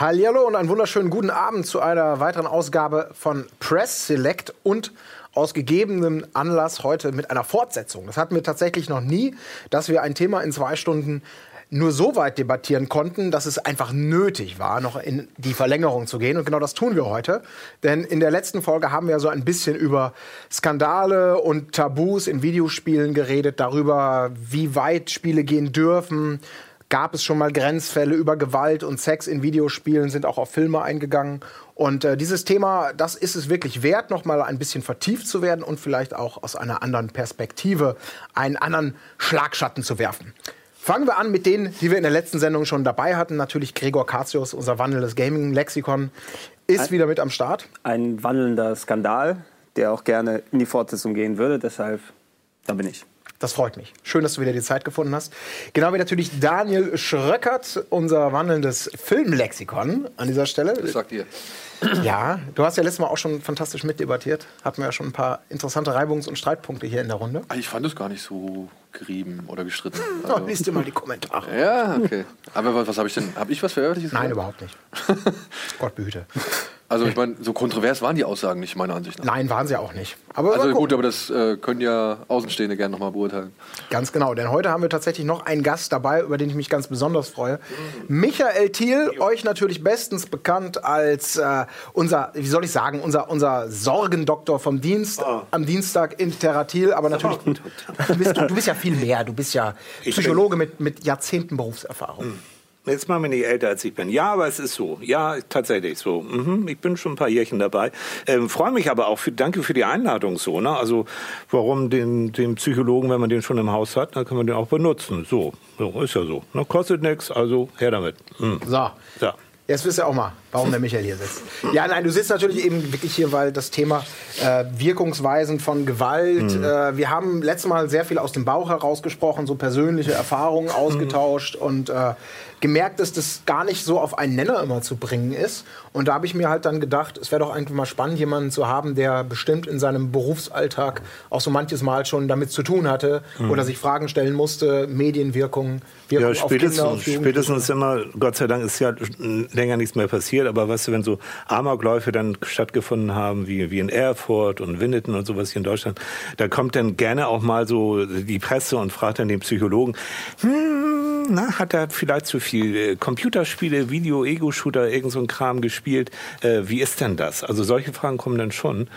Hallihallo und einen wunderschönen guten Abend zu einer weiteren Ausgabe von Press Select und aus gegebenem Anlass heute mit einer Fortsetzung. Das hatten wir tatsächlich noch nie, dass wir ein Thema in zwei Stunden nur so weit debattieren konnten, dass es einfach nötig war, noch in die Verlängerung zu gehen. Und genau das tun wir heute. Denn in der letzten Folge haben wir so ein bisschen über Skandale und Tabus in Videospielen geredet, darüber, wie weit Spiele gehen dürfen. Gab es schon mal Grenzfälle über Gewalt und Sex in Videospielen, sind auch auf Filme eingegangen. Und äh, dieses Thema, das ist es wirklich wert, noch mal ein bisschen vertieft zu werden und vielleicht auch aus einer anderen Perspektive einen anderen Schlagschatten zu werfen. Fangen wir an mit denen, die wir in der letzten Sendung schon dabei hatten. Natürlich Gregor Katius, unser wandelndes Gaming-Lexikon, ist ein, wieder mit am Start. Ein wandelnder Skandal, der auch gerne in die Fortsetzung gehen würde. Deshalb, da bin ich. Das freut mich. Schön, dass du wieder die Zeit gefunden hast. Genau wie natürlich Daniel Schröckert, unser wandelndes Filmlexikon an dieser Stelle. Das sagt ihr. Ja, du hast ja letztes Mal auch schon fantastisch mitdebattiert. Hatten wir ja schon ein paar interessante Reibungs- und Streitpunkte hier in der Runde. Ich fand es gar nicht so gerieben oder gestritten. Also. Oh, liest dir mal die Kommentare. Ja, okay. Aber was, was habe ich denn? Habe ich was Veröffentlichtes? Nein, überhaupt nicht. Gott behüte. Also ich meine, so kontrovers waren die Aussagen nicht, meiner Ansicht nach. Nein, waren sie auch nicht. Aber also gut, aber das äh, können ja Außenstehende gerne nochmal beurteilen. Ganz genau, denn heute haben wir tatsächlich noch einen Gast dabei, über den ich mich ganz besonders freue. Michael Thiel, euch natürlich bestens bekannt als äh, unser, wie soll ich sagen, unser, unser Sorgendoktor vom Dienst oh. am Dienstag in Terratil. Aber natürlich, du bist, du bist ja viel mehr. Du bist ja Psychologe mit, mit Jahrzehnten Berufserfahrung. Mhm. Jetzt machen wir nicht älter, als ich bin. Ja, aber es ist so. Ja, tatsächlich so. Mhm, ich bin schon ein paar Jährchen dabei. Ähm, Freue mich aber auch. Für, danke für die Einladung so. Ne? Also warum den, den Psychologen, wenn man den schon im Haus hat, dann kann man den auch benutzen. So, so ist ja so. Ne? Kostet nichts, also her damit. Mhm. So. Ja. Jetzt wisst ihr auch mal, warum der Michael hier sitzt. Ja, nein, du sitzt natürlich eben wirklich hier, weil das Thema äh, Wirkungsweisen von Gewalt, mhm. äh, wir haben letztes Mal sehr viel aus dem Bauch herausgesprochen, so persönliche Erfahrungen ausgetauscht mhm. und äh, gemerkt, dass das gar nicht so auf einen Nenner immer zu bringen ist. Und da habe ich mir halt dann gedacht, es wäre doch eigentlich mal spannend, jemanden zu haben, der bestimmt in seinem Berufsalltag auch so manches Mal schon damit zu tun hatte mhm. oder sich Fragen stellen musste, Medienwirkung, Wirkung ja, spätestens, auf Kinder, auf spätestens immer, Gott sei Dank ist ja länger nichts mehr passiert, aber weißt du, wenn so Amokläufe dann stattgefunden haben, wie, wie in Erfurt und Winneton und sowas hier in Deutschland, da kommt dann gerne auch mal so die Presse und fragt dann den Psychologen, hm, na, hat er vielleicht zu viel äh, Computerspiele, Video, Ego-Shooter, irgend so ein Kram gespielt? Äh, wie ist denn das? Also solche Fragen kommen dann schon.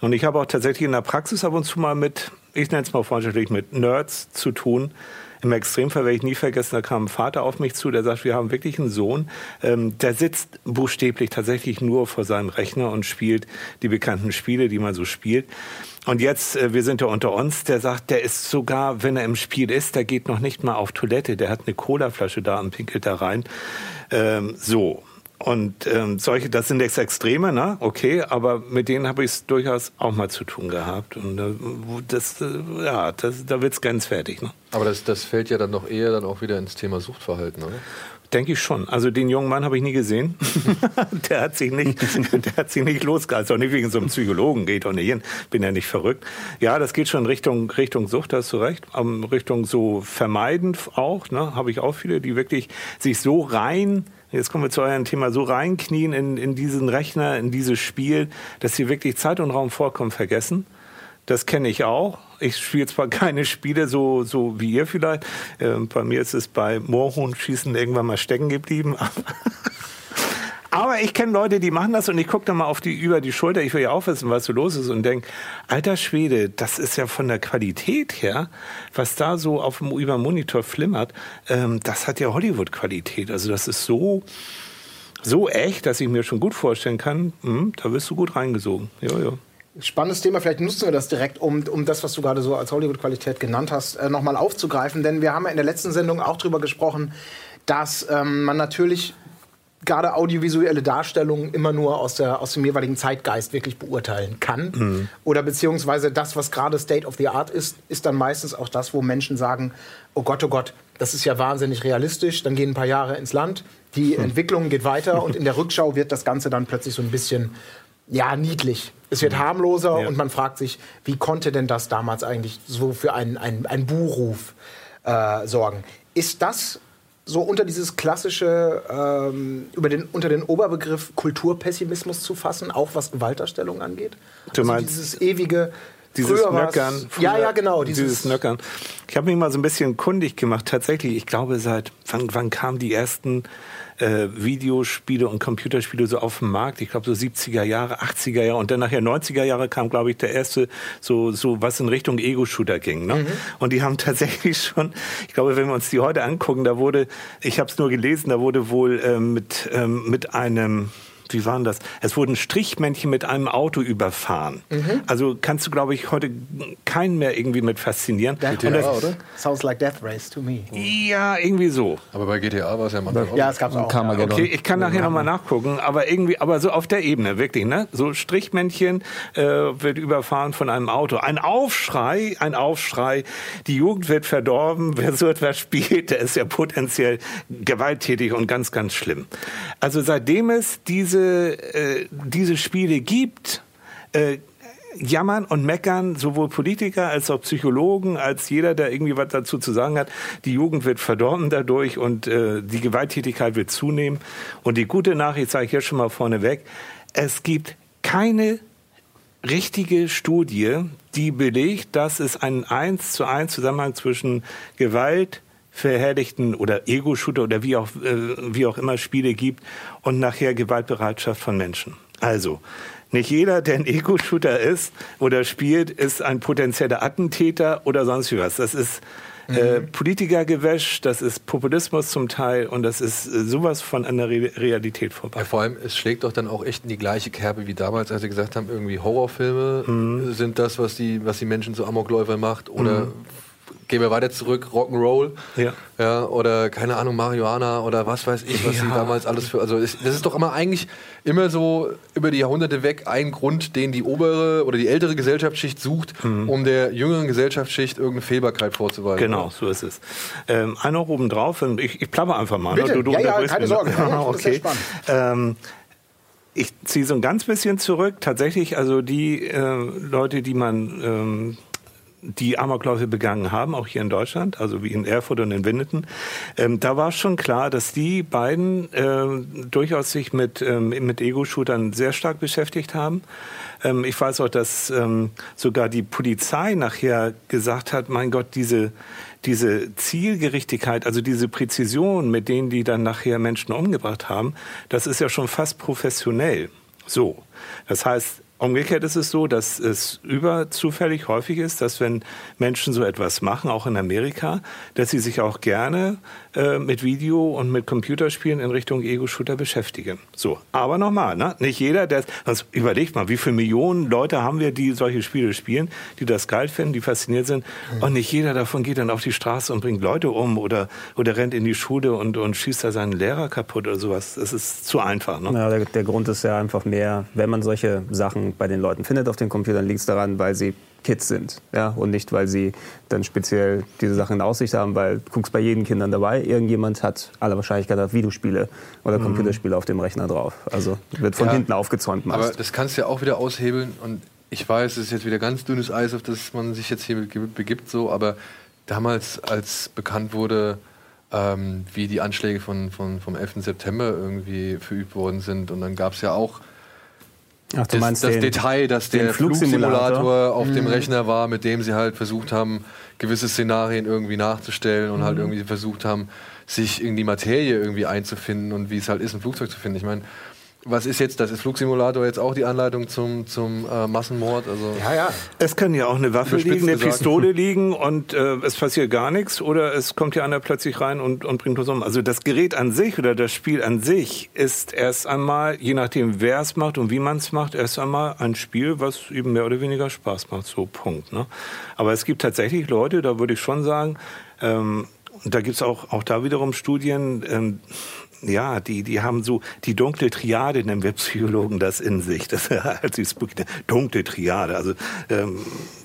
Und ich habe auch tatsächlich in der Praxis ab und zu mal mit, ich nenne es mal freundschaftlich, mit Nerds zu tun. Im Extremfall werde ich nie vergessen, da kam ein Vater auf mich zu, der sagt, wir haben wirklich einen Sohn, ähm, der sitzt buchstäblich tatsächlich nur vor seinem Rechner und spielt die bekannten Spiele, die man so spielt. Und jetzt, äh, wir sind ja unter uns, der sagt, der ist sogar, wenn er im Spiel ist, der geht noch nicht mal auf Toilette, der hat eine Colaflasche da und pinkelt da rein. Ähm, so. Und ähm, solche, das sind jetzt Extreme, ne? Okay, aber mit denen habe ich es durchaus auch mal zu tun gehabt. Und äh, das, äh, ja, das, da wird's grenzwertig. Ne? Aber das, das fällt ja dann noch eher dann auch wieder ins Thema Suchtverhalten, oder? Denke ich schon. Also den jungen Mann habe ich nie gesehen. der hat sich nicht, der hat sich nicht losgehalten. Auch nicht wegen so einem Psychologen geht doch nicht hin. Bin ja nicht verrückt. Ja, das geht schon Richtung Richtung Sucht, hast du recht. Um, Richtung so vermeidend auch. Ne, habe ich auch viele, die wirklich sich so rein Jetzt kommen wir zu eurem Thema, so reinknien in, in diesen Rechner, in dieses Spiel, dass sie wirklich Zeit und Raum vorkommen vergessen. Das kenne ich auch. Ich spiele zwar keine Spiele so, so wie ihr vielleicht. Äh, bei mir ist es bei Moorhuhnschießen irgendwann mal stecken geblieben. Aber ich kenne Leute, die machen das und ich gucke dann mal auf die, über die Schulter. Ich will ja auch wissen, was so los ist und denke, alter Schwede, das ist ja von der Qualität her, was da so auf dem, über Monitor flimmert, ähm, das hat ja Hollywood-Qualität. Also das ist so, so echt, dass ich mir schon gut vorstellen kann, hm, da wirst du gut reingesogen. Ja. Spannendes Thema, vielleicht nutzen wir das direkt, um, um das, was du gerade so als Hollywood-Qualität genannt hast, äh, nochmal aufzugreifen. Denn wir haben ja in der letzten Sendung auch darüber gesprochen, dass ähm, man natürlich gerade audiovisuelle Darstellungen immer nur aus, der, aus dem jeweiligen Zeitgeist wirklich beurteilen kann. Mhm. Oder beziehungsweise das, was gerade State of the Art ist, ist dann meistens auch das, wo Menschen sagen, oh Gott, oh Gott, das ist ja wahnsinnig realistisch. Dann gehen ein paar Jahre ins Land, die mhm. Entwicklung geht weiter und in der Rückschau wird das Ganze dann plötzlich so ein bisschen ja, niedlich. Es wird harmloser ja. und man fragt sich, wie konnte denn das damals eigentlich so für einen, einen, einen Buhruf äh, sorgen? Ist das so unter dieses klassische, ähm, über den, unter den Oberbegriff Kulturpessimismus zu fassen, auch was Gewaltdarstellung angeht? Du also meinst dieses ewige dieses früher Nöckern. Ja, ja, genau. Dieses, Dieses, Nöckern. Ich habe mich mal so ein bisschen kundig gemacht. Tatsächlich, ich glaube, seit wann, wann kamen die ersten äh, Videospiele und Computerspiele so auf den Markt? Ich glaube so 70er Jahre, 80er Jahre und dann nachher 90er Jahre kam, glaube ich, der erste so, so was in Richtung Ego-Shooter ging. Ne? Und die haben tatsächlich schon, ich glaube, wenn wir uns die heute angucken, da wurde, ich habe es nur gelesen, da wurde wohl ähm, mit, ähm, mit einem wie waren das? Es wurden Strichmännchen mit einem Auto überfahren. Also kannst du, glaube ich, heute keinen mehr irgendwie mit faszinieren. Death das- Race. Sounds like Death Race to me. ja, irgendwie so. Aber bei GTA war es ja auch. Ja, es gab's auch. Ja. Carmageddon. Okay, ich kann nachher nochmal nachgucken, aber irgendwie, aber so auf der Ebene, wirklich, ne? So Strichmännchen äh, wird überfahren von einem Auto. Ein Aufschrei, ein Aufschrei, die Jugend wird verdorben, wer so etwas spielt, der ist ja potenziell gewalttätig und ganz, ganz schlimm. Also seitdem es diese, äh, diese Spiele gibt, äh, jammern und meckern sowohl Politiker als auch Psychologen, als jeder, der irgendwie was dazu zu sagen hat. Die Jugend wird verdorben dadurch und äh, die Gewalttätigkeit wird zunehmen. Und die gute Nachricht sage ich jetzt schon mal vorneweg, es gibt keine richtige Studie, die belegt, dass es einen eins zu eins Zusammenhang zwischen Gewalt, verherrlichten oder Ego-Shooter oder wie auch, äh, wie auch immer Spiele gibt und nachher Gewaltbereitschaft von Menschen. Also, nicht jeder, der ein Ego-Shooter ist oder spielt, ist ein potenzieller Attentäter oder sonst wie was. Das ist äh, Politikergewäsch, das ist Populismus zum Teil und das ist äh, sowas von an der Re Realität vorbei. Ja, vor allem, es schlägt doch dann auch echt in die gleiche Kerbe wie damals, als sie gesagt haben, irgendwie Horrorfilme sind das, was die, was die Menschen zu Amokläufern macht. Oder gehen wir weiter zurück, Rock'n'Roll. Ja. Ja, oder keine Ahnung, Marihuana oder was weiß ich, was sie Ja. damals alles für. Also das ist doch immer eigentlich immer so über die Jahrhunderte weg ein Grund, den die obere oder die ältere Gesellschaftsschicht sucht, um der jüngeren Gesellschaftsschicht irgendeine Fehlbarkeit vorzuweisen. Genau, so ist es. Ähm, ein noch oben drauf, ich, ich plapper einfach mal. Bitte. Ne? Ja, ja, unterbrichst keine ne? Sorge. Ja, okay. Ähm, ich ziehe so ein ganz bisschen zurück. Tatsächlich, also die äh, Leute, die man, ähm, die Amokläufe begangen haben, auch hier in Deutschland, also wie in Erfurt und in Winneten, ähm, da war schon klar, dass die beiden ähm, durchaus sich mit, ähm, mit Ego-Shootern sehr stark beschäftigt haben. Ähm, ich weiß auch, dass ähm, sogar die Polizei nachher gesagt hat, mein Gott, diese, diese Zielgerichtigkeit, also diese Präzision, mit denen die dann nachher Menschen umgebracht haben, das ist ja schon fast professionell. So. Das heißt, Umgekehrt ist es so, dass es überzufällig häufig ist, dass wenn Menschen so etwas machen, auch in Amerika, dass sie sich auch gerne äh, mit Video und mit Computerspielen in Richtung Ego-Shooter beschäftigen. So, aber nochmal, ne? nicht jeder, der, also überlegt mal, wie viele Millionen Leute haben wir, die solche Spiele spielen, die das geil finden, die fasziniert sind, und nicht jeder davon geht dann auf die Straße und bringt Leute um oder, oder rennt in die Schule und, und schießt da seinen Lehrer kaputt oder sowas. Das ist zu einfach. Ne? Ja, der, der Grund ist ja einfach mehr, wenn man solche Sachen bei den Leuten findet auf den Computern, liegt es daran, weil sie Kids sind. Ja? Und nicht, weil sie dann speziell diese Sachen in Aussicht haben, weil du guckst bei jedem Kindern dabei, irgendjemand hat aller Wahrscheinlichkeit auf Videospiele oder Computerspiele auf dem Rechner drauf. Also wird von Ja, hinten aufgezäumt Aber meist. das kannst du ja auch wieder aushebeln und ich weiß, es ist jetzt wieder ganz dünnes Eis, auf das man sich jetzt hier be- begibt, so, aber damals, als bekannt wurde, ähm, wie die Anschläge von, von, vom 11. September irgendwie verübt worden sind und dann gab es ja auch Ach, du das, meinst das den, Detail, dass der Flugsimulator? Flugsimulator auf dem Rechner war, mit dem sie halt versucht haben, gewisse Szenarien irgendwie nachzustellen und halt irgendwie versucht haben, sich in die Materie irgendwie einzufinden und wie es halt ist, ein Flugzeug zu finden. Ich meine, was ist jetzt, das ist Flugsimulator jetzt auch die Anleitung zum, zum äh, Massenmord? Also Ja, ja. Es kann ja auch eine Waffe liegen, eine gesagt. Pistole liegen und äh, es passiert gar nichts oder es kommt ja einer plötzlich rein und, und bringt uns um. Also das Gerät an sich oder das Spiel an sich ist erst einmal, je nachdem wer es macht und wie man es macht, erst einmal ein Spiel, was eben mehr oder weniger Spaß macht. So Punkt. Ne? Aber es gibt tatsächlich Leute, da würde ich schon sagen, ähm, da gibt es auch, auch da wiederum Studien, ähm, ja, die, die haben so, die dunkle Triade nennen wir Psychologen das in sich. Das als dunkle Triade. Also ähm,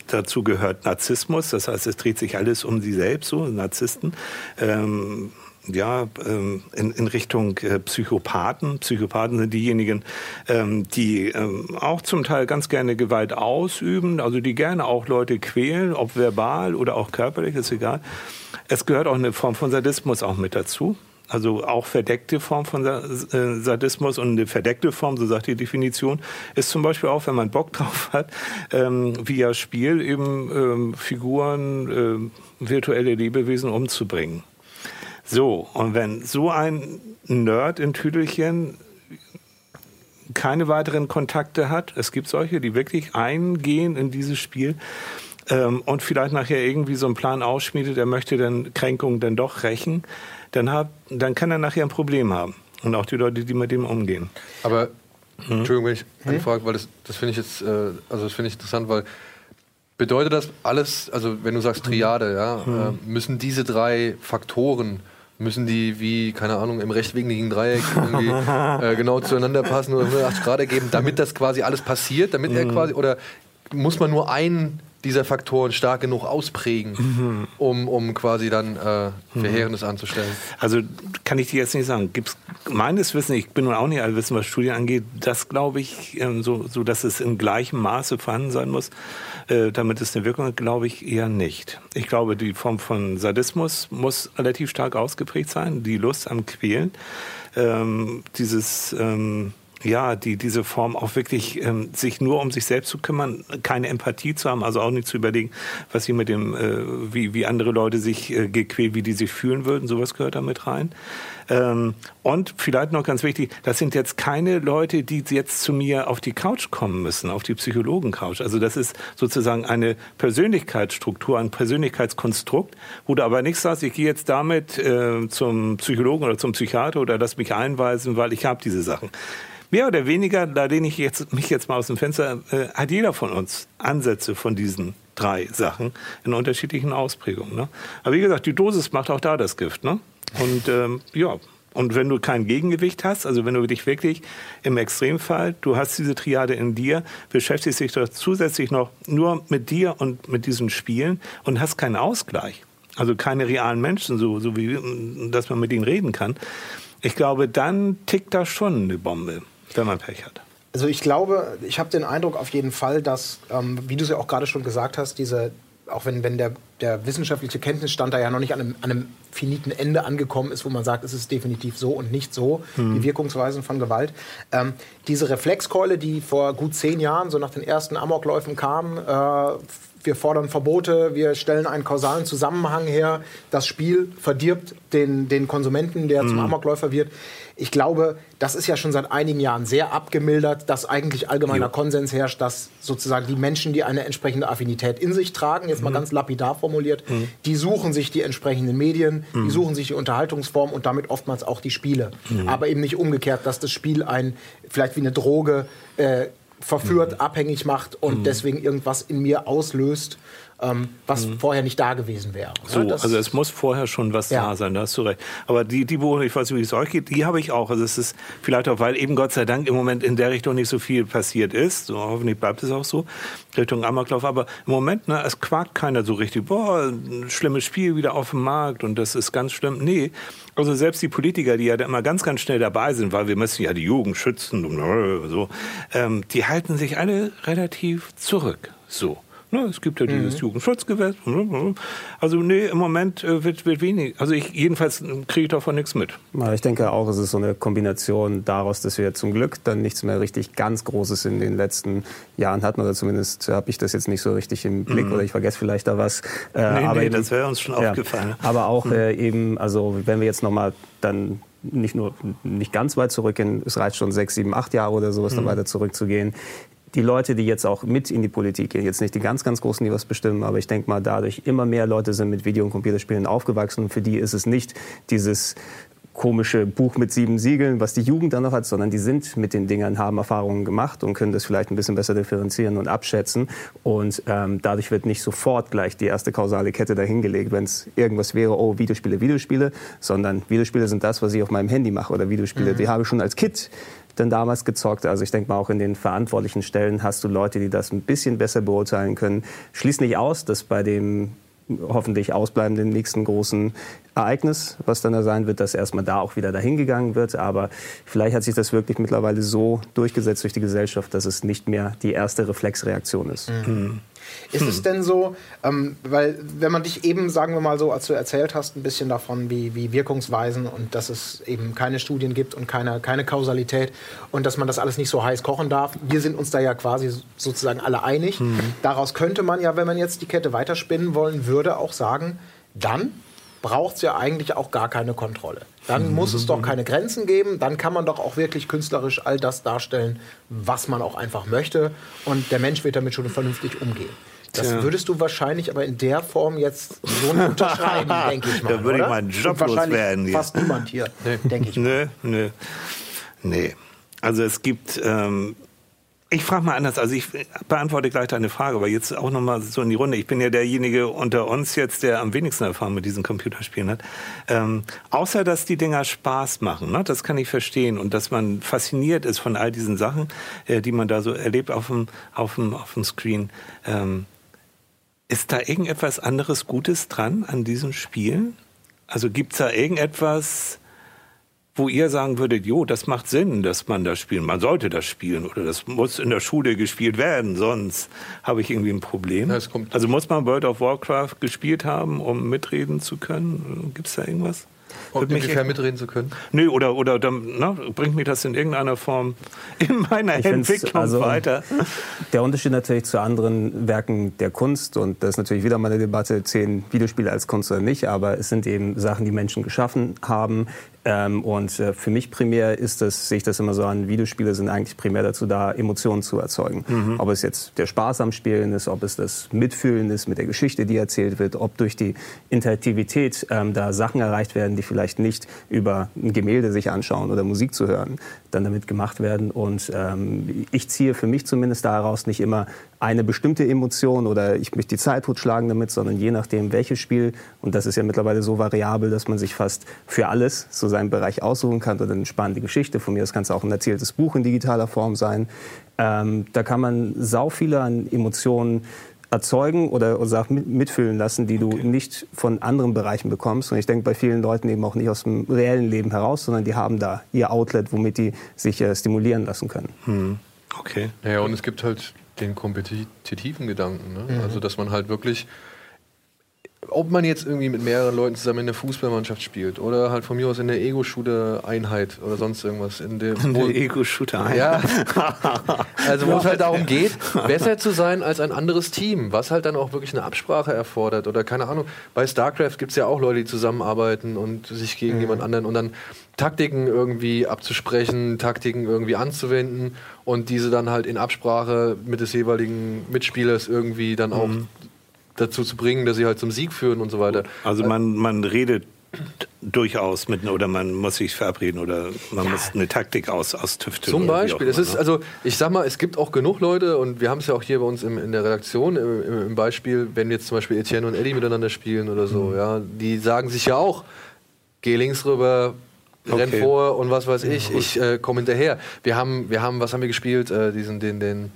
dazu gehört Narzissmus, das heißt, es dreht sich alles um sie selbst, so Narzissten. Ähm, ja, ähm, in, in Richtung äh, Psychopathen. Psychopathen sind diejenigen, ähm, die ähm, auch zum Teil ganz gerne Gewalt ausüben, also die gerne auch Leute quälen, ob verbal oder auch körperlich, ist egal. Es gehört auch eine Form von Sadismus auch mit dazu. Also auch verdeckte Form von äh, Sadismus und eine verdeckte Form, so sagt die Definition, ist zum Beispiel auch, wenn man Bock drauf hat, ähm, via Spiel eben ähm, Figuren, ähm, virtuelle Lebewesen umzubringen. So, und wenn so ein Nerd in Tüdelchen keine weiteren Kontakte hat, es gibt solche, die wirklich eingehen in dieses Spiel ähm, und vielleicht nachher irgendwie so einen Plan ausschmiedet, er möchte dann Kränkungen dann doch rächen, dann, hat, dann kann er nachher ein Problem haben. Und auch die Leute, die mit dem umgehen. Aber, Mhm. Entschuldigung, wenn ich anfrage, weil das, das finde ich jetzt, äh, also das finde ich interessant, weil bedeutet das alles, also wenn du sagst Triade, ja, Mhm. äh, müssen diese drei Faktoren, müssen die wie, keine Ahnung, im rechtwinkligen Dreieck irgendwie äh, genau zueinander passen oder 180 Grad ergeben, damit das quasi alles passiert, damit er quasi, oder muss man nur einen dieser Faktoren stark genug ausprägen, Mhm. um, um quasi dann äh, Verheerendes anzustellen? Also kann ich dir jetzt nicht sagen. Gibt's meines Wissens, ich bin nun auch nicht allwissend, was Studien angeht, das glaube ich, ähm, so, so dass es in gleichem Maße vorhanden sein muss, äh, damit es eine Wirkung hat, glaube ich eher nicht. Ich glaube, die Form von Sadismus muss relativ stark ausgeprägt sein, die Lust am Quälen, ähm, dieses ähm, ja, die, diese Form auch wirklich ähm, sich nur um sich selbst zu kümmern, keine Empathie zu haben, also auch nicht zu überlegen, was sie mit dem, äh, wie, wie andere Leute sich äh, gequält, wie die sich fühlen würden, sowas gehört da mit rein. Ähm, und vielleicht noch ganz wichtig, das sind jetzt keine Leute, die jetzt zu mir auf die Couch kommen müssen, auf die Psychologen-Couch. Also das ist sozusagen eine Persönlichkeitsstruktur, ein Persönlichkeitskonstrukt, wo du aber nicht sagst, ich gehe jetzt damit äh, zum Psychologen oder zum Psychiater oder lass mich einweisen, weil ich habe diese Sachen. Mehr oder weniger, da lehne ich jetzt, mich jetzt mal aus dem Fenster, äh, hat jeder von uns Ansätze von diesen drei Sachen in unterschiedlichen Ausprägungen. Ne? Aber wie gesagt, die Dosis macht auch da das Gift. Ne? Und ähm, ja, und wenn du kein Gegengewicht hast, also wenn du dich wirklich im Extremfall, du hast diese Triade in dir, beschäftigst dich doch zusätzlich noch nur mit dir und mit diesen Spielen und hast keinen Ausgleich. Also keine realen Menschen, so, so wie, dass man mit ihnen reden kann. Ich glaube, dann tickt da schon eine Bombe, wenn man Pech hat. Also ich glaube, ich habe den Eindruck auf jeden Fall, dass, ähm, wie du es ja auch gerade schon gesagt hast, diese, auch wenn, wenn der, der wissenschaftliche Kenntnisstand da ja noch nicht an einem, an einem finiten Ende angekommen ist, wo man sagt, es ist definitiv so und nicht so, die Wirkungsweisen von Gewalt. Ähm, diese Reflexkeule, die vor gut zehn Jahren, so nach den ersten Amokläufen kam, äh, wir fordern Verbote, wir stellen einen kausalen Zusammenhang her, das Spiel verdirbt den, den Konsumenten, der zum Amokläufer wird. Ich glaube, das ist ja schon seit einigen Jahren sehr abgemildert, dass eigentlich allgemeiner Konsens herrscht, dass sozusagen die Menschen, die eine entsprechende Affinität in sich tragen, jetzt mal ganz lapidar formuliert, die suchen sich die entsprechenden Medien, die suchen sich die Unterhaltungsform und damit oftmals auch die Spiele. Aber eben nicht umgekehrt, dass das Spiel ein, vielleicht wie eine Droge, äh, verführt, abhängig macht und deswegen irgendwas in mir auslöst, ähm, was vorher nicht da gewesen wäre. So, das- also es muss vorher schon was Ja. da sein, da hast du recht. Aber die, die Beobachtung, ich weiß nicht, wie es euch geht, die habe ich auch. Also es ist vielleicht auch, weil eben Gott sei Dank im Moment in der Richtung nicht so viel passiert ist. So, hoffentlich bleibt es auch so, Richtung Amoklauf. Aber im Moment, ne, es quakt keiner so richtig, boah, ein schlimmes Spiel wieder auf dem Markt und das ist ganz schlimm. Nee, also selbst die Politiker, die ja da immer ganz, ganz schnell dabei sind, weil wir müssen ja die Jugend schützen und so, ähm, die halten sich alle relativ zurück. So. Ne, es gibt ja dieses Jugendschutzgesetz. Also nee, im Moment äh, wird, wird wenig. Also ich jedenfalls äh, kriege ich davon nichts mit. Ja, Ich denke auch, es ist so eine Kombination daraus, dass wir zum Glück dann nichts mehr richtig ganz Großes in den letzten Jahren hatten. Oder zumindest habe ich das jetzt nicht so richtig im Blick oder ich vergesse vielleicht da was. Äh, Nee, aber nee, eben- das wäre uns schon aufgefallen. Aber auch äh, eben, also wenn wir jetzt nochmal dann nicht nur nicht ganz weit zurückgehen, es reicht schon sechs, sieben, acht Jahre oder sowas, dann weiter zurückzugehen. Die Leute, die jetzt auch mit in die Politik gehen, jetzt nicht die ganz, ganz Großen, die was bestimmen, aber ich denke mal, dadurch immer mehr Leute sind mit Video- und Computerspielen aufgewachsen und für die ist es nicht dieses komische Buch mit sieben Siegeln, was die Jugend dann noch hat, sondern die sind mit den Dingern, haben Erfahrungen gemacht und können das vielleicht ein bisschen besser differenzieren und abschätzen. Und ähm, dadurch wird nicht sofort gleich die erste kausale Kette dahingelegt, wenn es irgendwas wäre, oh, Videospiele, Videospiele, sondern Videospiele sind das, was ich auf meinem Handy mache oder Videospiele, die habe ich schon als Kind dann damals gezockt. Also ich denke mal, auch in den verantwortlichen Stellen hast du Leute, die das ein bisschen besser beurteilen können. Schließt nicht aus, dass bei dem hoffentlich ausbleibenden nächsten großen Ereignis, was dann da sein wird, dass erstmal da auch wieder dahin gegangen wird. Aber vielleicht hat sich das wirklich mittlerweile so durchgesetzt durch die Gesellschaft, dass es nicht mehr die erste Reflexreaktion ist. Ist es denn so, ähm, weil wenn man dich eben, sagen wir mal so, als du erzählt hast, ein bisschen davon, wie, wie Wirkungsweisen und dass es eben keine Studien gibt und keine, keine Kausalität und dass man das alles nicht so heiß kochen darf, wir sind uns da ja quasi sozusagen alle einig. Daraus könnte man ja, wenn man jetzt die Kette weiterspinnen wollen würde, auch sagen, dann braucht es ja eigentlich auch gar keine Kontrolle. Dann muss es doch keine Grenzen geben. Dann kann man doch auch wirklich künstlerisch all das darstellen, was man auch einfach möchte. Und der Mensch wird damit schon vernünftig umgehen. Das Tja. würdest du wahrscheinlich aber in der Form jetzt so nicht unterschreiben, denke ich mal. Da würde ich meinen Job loswerden hier. Fast niemand hier, denke ich. Nö, nö. Nee. Also es gibt, ähm, ich frage mal anders, also ich beantworte gleich deine Frage, aber jetzt auch nochmal so in die Runde. Ich bin ja derjenige unter uns jetzt, der am wenigsten Erfahrung mit diesen Computerspielen hat. Ähm, außer, dass die Dinger Spaß machen, ne? das kann ich verstehen und dass man fasziniert ist von all diesen Sachen, äh, die man da so erlebt auf dem, auf dem, auf dem Screen. Ähm, ist da irgendetwas anderes Gutes dran an diesen Spielen? Also gibt's da irgendetwas, wo ihr sagen würdet, jo, das macht Sinn, dass man das spielt. Man sollte das spielen oder das muss in der Schule gespielt werden, sonst habe ich irgendwie ein Problem. Ja, es kommt- also muss man World of Warcraft gespielt haben, um mitreden zu können? Gibt's da irgendwas? Um ungefähr mitreden zu können. Nö, oder, oder dann, na, bringt mich das in irgendeiner Form in meiner Ich Entwicklung also, weiter? Der Unterschied natürlich zu anderen Werken der Kunst, und das ist natürlich wieder mal eine Debatte, zählen Videospiele als Kunst oder nicht, aber es sind eben Sachen, die Menschen geschaffen haben. Ähm, und äh, für mich primär ist das, sehe ich das immer so an, Videospiele sind eigentlich primär dazu da, Emotionen zu erzeugen. Ob es jetzt der Spaß am Spielen ist, ob es das Mitfühlen ist mit der Geschichte, die erzählt wird, ob durch die Interaktivität ähm, da Sachen erreicht werden, die vielleicht nicht über ein Gemälde sich anschauen oder Musik zu hören, dann damit gemacht werden. Und ähm, ich ziehe für mich zumindest daraus nicht immer eine bestimmte Emotion oder ich möchte die Zeit totschlagen damit, sondern je nachdem, welches Spiel, und das ist ja mittlerweile so variabel, dass man sich fast für alles so seinen Bereich aussuchen kann oder eine spannende Geschichte, von mir das kann es auch ein erzähltes Buch in digitaler Form sein. Ähm, da kann man sau viele an Emotionen erzeugen oder, oder sag, mit- mitfühlen lassen, die du nicht von anderen Bereichen bekommst. Und ich denke bei vielen Leuten eben auch nicht aus dem reellen Leben heraus, sondern die haben da ihr Outlet, womit die sich äh, stimulieren lassen können. Okay. Naja, und es gibt halt den kompetitiven Gedanken. Ne? Mhm. Also, dass man halt wirklich, ob man jetzt irgendwie mit mehreren Leuten zusammen in der Fußballmannschaft spielt oder halt von mir aus in der Ego-Shooter-Einheit oder sonst irgendwas. In der, Der Ego-Shooter. ja, also wo es halt darum geht, besser zu sein als ein anderes Team, was halt dann auch wirklich eine Absprache erfordert oder keine Ahnung. Bei StarCraft gibt es ja auch Leute, die zusammenarbeiten und sich gegen jemand anderen und dann Taktiken irgendwie abzusprechen, Taktiken irgendwie anzuwenden und diese dann halt in Absprache mit des jeweiligen Mitspielers irgendwie dann auch dazu zu bringen, dass sie halt zum Sieg führen und so weiter. Also man, man redet durchaus mit oder man muss sich verabreden oder man muss eine Taktik aus, austüfteln. Zum Beispiel. Es ist, ne? also, ich sag mal, es gibt auch genug Leute, und wir haben es ja auch hier bei uns im, in der Redaktion im, im- Beispiel, wenn jetzt zum Beispiel Etienne und Eddie miteinander spielen oder Mhm. so, ja, die sagen sich ja auch, geh links rüber, renn Okay. vor und was weiß ich, ich äh, komme hinterher. Wir haben, wir haben, was haben wir gespielt? Äh, diesen, den, den,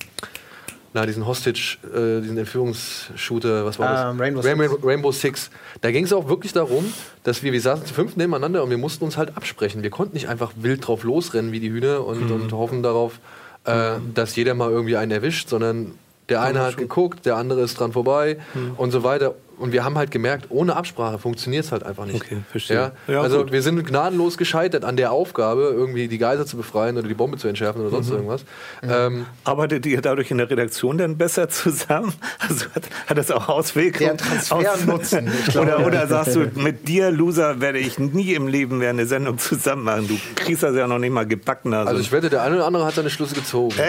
na, diesen Hostage, äh, diesen Entführungsshooter, was war das? Ähm, Rainbow Rainbow, Six. Rainbow Six. Da ging es auch wirklich darum, dass wir, wir saßen zu fünf nebeneinander und wir mussten uns halt absprechen. Wir konnten nicht einfach wild drauf losrennen wie die Hühner und, und hoffen darauf, äh, dass jeder mal irgendwie einen erwischt, sondern der eine hat geguckt, der andere ist dran vorbei und so weiter. Und wir haben halt gemerkt, ohne Absprache funktioniert es halt einfach nicht. Okay, verstehe. Ja? Ja, also gut. wir sind gnadenlos gescheitert an der Aufgabe, irgendwie die Geiser zu befreien oder die Bombe zu entschärfen oder sonst irgendwas. Ähm, Arbeitet ihr dadurch in der Redaktion dann besser zusammen? Also hat, hat das auch Auswirkungen? Der Transfernutzen, ich glaube, oder, ja. oder sagst du, mit dir, Loser, werde ich nie im Leben mehr eine Sendung zusammen machen. Du kriegst das ja noch nicht mal gebacken. Also, also ich wette, der eine oder andere hat seine Schlüsse gezogen.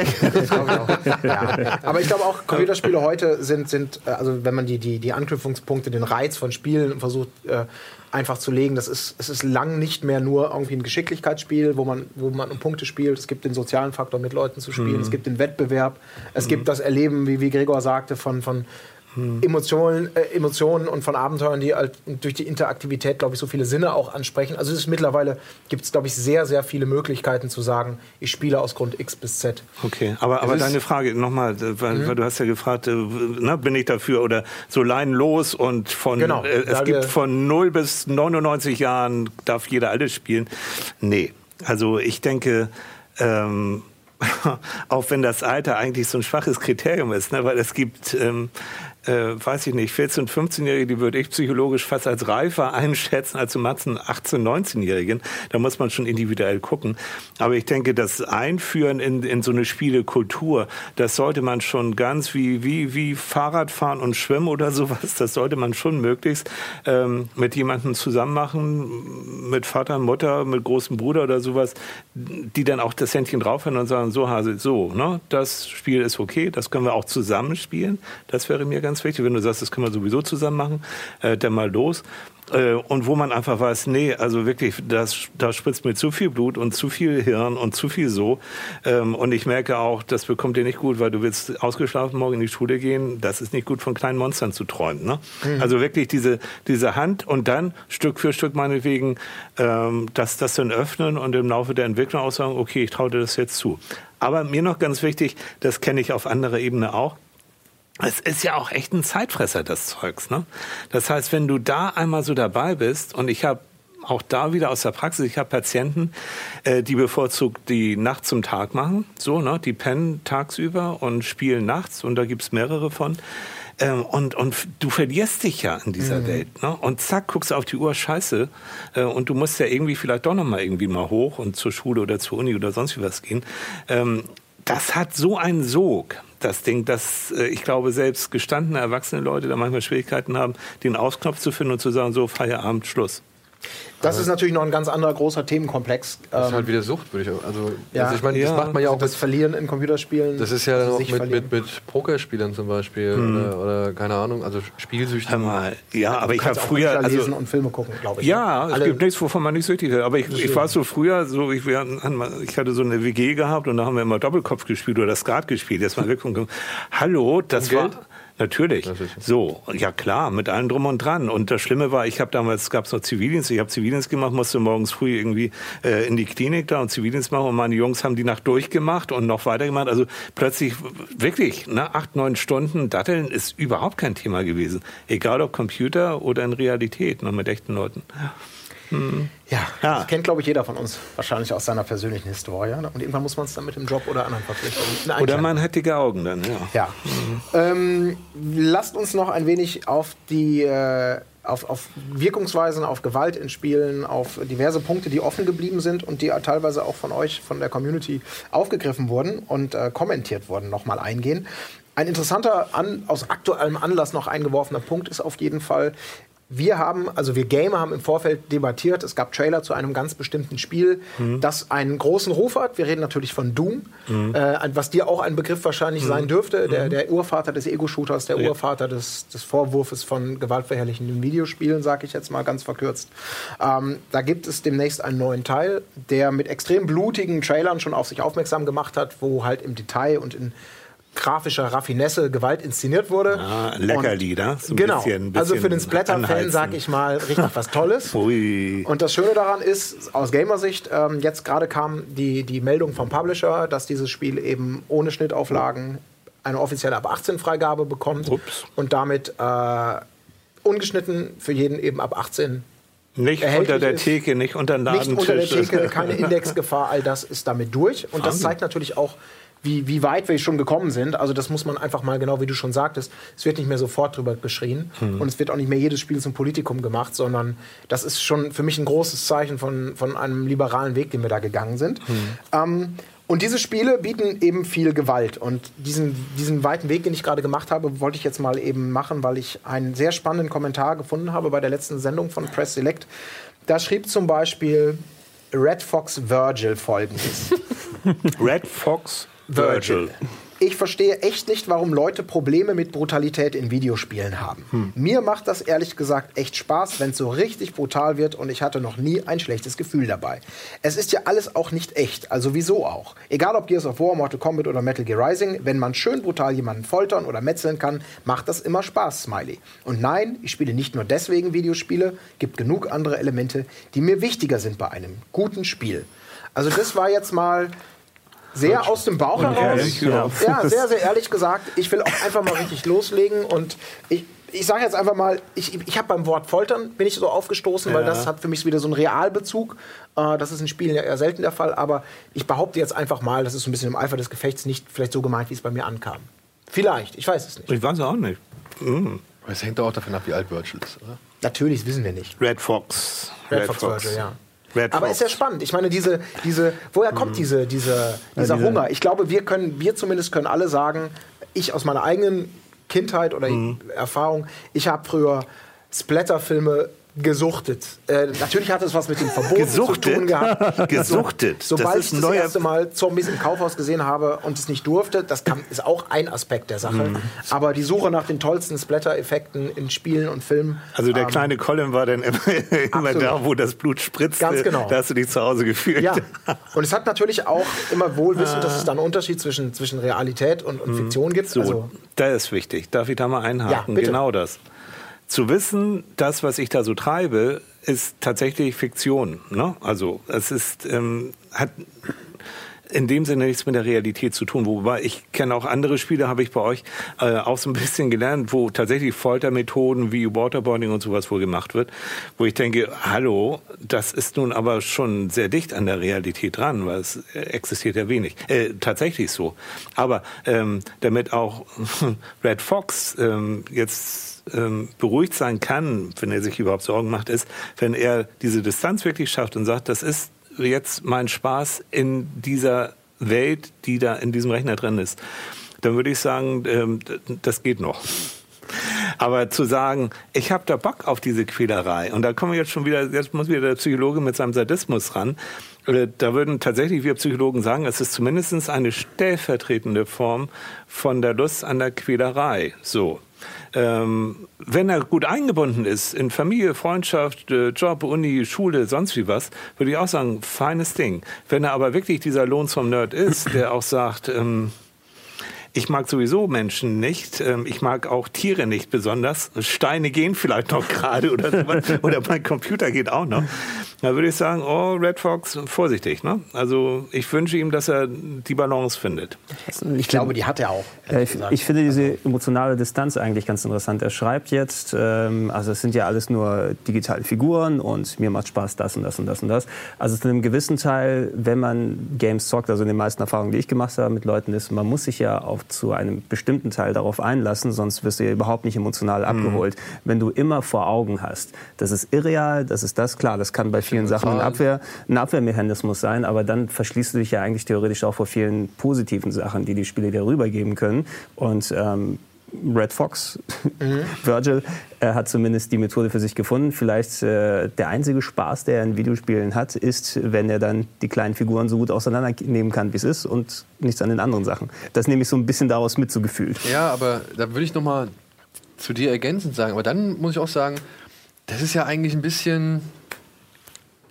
Ja. Aber ich glaube auch, Computerspiele heute sind, sind äh, also wenn man die, die, die Anknüpfungspunkte, den Reiz von Spielen versucht äh, einfach zu legen, das ist, es ist lang nicht mehr nur irgendwie ein Geschicklichkeitsspiel, wo man, wo man um Punkte spielt. Es gibt den sozialen Faktor, mit Leuten zu spielen. Es gibt den Wettbewerb. Es gibt das Erleben, wie, wie Gregor sagte, von, von Emotionen, äh, Emotionen und von Abenteuern, die halt durch die Interaktivität, glaube ich, so viele Sinne auch ansprechen. Also es ist mittlerweile gibt es, glaube ich, sehr, sehr viele Möglichkeiten zu sagen, ich spiele aus Grund X bis Z. Okay, aber, aber deine Frage nochmal, weil, weil du hast ja gefragt, äh, na, bin ich dafür oder so leinenlos und von Genau, äh, es gibt von 0 bis 99 Jahren darf jeder alles spielen. Nee, also ich denke, ähm, auch wenn das Alter eigentlich so ein schwaches Kriterium ist, ne? weil es gibt ähm, äh, weiß ich nicht, 14-, und 15-Jährige, die würde ich psychologisch fast als reifer einschätzen als zum 18-, 19-Jährigen. Da muss man schon individuell gucken. Aber ich denke, das Einführen in, in so eine Spielekultur, das sollte man schon ganz wie, wie, wie Fahrradfahren und Schwimmen oder sowas, das sollte man schon möglichst ähm, mit jemandem zusammen machen, mit Vater, Mutter, mit großem Bruder oder sowas, die dann auch das Händchen draufhören und sagen, so Hase, so, ne, das Spiel ist okay, das können wir auch zusammen spielen. Das wäre mir ganz ganz wichtig, wenn du sagst, das können wir sowieso zusammen machen, äh, dann mal los. Äh, und wo man einfach weiß, nee, also wirklich, das, da spritzt mir zu viel Blut und zu viel Hirn und zu viel so. Ähm, und ich merke auch, das bekommt dir nicht gut, weil du willst ausgeschlafen morgen in die Schule gehen. Das ist nicht gut, von kleinen Monstern zu träumen. Ne? Mhm. Also wirklich diese, diese Hand und dann Stück für Stück meinetwegen ähm, das, das dann öffnen und im Laufe der Entwicklung auch sagen, okay, ich traue dir das jetzt zu. Aber mir noch ganz wichtig, das kenne ich auf anderer Ebene auch, es ist ja auch echt ein Zeitfresser, das Zeugs. Ne? Das heißt, wenn du da einmal so dabei bist, und ich habe auch da wieder aus der Praxis, ich habe Patienten, äh, die bevorzugt die Nacht zum Tag machen, so, ne? die pennen tagsüber und spielen nachts, und da gibt's mehrere von. Ähm, und, und du verlierst dich ja in dieser mhm. Welt. Ne? Und zack, guckst du auf die Uhr, scheiße. Äh, und du musst ja irgendwie vielleicht doch nochmal irgendwie mal hoch und zur Schule oder zur Uni oder sonst wie was gehen. Ähm, das hat so einen Sog das Ding, dass äh, ich glaube, selbst gestandene erwachsene Leute da manchmal Schwierigkeiten haben, den Ausknopf zu finden und zu sagen, so Feierabend, Schluss. Das ist natürlich noch ein ganz anderer großer Themenkomplex. Das ist halt ähm, wieder Sucht, würde ich auch. Also, ja. also ich meine, das ja. macht man ja auch. Das mit, Verlieren in Computerspielen. Das ist ja dann auch mit, mit, mit, Pokerspielern zum Beispiel hm. oder, oder, keine Ahnung, also Spielsüchtig. Mal, ja, aber ich habe früher also, lesen und Filme gucken, glaube ich. Ja, ne? es gibt nichts, wovon man nicht süchtig wird. Aber ich, ich war so früher, so ich, wir hatten, ich hatte so eine WG gehabt und da haben wir immer Doppelkopf gespielt oder Skat gespielt. Das war wirklich. Hallo, das war. Natürlich. So, ja klar, mit allem drum und dran. Und das Schlimme war, ich habe damals, gab es noch Zivildienst, ich habe Zivildienst gemacht, musste morgens früh irgendwie äh, in die Klinik da und Zivildienst machen und meine Jungs haben die Nacht durchgemacht und noch weitergemacht. Also plötzlich wirklich, ne, acht, neun Stunden Datteln ist überhaupt kein Thema gewesen. Egal ob Computer oder in Realität, ne, mit echten Leuten. Ja. Hm. Ja, ja, das kennt, glaube ich, jeder von uns wahrscheinlich aus seiner persönlichen Historie. Und irgendwann muss man es dann mit dem Job oder anderen Verpflichtungen Oder man hat dicke Augen dann, ja. ja. Mhm. Ähm, lasst uns noch ein wenig auf die äh, auf, auf Wirkungsweisen, auf Gewalt in Spielen, auf diverse Punkte, die offen geblieben sind und die teilweise auch von euch, von der Community aufgegriffen wurden und äh, kommentiert wurden, nochmal eingehen. Ein interessanter, an, aus aktuellem Anlass noch eingeworfener Punkt ist auf jeden Fall, wir haben, also wir Gamer haben im Vorfeld debattiert, es gab Trailer zu einem ganz bestimmten Spiel, mhm. das einen großen Ruf hat. Wir reden natürlich von Doom, mhm. äh, was dir auch ein Begriff wahrscheinlich mhm. sein dürfte. Der, mhm. der, Urvater des Ego-Shooters, der ja. Urvater des, des, Vorwurfs von gewaltverherrlichenden Videospielen, sage ich jetzt mal ganz verkürzt. Ähm, da gibt es demnächst einen neuen Teil, der mit extrem blutigen Trailern schon auf sich aufmerksam gemacht hat, wo halt im Detail und in grafischer Raffinesse Gewalt inszeniert wurde. Ah, Leckerli, da? So genau. Bisschen, bisschen also für den Splatter-Fan, sag ich mal, richtig was Tolles. Ui. Und das Schöne daran ist, aus Gamersicht, ähm, jetzt gerade kam die, die Meldung vom Publisher, dass dieses Spiel eben ohne Schnittauflagen eine offizielle ab 18 Freigabe bekommt Ups. und damit äh, ungeschnitten für jeden eben ab 18 nicht unter der Theke, nicht unter dem Nicht unter der Theke, keine Indexgefahr, all das ist damit durch. Und das zeigt natürlich auch, wie, wie weit wir schon gekommen sind. Also das muss man einfach mal, genau wie du schon sagtest, es wird nicht mehr sofort drüber geschrien mhm. und es wird auch nicht mehr jedes Spiel zum Politikum gemacht, sondern das ist schon für mich ein großes Zeichen von, von einem liberalen Weg, den wir da gegangen sind. Mhm. Ähm, und diese Spiele bieten eben viel Gewalt. Und diesen, diesen weiten Weg, den ich gerade gemacht habe, wollte ich jetzt mal eben machen, weil ich einen sehr spannenden Kommentar gefunden habe bei der letzten Sendung von Press Select. Da schrieb zum Beispiel Red Fox Virgil folgendes. Red Fox Virgil. Ich verstehe echt nicht, warum Leute Probleme mit Brutalität in Videospielen haben. Hm. Mir macht das ehrlich gesagt echt Spaß, wenn es so richtig brutal wird und ich hatte noch nie ein schlechtes Gefühl dabei. Es ist ja alles auch nicht echt, also wieso auch? Egal ob Gears of War, Mortal Kombat oder Metal Gear Rising, wenn man schön brutal jemanden foltern oder metzeln kann, macht das immer Spaß, Smiley. Und nein, ich spiele nicht nur deswegen Videospiele, gibt genug andere Elemente, die mir wichtiger sind bei einem guten Spiel. Also das war jetzt mal sehr aus dem Bauch heraus. Ehrlich, ja. ja, sehr, sehr ehrlich gesagt. Ich will auch einfach mal richtig loslegen und ich, ich sage jetzt einfach mal, ich, ich habe beim Wort Foltern bin ich so aufgestoßen, weil Ja. das hat für mich wieder so einen Realbezug. Äh, das ist in Spielen ja eher selten der Fall, aber ich behaupte jetzt einfach mal, das ist so ein bisschen im Eifer des Gefechts nicht vielleicht so gemeint, wie es bei mir ankam. Vielleicht, ich weiß es nicht. Ich weiß auch nicht. Mm. Es hängt auch davon ab, wie alt Virgil ist, oder? Natürlich, das wissen wir nicht. Red Fox. Red, Fox, Virgil, ja. Aber ist ja spannend. Ich meine, diese, diese, woher kommt diese, diese, dieser diese- Hunger? Ich glaube, wir können, wir zumindest können alle sagen, ich aus meiner eigenen Kindheit oder Erfahrung, ich habe früher Splatterfilme gesuchtet. Äh, natürlich hat es was mit dem Verbot zu tun gehabt. Gesuchtet. So, Das sobald ist ich das neuer- erste Mal Zombies im Kaufhaus gesehen habe und es nicht durfte, das kann, ist auch ein Aspekt der Sache. Mhm. Aber die Suche nach den tollsten Splatter-Effekten in Spielen und Filmen. Also der ähm, kleine Colin war dann immer, immer da, wo das Blut spritzt. Ganz genau. Da hast du dich zu Hause gefühlt. Ja, und es hat natürlich auch immer wohlwissend, dass es da einen Unterschied zwischen, zwischen Realität und, und Fiktion gibt. So, Also, da ist wichtig. Darf ich da mal einhaken? Ja, genau das. Zu wissen, das, was ich da so treibe, ist tatsächlich Fiktion. Ne? Also es ist, ähm, hat in dem Sinne nichts mit der Realität zu tun. Wobei ich kenne auch andere Spiele, habe ich bei euch äh, auch so ein bisschen gelernt, wo tatsächlich Foltermethoden wie Waterboarding und sowas wohl gemacht wird, wo ich denke, hallo, das ist nun aber schon sehr dicht an der Realität dran, weil es existiert ja wenig. Äh, tatsächlich so. Aber ähm, damit auch Red Fox ähm, jetzt ähm, beruhigt sein kann, wenn er sich überhaupt Sorgen macht, ist, wenn er diese Distanz wirklich schafft und sagt, das ist jetzt mein Spaß in dieser Welt, die da in diesem Rechner drin ist, dann würde ich sagen, ähm, das geht noch. Aber zu sagen, ich habe da Bock auf diese Quälerei und da kommen wir jetzt schon wieder, jetzt muss wieder der Psychologe mit seinem Sadismus ran. Äh, Da würden tatsächlich wir Psychologen sagen, es ist zumindest eine stellvertretende Form von der Lust an der Quälerei. So. Ähm, wenn er gut eingebunden ist in Familie, Freundschaft, äh, Job, Uni, Schule, sonst wie was, würde ich auch sagen, feines Ding. Wenn er aber wirklich dieser Lonesome Nerd ist, der auch sagt, ähm, ich mag sowieso Menschen nicht. Ähm, Ich mag auch Tiere nicht besonders. Steine gehen vielleicht noch gerade oder sowas. oder mein Computer geht auch noch. Da würde ich sagen, oh, Red Fox, vorsichtig. Ne? Also ich wünsche ihm, dass er die Balance findet. ich glaube, die hat er auch. Ehrlich ich, ich finde diese emotionale Distanz eigentlich ganz interessant. Er schreibt jetzt, ähm, also es sind ja alles nur digitale Figuren und mir macht Spaß das und das und das und das. Also zu einem gewissen Teil, wenn man Games zockt, also in den meisten Erfahrungen, die ich gemacht habe mit Leuten, ist, man muss sich ja auf zu einem bestimmten Teil darauf einlassen, sonst wirst du ja überhaupt nicht emotional abgeholt. Wenn du immer vor Augen hast, das ist irreal, das ist das, klar, das kann bei vielen Sachen ein, Abwehr, ein Abwehrmechanismus sein, aber dann verschließt du dich ja eigentlich theoretisch auch vor vielen positiven Sachen, die die Spiele dir rübergeben können. Und ähm, Red Fox, Virgil, äh, hat zumindest die Methode für sich gefunden. Vielleicht äh, der einzige Spaß, der er in Videospielen hat, ist, wenn er dann die kleinen Figuren so gut auseinandernehmen kann, wie es ist und nichts an den anderen Sachen. Das nehme ich so ein bisschen daraus mit so gefühlt. Ja, aber da würde ich noch mal zu dir ergänzend sagen. Aber dann muss ich auch sagen, das ist ja eigentlich ein bisschen.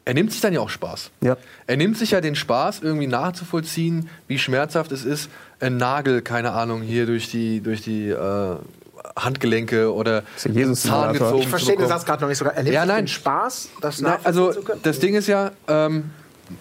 Er nimmt sich dann ja auch Spaß. Ja. Er nimmt sich ja den Spaß, irgendwie nachzuvollziehen, wie schmerzhaft es ist, ein Nagel, keine Ahnung, hier durch die, durch die äh, Handgelenke oder Jesus- Zahn gezogen ich verstehe den. Satz gerade noch nicht so. Er nimmt Ja, nein. den Spaß, das Nein, also das Ding ist ja, ähm,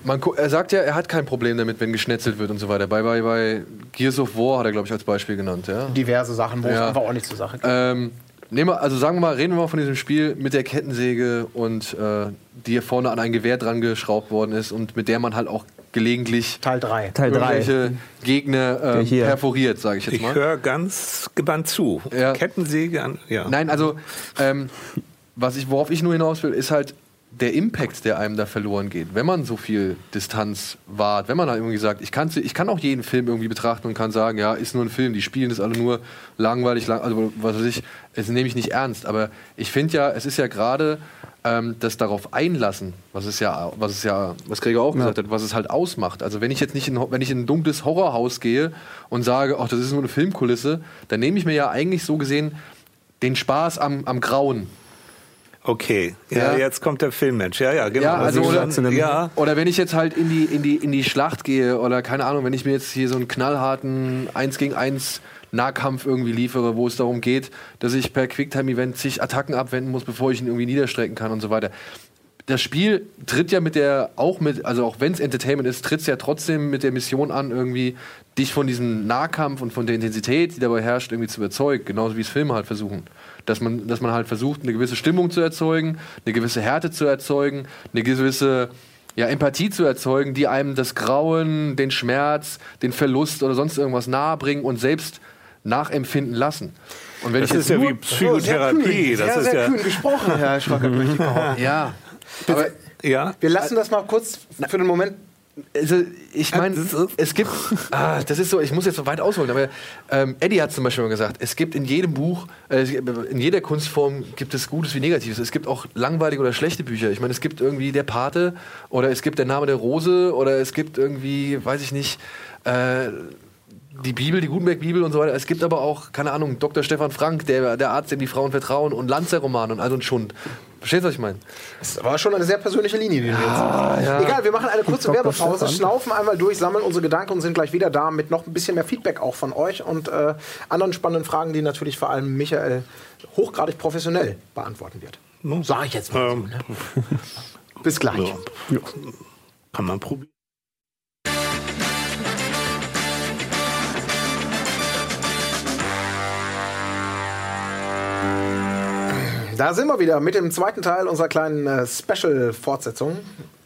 man, er sagt ja, er hat kein Problem damit, wenn geschnetzelt wird und so weiter. Bei, bei, bei Gears of War hat er, glaube ich, als Beispiel genannt. Ja? diverse Sachen, wo es Ja. einfach auch nicht zur Sache geht. Ähm, nehmen wir, also sagen wir mal, reden wir mal von diesem Spiel mit der Kettensäge und äh, die hier vorne an ein Gewehr dran geschraubt worden ist und mit der man halt auch gelegentlich Teil 3. Teil 3. irgendwelche Gegner ähm, Der hier. perforiert, sage ich jetzt Ich mal. höre ganz gebannt zu. Ja. Kettensäge an. Ja. Nein, also ähm, was ich, worauf ich nur hinaus will, ist halt der Impact, der einem da verloren geht, wenn man so viel Distanz wahrt, wenn man halt irgendwie sagt, ich kann, ich kann auch jeden Film irgendwie betrachten und kann sagen, ja, ist nur ein Film, die spielen das alle nur langweilig, lang, also was weiß ich, das nehme ich nicht ernst. Aber ich finde ja, es ist ja gerade ähm, das darauf einlassen, was es ja, was es ja, was Gregor auch gesagt hat, was es halt ausmacht. Also wenn ich jetzt nicht in, wenn ich in ein dunkles Horrorhaus gehe und sage, ach, das ist nur eine Filmkulisse, dann nehme ich mir ja eigentlich so gesehen den Spaß am, am Grauen. Okay, ja, Ja. jetzt kommt der Filmmensch. Ja, ja, genau. Ja, also oder- ja, Oder wenn ich jetzt halt in die, in, die, in die Schlacht gehe oder keine Ahnung, wenn ich mir jetzt hier so einen knallharten 1 gegen 1 Nahkampf irgendwie liefere, wo es darum geht, dass ich per Quicktime-Event zig Attacken abwenden muss, bevor ich ihn irgendwie niederstrecken kann und so weiter. Das Spiel tritt ja mit der, auch mit, also auch wenn es Entertainment ist, tritt es ja trotzdem mit der Mission an, irgendwie dich von diesem Nahkampf und von der Intensität, die dabei herrscht, irgendwie zu überzeugen. Genauso wie es Filme halt versuchen. Dass man, dass man halt versucht, eine gewisse Stimmung zu erzeugen, eine gewisse Härte zu erzeugen, eine gewisse ja, Empathie zu erzeugen, die einem das Grauen, den Schmerz, den Verlust oder sonst irgendwas nahebringen und selbst nachempfinden lassen. Und wenn Das ich ist jetzt ja wie Psychotherapie. Sehr, Das ist sehr ja, kühn gesprochen, Herr Schwacker, möchte ich behaupten. ja, aber ja. Wir lassen das mal kurz für den Moment. Also, ich meine, ist- es gibt, ah, das ist so, ich muss jetzt so weit ausholen, aber ähm, Eddie hat zum Beispiel mal gesagt, es gibt in jedem Buch, äh, in jeder Kunstform gibt es Gutes wie Negatives. Es gibt auch langweilige oder schlechte Bücher. Ich meine, es gibt irgendwie Der Pate oder es gibt Der Name der Rose oder es gibt irgendwie, weiß ich nicht, äh, die Bibel, die Gutenberg-Bibel und so weiter. Es gibt aber auch, keine Ahnung, Dr. Stefan Frank, der, der Arzt, dem die Frauen vertrauen und Lanzer-Roman und all so ein Schund. Verstehst du, was ich meine? Das war schon eine sehr persönliche Linie, die wir jetzt ja. Egal, wir machen eine kurze Dr. Werbepause, schnaufen einmal durch, sammeln unsere Gedanken und sind gleich wieder da mit noch ein bisschen mehr Feedback auch von euch und äh, anderen spannenden Fragen, die natürlich vor allem Michael hochgradig professionell beantworten wird. Sag ich jetzt mal. so, Ähm, ne? Bis gleich. ja. Kann man probieren. Da sind wir wieder mit dem zweiten Teil unserer kleinen äh, Special-Fortsetzung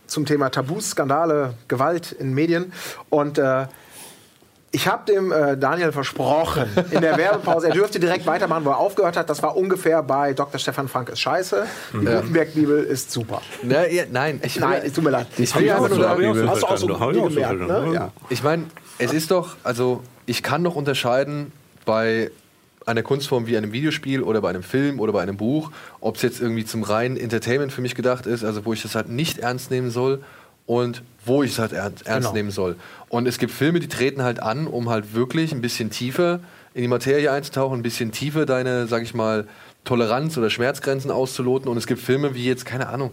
zum Thema Tabus, Skandale, Gewalt in Medien. Und äh, ich habe dem äh, Daniel versprochen in der Werbepause, er dürfte direkt weitermachen, wo er aufgehört hat. Das war ungefähr bei Dr. Stefan Frank ist scheiße. Die Gutenberg-Bibel ist super. Na, ja, nein, ich, Nein, es tut mir leid. Ich Hast du auch so so gemerkt, ne? Ja. Ich meine, es ist doch, also ich kann doch unterscheiden bei einer Kunstform wie einem Videospiel oder bei einem Film oder bei einem Buch, ob es jetzt irgendwie zum reinen Entertainment für mich gedacht ist, also wo ich das halt nicht ernst nehmen soll und wo ich es halt ernst, ernst Genau. nehmen soll. Und es gibt Filme, die treten halt an, um halt wirklich ein bisschen tiefer in die Materie einzutauchen, ein bisschen tiefer deine, sag ich mal, Toleranz oder Schmerzgrenzen auszuloten. Und es gibt Filme wie jetzt, keine Ahnung,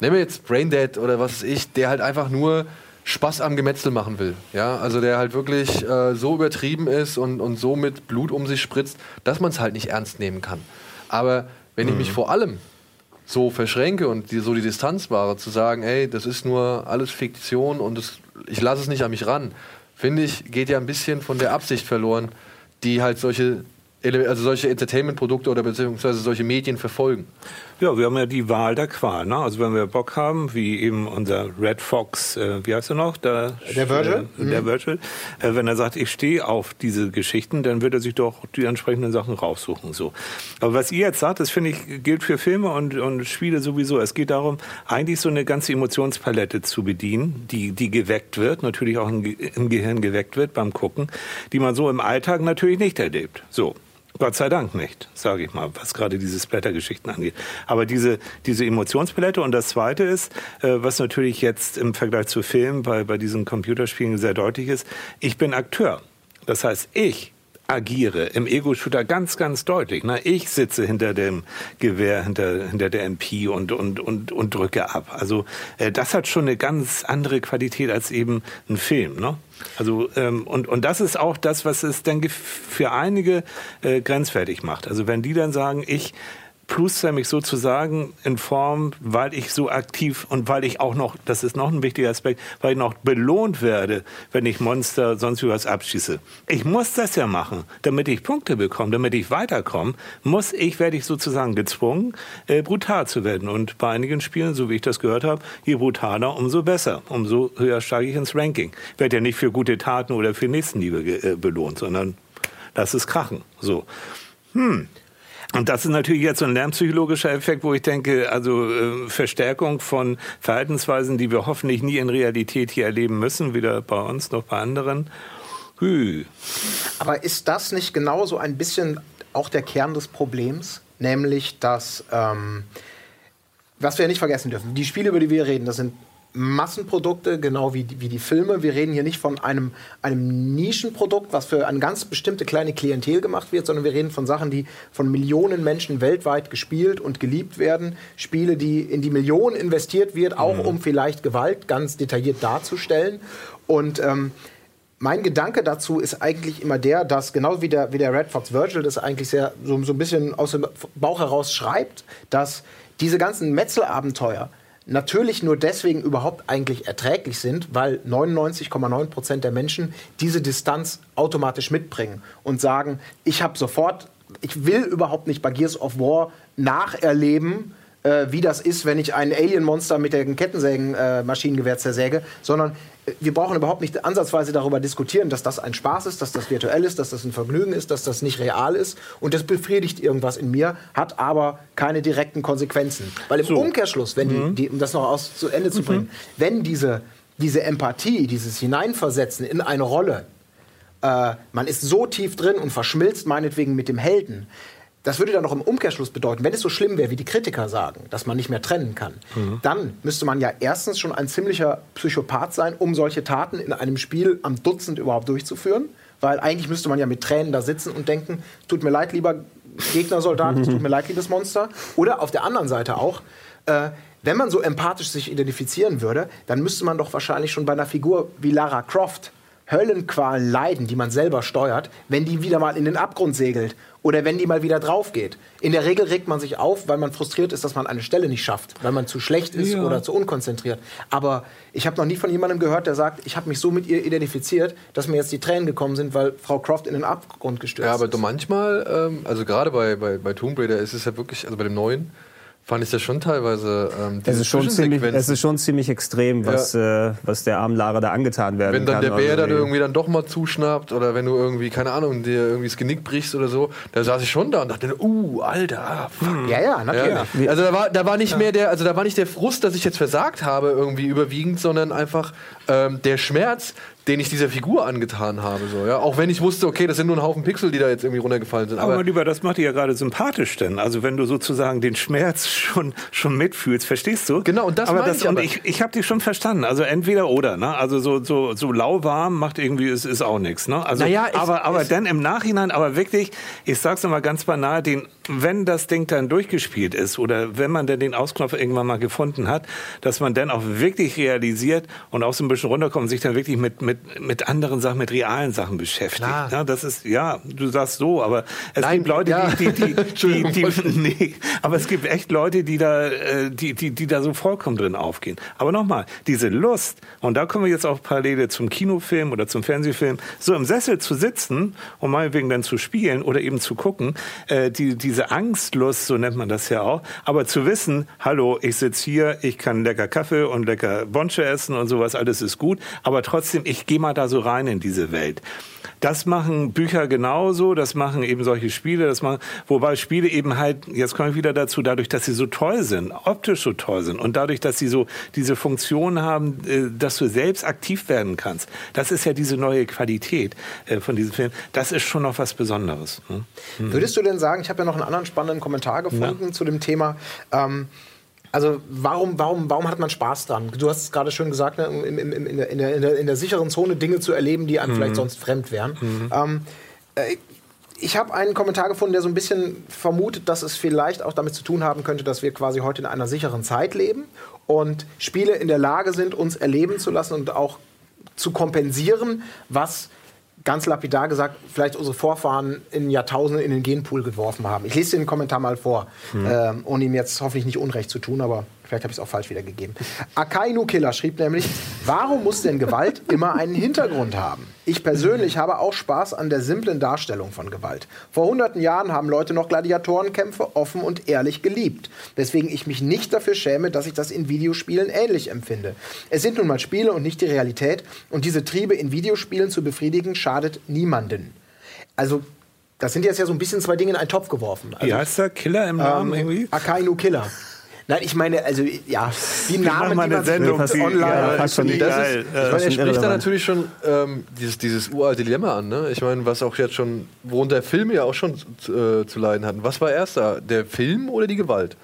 nehmen wir jetzt Braindead oder was weiß ich, der halt einfach nur Spaß am Gemetzel machen will. Ja, also der halt wirklich äh, so übertrieben ist und, und so mit Blut um sich spritzt, dass man es halt nicht ernst nehmen kann. Aber wenn ich mich vor allem so verschränke und die, so die Distanz wahre, zu sagen, ey, das ist nur alles Fiktion und das, ich lasse es nicht an mich ran, finde ich, geht ja ein bisschen von der Absicht verloren, die halt solche, also solche Entertainment-Produkte oder beziehungsweise solche Medien verfolgen. Ja, wir haben ja die Wahl der Qual. Ne? Also wenn wir Bock haben, wie eben unser Red Fox, äh, wie heißt er noch? Der, Der Virgil? Äh, der Virgil. Äh, wenn er sagt, ich stehe auf diese Geschichten, dann wird er sich doch die entsprechenden Sachen raussuchen. So. Aber was ihr jetzt sagt, das finde ich, gilt für Filme und, und Spiele sowieso. Es geht darum, eigentlich so eine ganze Emotionspalette zu bedienen, die, die geweckt wird, natürlich auch im, im Gehirn geweckt wird beim Gucken, die man so im Alltag natürlich nicht erlebt. So. Gott sei Dank nicht, sage ich mal, was gerade diese Splatter-Geschichten angeht. Aber diese, diese Emotionspalette und das Zweite ist, äh, was natürlich jetzt im Vergleich zu Film bei, bei diesen Computerspielen sehr deutlich ist, ich bin Akteur. Das heißt, ich agiere im Ego-Shooter ganz, ganz deutlich. Ne? Ich sitze hinter dem Gewehr, hinter, hinter der MP und, und, und, und drücke ab. Also äh, das hat schon eine ganz andere Qualität als eben ein Film. Ne? Also ähm, und, und das ist auch das, was es dann gef- für einige äh, grenzwertig macht. Also wenn die dann sagen, ich pluster mich sozusagen in Form, weil ich so aktiv und weil ich auch noch, das ist noch ein wichtiger Aspekt, weil ich noch belohnt werde, wenn ich Monster sonst wie was abschieße. Ich muss das ja machen, damit ich Punkte bekomme, damit ich weiterkomme, muss ich, werde ich sozusagen gezwungen, äh, brutal zu werden. Und bei einigen Spielen, so wie ich das gehört habe, je brutaler, umso besser, umso höher steige ich ins Ranking. Ich werde ja nicht für gute Taten oder für Nächstenliebe äh, belohnt, sondern lass es krachen. So. Hm. Und das ist natürlich jetzt so ein lernpsychologischer Effekt, wo ich denke, also äh, Verstärkung von Verhaltensweisen, die wir hoffentlich nie in Realität hier erleben müssen, weder bei uns noch bei anderen. Hü. Aber ist das nicht genauso ein bisschen auch der Kern des Problems? Nämlich, dass, ähm, was wir nicht vergessen dürfen, die Spiele, über die wir reden, das sind Massenprodukte, genau wie die, wie die Filme. Wir reden hier nicht von einem, einem Nischenprodukt, was für eine ganz bestimmte kleine Klientel gemacht wird, sondern wir reden von Sachen, die von Millionen Menschen weltweit gespielt und geliebt werden. Spiele, die in die Millionen investiert wird, auch um vielleicht Gewalt ganz detailliert darzustellen. Und ähm, mein Gedanke dazu ist eigentlich immer der, dass genau wie der, wie der Red Fox Virgil das eigentlich sehr so, so ein bisschen aus dem Bauch heraus schreibt, dass diese ganzen Metzelabenteuer natürlich nur deswegen überhaupt eigentlich erträglich sind, weil 99,9 Prozent der Menschen diese Distanz automatisch mitbringen und sagen, ich habe sofort ich will überhaupt nicht bei Gears of War nacherleben, äh, wie das ist, wenn ich ein Alien-Monster mit der Kettensägen-Maschinengewehr zersäge, sondern äh, wir brauchen überhaupt nicht ansatzweise darüber diskutieren, dass das ein Spaß ist, dass das virtuell ist, dass das ein Vergnügen ist, dass das nicht real ist und das befriedigt irgendwas in mir, hat aber keine direkten Konsequenzen. Weil im So. Umkehrschluss, wenn die, die, um das noch aus, zu Ende zu bringen, wenn diese, diese Empathie, dieses Hineinversetzen in eine Rolle, äh, man ist so tief drin und verschmilzt meinetwegen mit dem Helden. Das würde dann noch im Umkehrschluss bedeuten, wenn es so schlimm wäre, wie die Kritiker sagen, dass man nicht mehr trennen kann, dann müsste man ja erstens schon ein ziemlicher Psychopath sein, um solche Taten in einem Spiel am Dutzend überhaupt durchzuführen. Weil eigentlich müsste man ja mit Tränen da sitzen und denken, tut mir leid, lieber Gegnersoldat, es tut mir leid, liebes Monster. Oder auf der anderen Seite auch, äh, wenn man so empathisch sich identifizieren würde, dann müsste man doch wahrscheinlich schon bei einer Figur wie Lara Croft Höllenqualen leiden, die man selber steuert, wenn die wieder mal in den Abgrund segelt oder wenn die mal wieder drauf geht. In der Regel regt man sich auf, weil man frustriert ist, dass man eine Stelle nicht schafft, weil man zu schlecht ist Ja. oder zu unkonzentriert. Aber ich habe noch nie von jemandem gehört, der sagt, ich habe mich so mit ihr identifiziert, dass mir jetzt die Tränen gekommen sind, weil Frau Croft in den Abgrund gestürzt Ja, aber ist. manchmal, ähm, also gerade bei, bei, bei Tomb Raider ist es ja wirklich, also bei dem neuen, fand ich das schon teilweise. Ähm, Es diese ist, schon ziemlich, Zwischensequenzen. es ist schon ziemlich extrem, was, äh, was der armen Lara da angetan werden wenn dann kann. der Bär dann Also, irgendwie dann doch mal zuschnappt oder wenn du irgendwie, keine Ahnung, dir irgendwie das Genick brichst oder so, da saß ich schon da und dachte, uh, Alter, fuck. ja, ja, natürlich. Ja. Also da war, da war nicht mehr der, also da war nicht der Frust, dass ich jetzt versagt habe, irgendwie überwiegend, sondern einfach ähm, der Schmerz, den ich dieser Figur angetan habe. So, ja? Auch wenn ich wusste, okay, das sind nur ein Haufen Pixel, die da jetzt irgendwie runtergefallen sind. Aber, Aber, lieber, das macht dich ja gerade sympathisch denn. Also wenn du sozusagen den Schmerz schon, schon mitfühlst, verstehst du? Genau, und das aber das, ich und aber. ich, ich habe dich schon verstanden. Also entweder oder, ne? Also so, so, so lauwarm macht irgendwie, ist, ist auch nichts, ne? Also, Naja, aber, aber dann im Nachhinein, aber wirklich, ich sag's nochmal ganz banal, den, wenn das Ding dann durchgespielt ist oder wenn man dann den Ausknopf irgendwann mal gefunden hat, dass man dann auch wirklich realisiert und auch so ein bisschen runterkommt und sich dann wirklich mit, mit, mit anderen Sachen, mit realen Sachen beschäftigt. Klar. Ja, das ist, ja, du sagst so, aber es Nein, gibt Leute, ja. die, die, die, die, die, nee, aber es gibt echt Leute, die da, äh, die, die, die da so vollkommen drin aufgehen. Aber nochmal, diese Lust, und da kommen wir jetzt auch Parallele zum Kinofilm oder zum Fernsehfilm, so im Sessel zu sitzen und meinetwegen dann zu spielen oder eben zu gucken, äh, die, diese Angstlust, so nennt man das ja auch, aber zu wissen, hallo, ich sitze hier, ich kann lecker Kaffee und lecker Bonsche essen und sowas, alles ist gut, aber trotzdem, ich gehe mal da so rein in diese Welt. Das machen Bücher genauso, das machen eben solche Spiele, das machen, wobei Spiele eben halt, jetzt komme ich wieder dazu, dadurch, dass sie so toll sind, optisch so toll sind und dadurch, dass sie so diese Funktion haben, äh, dass du selbst aktiv werden kannst. Das ist ja diese neue Qualität äh, von diesem Film. Das ist schon noch was Besonderes. ne? Würdest du denn sagen, ich habe ja noch einen anderen spannenden Kommentar gefunden zu dem Thema, ähm, also warum, warum, warum hat man Spaß dran? Du hast es gerade schön gesagt, ne, in, der, in, der, in, der, in der sicheren Zone Dinge zu erleben, die einem vielleicht sonst fremd wären. Ähm, äh, ich habe einen Kommentar gefunden, der so ein bisschen vermutet, dass es vielleicht auch damit zu tun haben könnte, dass wir quasi heute in einer sicheren Zeit leben und Spiele in der Lage sind, uns erleben zu lassen und auch zu kompensieren, was ganz lapidar gesagt, vielleicht unsere Vorfahren in Jahrtausenden in den Genpool geworfen haben. Ich lese den Kommentar mal vor, ähm, ohne ihm jetzt hoffentlich nicht Unrecht zu tun, aber vielleicht habe ich es auch falsch wiedergegeben. Akainu Killer schrieb nämlich, warum muss denn Gewalt immer einen Hintergrund haben? Ich persönlich habe auch Spaß an der simplen Darstellung von Gewalt. Vor hunderten Jahren haben Leute noch Gladiatorenkämpfe offen und ehrlich geliebt, weswegen ich mich nicht dafür schäme, dass ich das in Videospielen ähnlich empfinde. Es sind nun mal Spiele und nicht die Realität und diese Triebe in Videospielen zu befriedigen schadet niemanden. Also das sind jetzt ja so ein bisschen zwei Dinge in einen Topf geworfen. Also, Wie heißt der? Killer im Namen irgendwie? Akainu Killer. Nein, ich meine, also ja, die Namen, mal die man Sendung, die- online ja, fast schon die- das ist, ich meine, er spricht da natürlich schon ähm, dieses, dieses uralte Dilemma an. Ne? Ich meine, was auch jetzt schon, worunter Filme ja auch schon zu, äh, zu leiden hatten. Was war erster, der Film oder die Gewalt?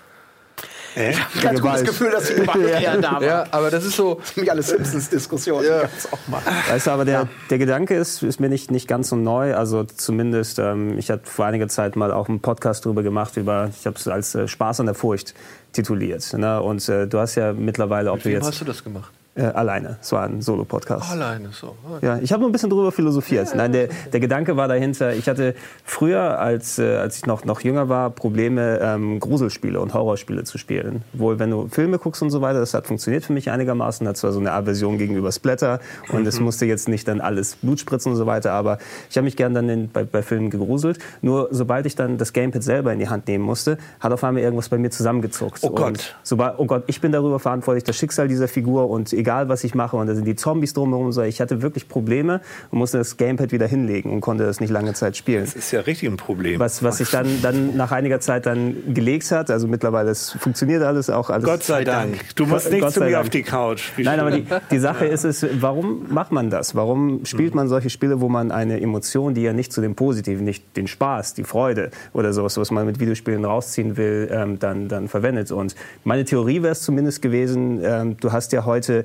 Äh? Ich habe ein ganz gutes. Gefühl, dass die Gewalt eher da war. Ja, aber das ist so. Mich alle Simpsons-Diskussionen. Ja. auch mal. Weißt du, aber der, der Gedanke ist, ist mir nicht, nicht ganz so neu. Also zumindest, ähm, ich habe vor einiger Zeit mal auch einen Podcast darüber gemacht, über, ich habe es als äh, Spaß an der Furcht tituliert. Ne? Und äh, du hast ja mittlerweile, ob Mit du jetzt hast du das gemacht? Äh, alleine. Es war ein Solo-Podcast. Alleine so. Ja, ich habe nur ein bisschen drüber philosophiert. Nein, der, der Gedanke war dahinter, ich hatte früher, als, äh, als ich noch, noch jünger war, Probleme, ähm, Gruselspiele und Horrorspiele zu spielen. Wohl, wenn du Filme guckst und so weiter, das hat funktioniert für mich einigermaßen, hat zwar so eine Aversion gegenüber Splatter und Mhm. es musste jetzt nicht dann alles Blut spritzen und so weiter, aber ich habe mich gern dann in, bei, bei Filmen gegruselt. Nur sobald ich dann das Gamepad selber in die Hand nehmen musste, hat auf einmal irgendwas bei mir zusammengezuckt. Oh Gott. Und sobald, oh Gott, ich bin darüber verantwortlich, das Schicksal dieser Figur und egal was ich mache und da sind die Zombies drumherum so, ich hatte wirklich Probleme und musste das Gamepad wieder hinlegen und konnte das nicht lange Zeit spielen. Das ist ja richtig ein Problem. Was, was sich dann, dann nach einiger Zeit dann gelegt hat, also mittlerweile funktioniert alles auch alles. Gott sei Dank. Du musst nicht zu mir Dank. auf die Couch. Wie Nein, aber die, die Sache ist es, warum macht man das? Warum spielt man solche Spiele, wo man eine Emotion, die ja nicht zu dem Positiven, nicht den Spaß, die Freude oder sowas, was man mit Videospielen rausziehen will, ähm, dann, dann verwendet? Und meine Theorie wäre es zumindest gewesen, ähm, du hast ja heute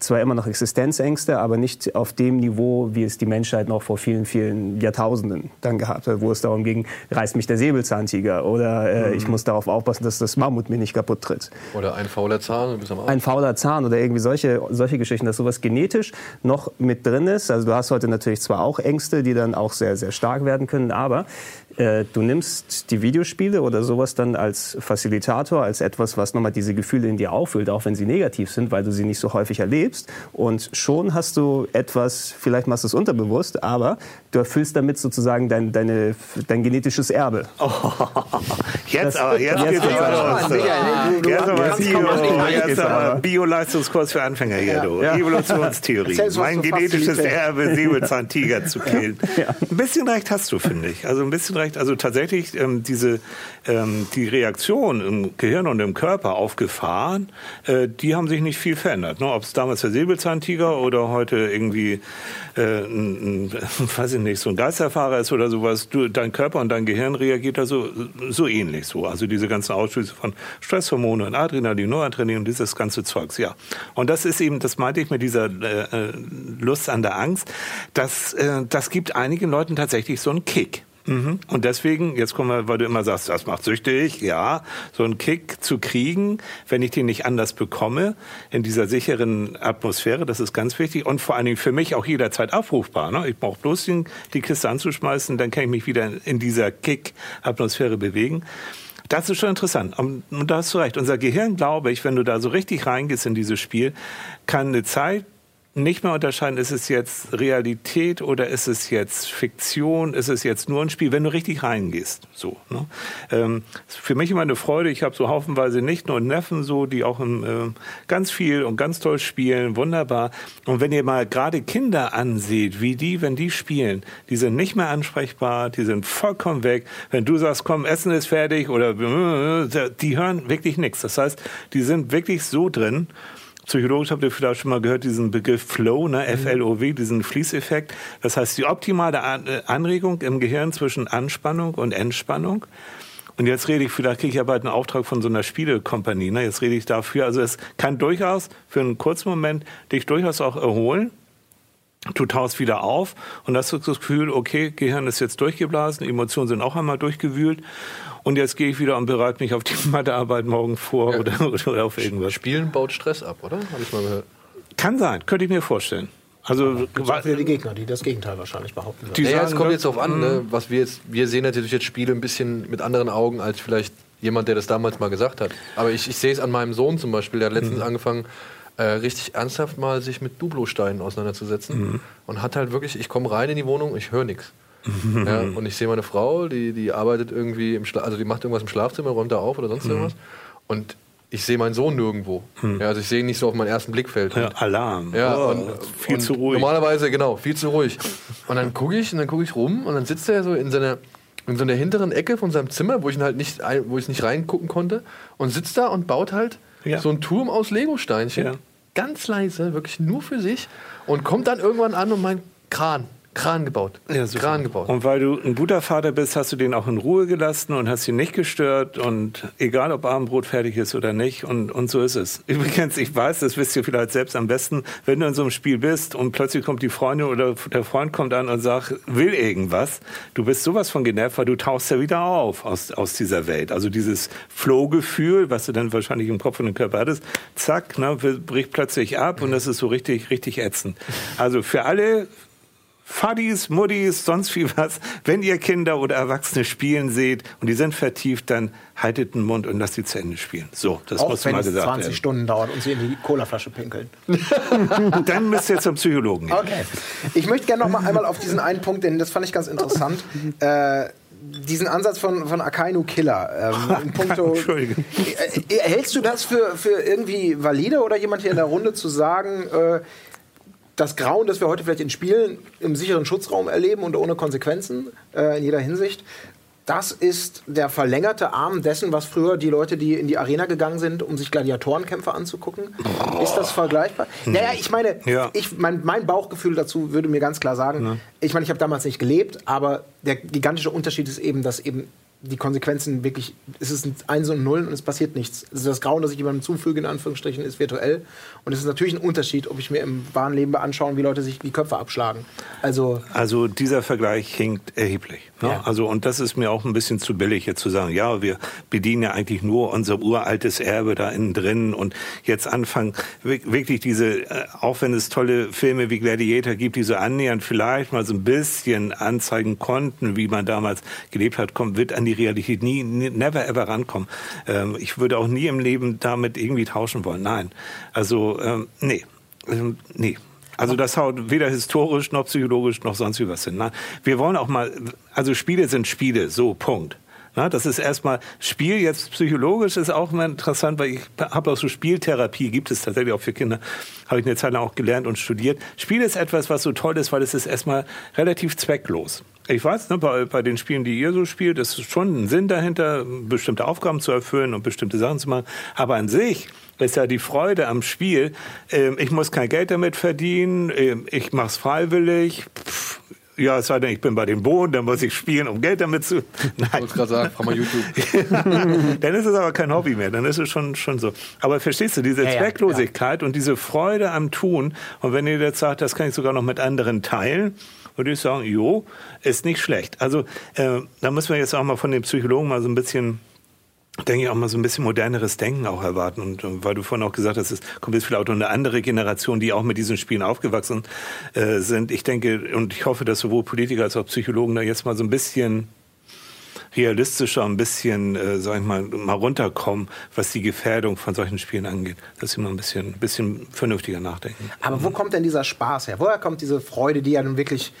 zwar immer noch Existenzängste, aber nicht auf dem Niveau, wie es die Menschheit noch vor vielen, vielen Jahrtausenden dann gehabt hat, wo es darum ging, reißt mich der Säbelzahntiger oder äh, ich muss darauf aufpassen, dass das Mammut mir nicht kaputt tritt Oder ein fauler Zahn am ein fauler Zahn oder irgendwie solche, solche Geschichten, dass sowas genetisch noch mit drin ist. Also du hast heute natürlich zwar auch Ängste, die dann auch sehr, sehr stark werden können, aber äh, du nimmst die Videospiele oder sowas dann als Facilitator, als etwas, was nochmal diese Gefühle in dir auffüllt, auch wenn sie negativ sind, weil du sie nicht so häufig erlebst. Und schon hast du etwas, vielleicht machst du es unterbewusst, aber du erfüllst damit sozusagen dein, deine, dein genetisches Erbe. Jetzt Das- aber, jetzt das- geht's das- los. Jetzt aber Bio, jetzt aber aber- Bio-Leistungskurs für Anfänger hier, du. Ja. Evolutionstheorie. Mein genetisches. Erbe, Säbelzahntiger zu killen. Ein bisschen recht hast du, finde ich. Also ein bisschen recht. Also tatsächlich ähm, diese, ähm, die Reaktion im Gehirn und im Körper auf Gefahren, äh, die haben sich nicht viel verändert. Ne? Ob es damals der Säbelzahntiger oder heute irgendwie, äh, ein, ein, weiß ich nicht, so ein Geisterfahrer ist oder sowas, du, dein Körper und dein Gehirn reagiert da so, so ähnlich so. Also diese ganzen Ausschüsse von Stresshormone und Adrenalin, Noradrenalin und dieses ganze Zeugs, ja. Und das ist eben, das meinte ich mit dieser äh, äh, Lust an der Angst, das, äh, das gibt einigen Leuten tatsächlich so einen Kick. Mhm. Und deswegen, jetzt kommen wir, weil du immer sagst, das macht süchtig, ja, so einen Kick zu kriegen, wenn ich den nicht anders bekomme, in dieser sicheren Atmosphäre, das ist ganz wichtig und vor allen Dingen für mich auch jederzeit abrufbar. Ne? Ich brauche bloß den, die Kiste anzuschmeißen, dann kann ich mich wieder in dieser Kick-Atmosphäre bewegen. Das ist schon interessant. Und da hast du recht. Unser Gehirn, glaube ich, wenn du da so richtig reingehst in dieses Spiel, kann eine Zeit nicht mehr unterscheiden, ist es jetzt Realität oder ist es jetzt Fiktion, ist es jetzt nur ein Spiel, wenn du richtig reingehst. So, ne? ähm, für mich immer eine Freude. Ich habe so haufenweise Nichten und Neffen, so, die auch im, ähm, ganz viel und ganz toll spielen, wunderbar. Und wenn ihr mal gerade Kinder anseht, wie die, wenn die spielen, die sind nicht mehr ansprechbar, die sind vollkommen weg. Wenn du sagst, komm, Essen ist fertig oder die hören wirklich nichts. Das heißt, die sind wirklich so drin. Psychologisch habt ihr vielleicht schon mal gehört, diesen Begriff Flow, ne, F-L-O-W, diesen Fließeffekt. Das heißt, die optimale äh, Anregung im Gehirn zwischen Anspannung und Entspannung. Und jetzt rede ich, vielleicht kriege ich ja bald einen Auftrag von so einer Spielekompanie. Ne? Jetzt rede ich dafür. Also es kann durchaus für einen kurzen Moment dich durchaus auch erholen. Du taust wieder auf und hast das Gefühl, okay, Gehirn ist jetzt durchgeblasen, Emotionen sind auch einmal durchgewühlt und jetzt gehe ich wieder und bereite mich auf die Mathearbeit morgen vor Ja. oder, oder auf irgendwas. Spielen baut Stress ab, oder? Habe ich mal gehört. Kann sein, könnte ich mir vorstellen. Also wieder die Gegner, die das Gegenteil wahrscheinlich behaupten. Die Naja, es kommt ne? jetzt darauf an, ne, was wir jetzt, wir sehen natürlich jetzt Spiele ein bisschen mit anderen Augen als vielleicht jemand, der das damals mal gesagt hat. Aber ich, ich sehe es an meinem Sohn zum Beispiel, der hat letztens angefangen, äh, richtig ernsthaft mal sich mit Duplo-Steinen auseinanderzusetzen und hat halt wirklich, ich komme rein in die Wohnung, ich höre nichts. Ja, und ich sehe meine Frau, die, die arbeitet irgendwie im Schla also die macht irgendwas im Schlafzimmer, räumt da auf oder sonst irgendwas. Und ich sehe meinen Sohn nirgendwo. Ja, also ich sehe ihn nicht so auf meinen ersten Blickfeld. Ja, Alarm. Ja, Oh, und, viel und zu ruhig. Normalerweise, genau, viel zu ruhig. Und dann gucke ich und dann gucke ich rum und dann sitzt er so in seiner in so einer hinteren Ecke von seinem Zimmer, wo ich ihn halt nicht, wo ich nicht reingucken konnte, und sitzt da und baut halt Ja. so einen Turm aus Lego-Steinchen, Ja. ganz leise, wirklich nur für sich, und kommt dann irgendwann an und meint Kran, Kran gebaut. Ja, super. Kran gebaut. Und weil du ein guter Vater bist, hast du den auch in Ruhe gelassen und hast ihn nicht gestört. Und egal, ob Abendbrot fertig ist oder nicht. Und, und so ist es. Übrigens, ich weiß, das wisst ihr vielleicht selbst am besten, wenn du in so einem Spiel bist und plötzlich kommt die Freundin oder der Freund kommt an und sagt, will irgendwas. Du bist sowas von genervt, weil du tauchst ja wieder auf aus, aus dieser Welt. Also dieses Flow-Gefühl, was du dann wahrscheinlich im Kopf und im Körper hattest, zack, ne, bricht plötzlich ab und das ist so richtig, richtig ätzend. Also für alle Fadis, Muddis, sonst wie was. Wenn ihr Kinder oder Erwachsene spielen seht und die sind vertieft, dann haltet den Mund und lasst sie zu Ende spielen. So, das Auch muss wenn mal es gesagt 20 werden. Stunden dauert und sie in die Colaflasche pinkeln. Dann müsst ihr zum Psychologen gehen. Okay. Ich möchte gerne noch mal einmal auf diesen einen Punkt, denn das fand ich ganz interessant. Äh, diesen Ansatz von, von Akainu Killer. Ähm, puncto, Entschuldigung. Äh, äh, hältst du das für, für irgendwie valide oder jemand hier in der Runde zu sagen, äh, das Grauen, das wir heute vielleicht in Spielen im sicheren Schutzraum erleben und ohne Konsequenzen äh, in jeder Hinsicht, das ist der verlängerte Arm dessen, was früher die Leute, die in die Arena gegangen sind, um sich Gladiatorenkämpfe anzugucken. Ist das vergleichbar? Naja, ich meine, Ja. ich, mein, mein Bauchgefühl dazu würde mir ganz klar sagen, ich meine, ich habe damals nicht gelebt, aber der gigantische Unterschied ist eben, dass eben die Konsequenzen wirklich, es ist ein Eins und Nullen und es passiert nichts. Also das Grauen, das ich jemandem zufüge, in Anführungsstrichen, ist virtuell. Und es ist natürlich ein Unterschied, ob ich mir im wahren Leben anschaue, wie Leute sich die Köpfe abschlagen. Also, Also dieser Vergleich hinkt erheblich. Ne? Ja. Also und das ist mir auch ein bisschen zu billig jetzt zu sagen, ja, wir bedienen ja eigentlich nur unser uraltes Erbe da innen drin und jetzt anfangen wi- wirklich diese, äh, auch wenn es tolle Filme wie Gladiator gibt, die so annähernd vielleicht mal so ein bisschen anzeigen konnten, wie man damals gelebt hat, kommt, wird an die Realität nie, nie never ever rankommen. Ähm, ich würde auch nie im Leben damit irgendwie tauschen wollen. Nein. Also ähm, nee. Ähm, nee. Also das haut weder historisch noch psychologisch noch sonst wie was hin. Nein, wir wollen auch mal, also Spiele sind Spiele, so Punkt. Na, das ist erstmal Spiel jetzt psychologisch ist auch mal interessant, weil ich habe auch so Spieltherapie gibt es tatsächlich auch für Kinder, habe ich eine Zeit lang auch gelernt und studiert. Spiel ist etwas, was so toll ist, weil es ist erstmal relativ zwecklos. Ich weiß, ne, bei, bei den Spielen, die ihr so spielt, ist schon ein Sinn dahinter, bestimmte Aufgaben zu erfüllen und bestimmte Sachen zu machen. Aber an sich ist ja die Freude am Spiel. Ähm, ich muss kein Geld damit verdienen, ähm, ich mache es freiwillig. Pff, ja, es sei denn, ich bin bei den Bohnen, dann muss ich spielen, um Geld damit zu. Ich Nein, wollte gerade sagen, frag mal YouTube. dann ist es aber kein Hobby mehr, dann ist es schon, schon so. Aber verstehst du, diese Ja, ja, Zwecklosigkeit und diese Freude am Tun, und wenn ihr jetzt sagt, das kann ich sogar noch mit anderen teilen, würde ich sagen, jo, ist nicht schlecht. Also äh, da müssen wir jetzt auch mal von den Psychologen mal so ein bisschen denke ich, auch mal so ein bisschen moderneres Denken auch erwarten. Und äh, weil du vorhin auch gesagt hast, es kommt jetzt vielleicht auch noch eine andere Generation, die auch mit diesen Spielen aufgewachsen äh, sind. Ich denke und ich hoffe, dass sowohl Politiker als auch Psychologen da jetzt mal so ein bisschen realistischer, ein bisschen, äh, sag ich mal, mal runterkommen, was die Gefährdung von solchen Spielen angeht. Dass sie mal ein bisschen, bisschen vernünftiger nachdenken. aber wo kommt denn dieser Spaß her? Woher kommt diese Freude, die ja nun wirklich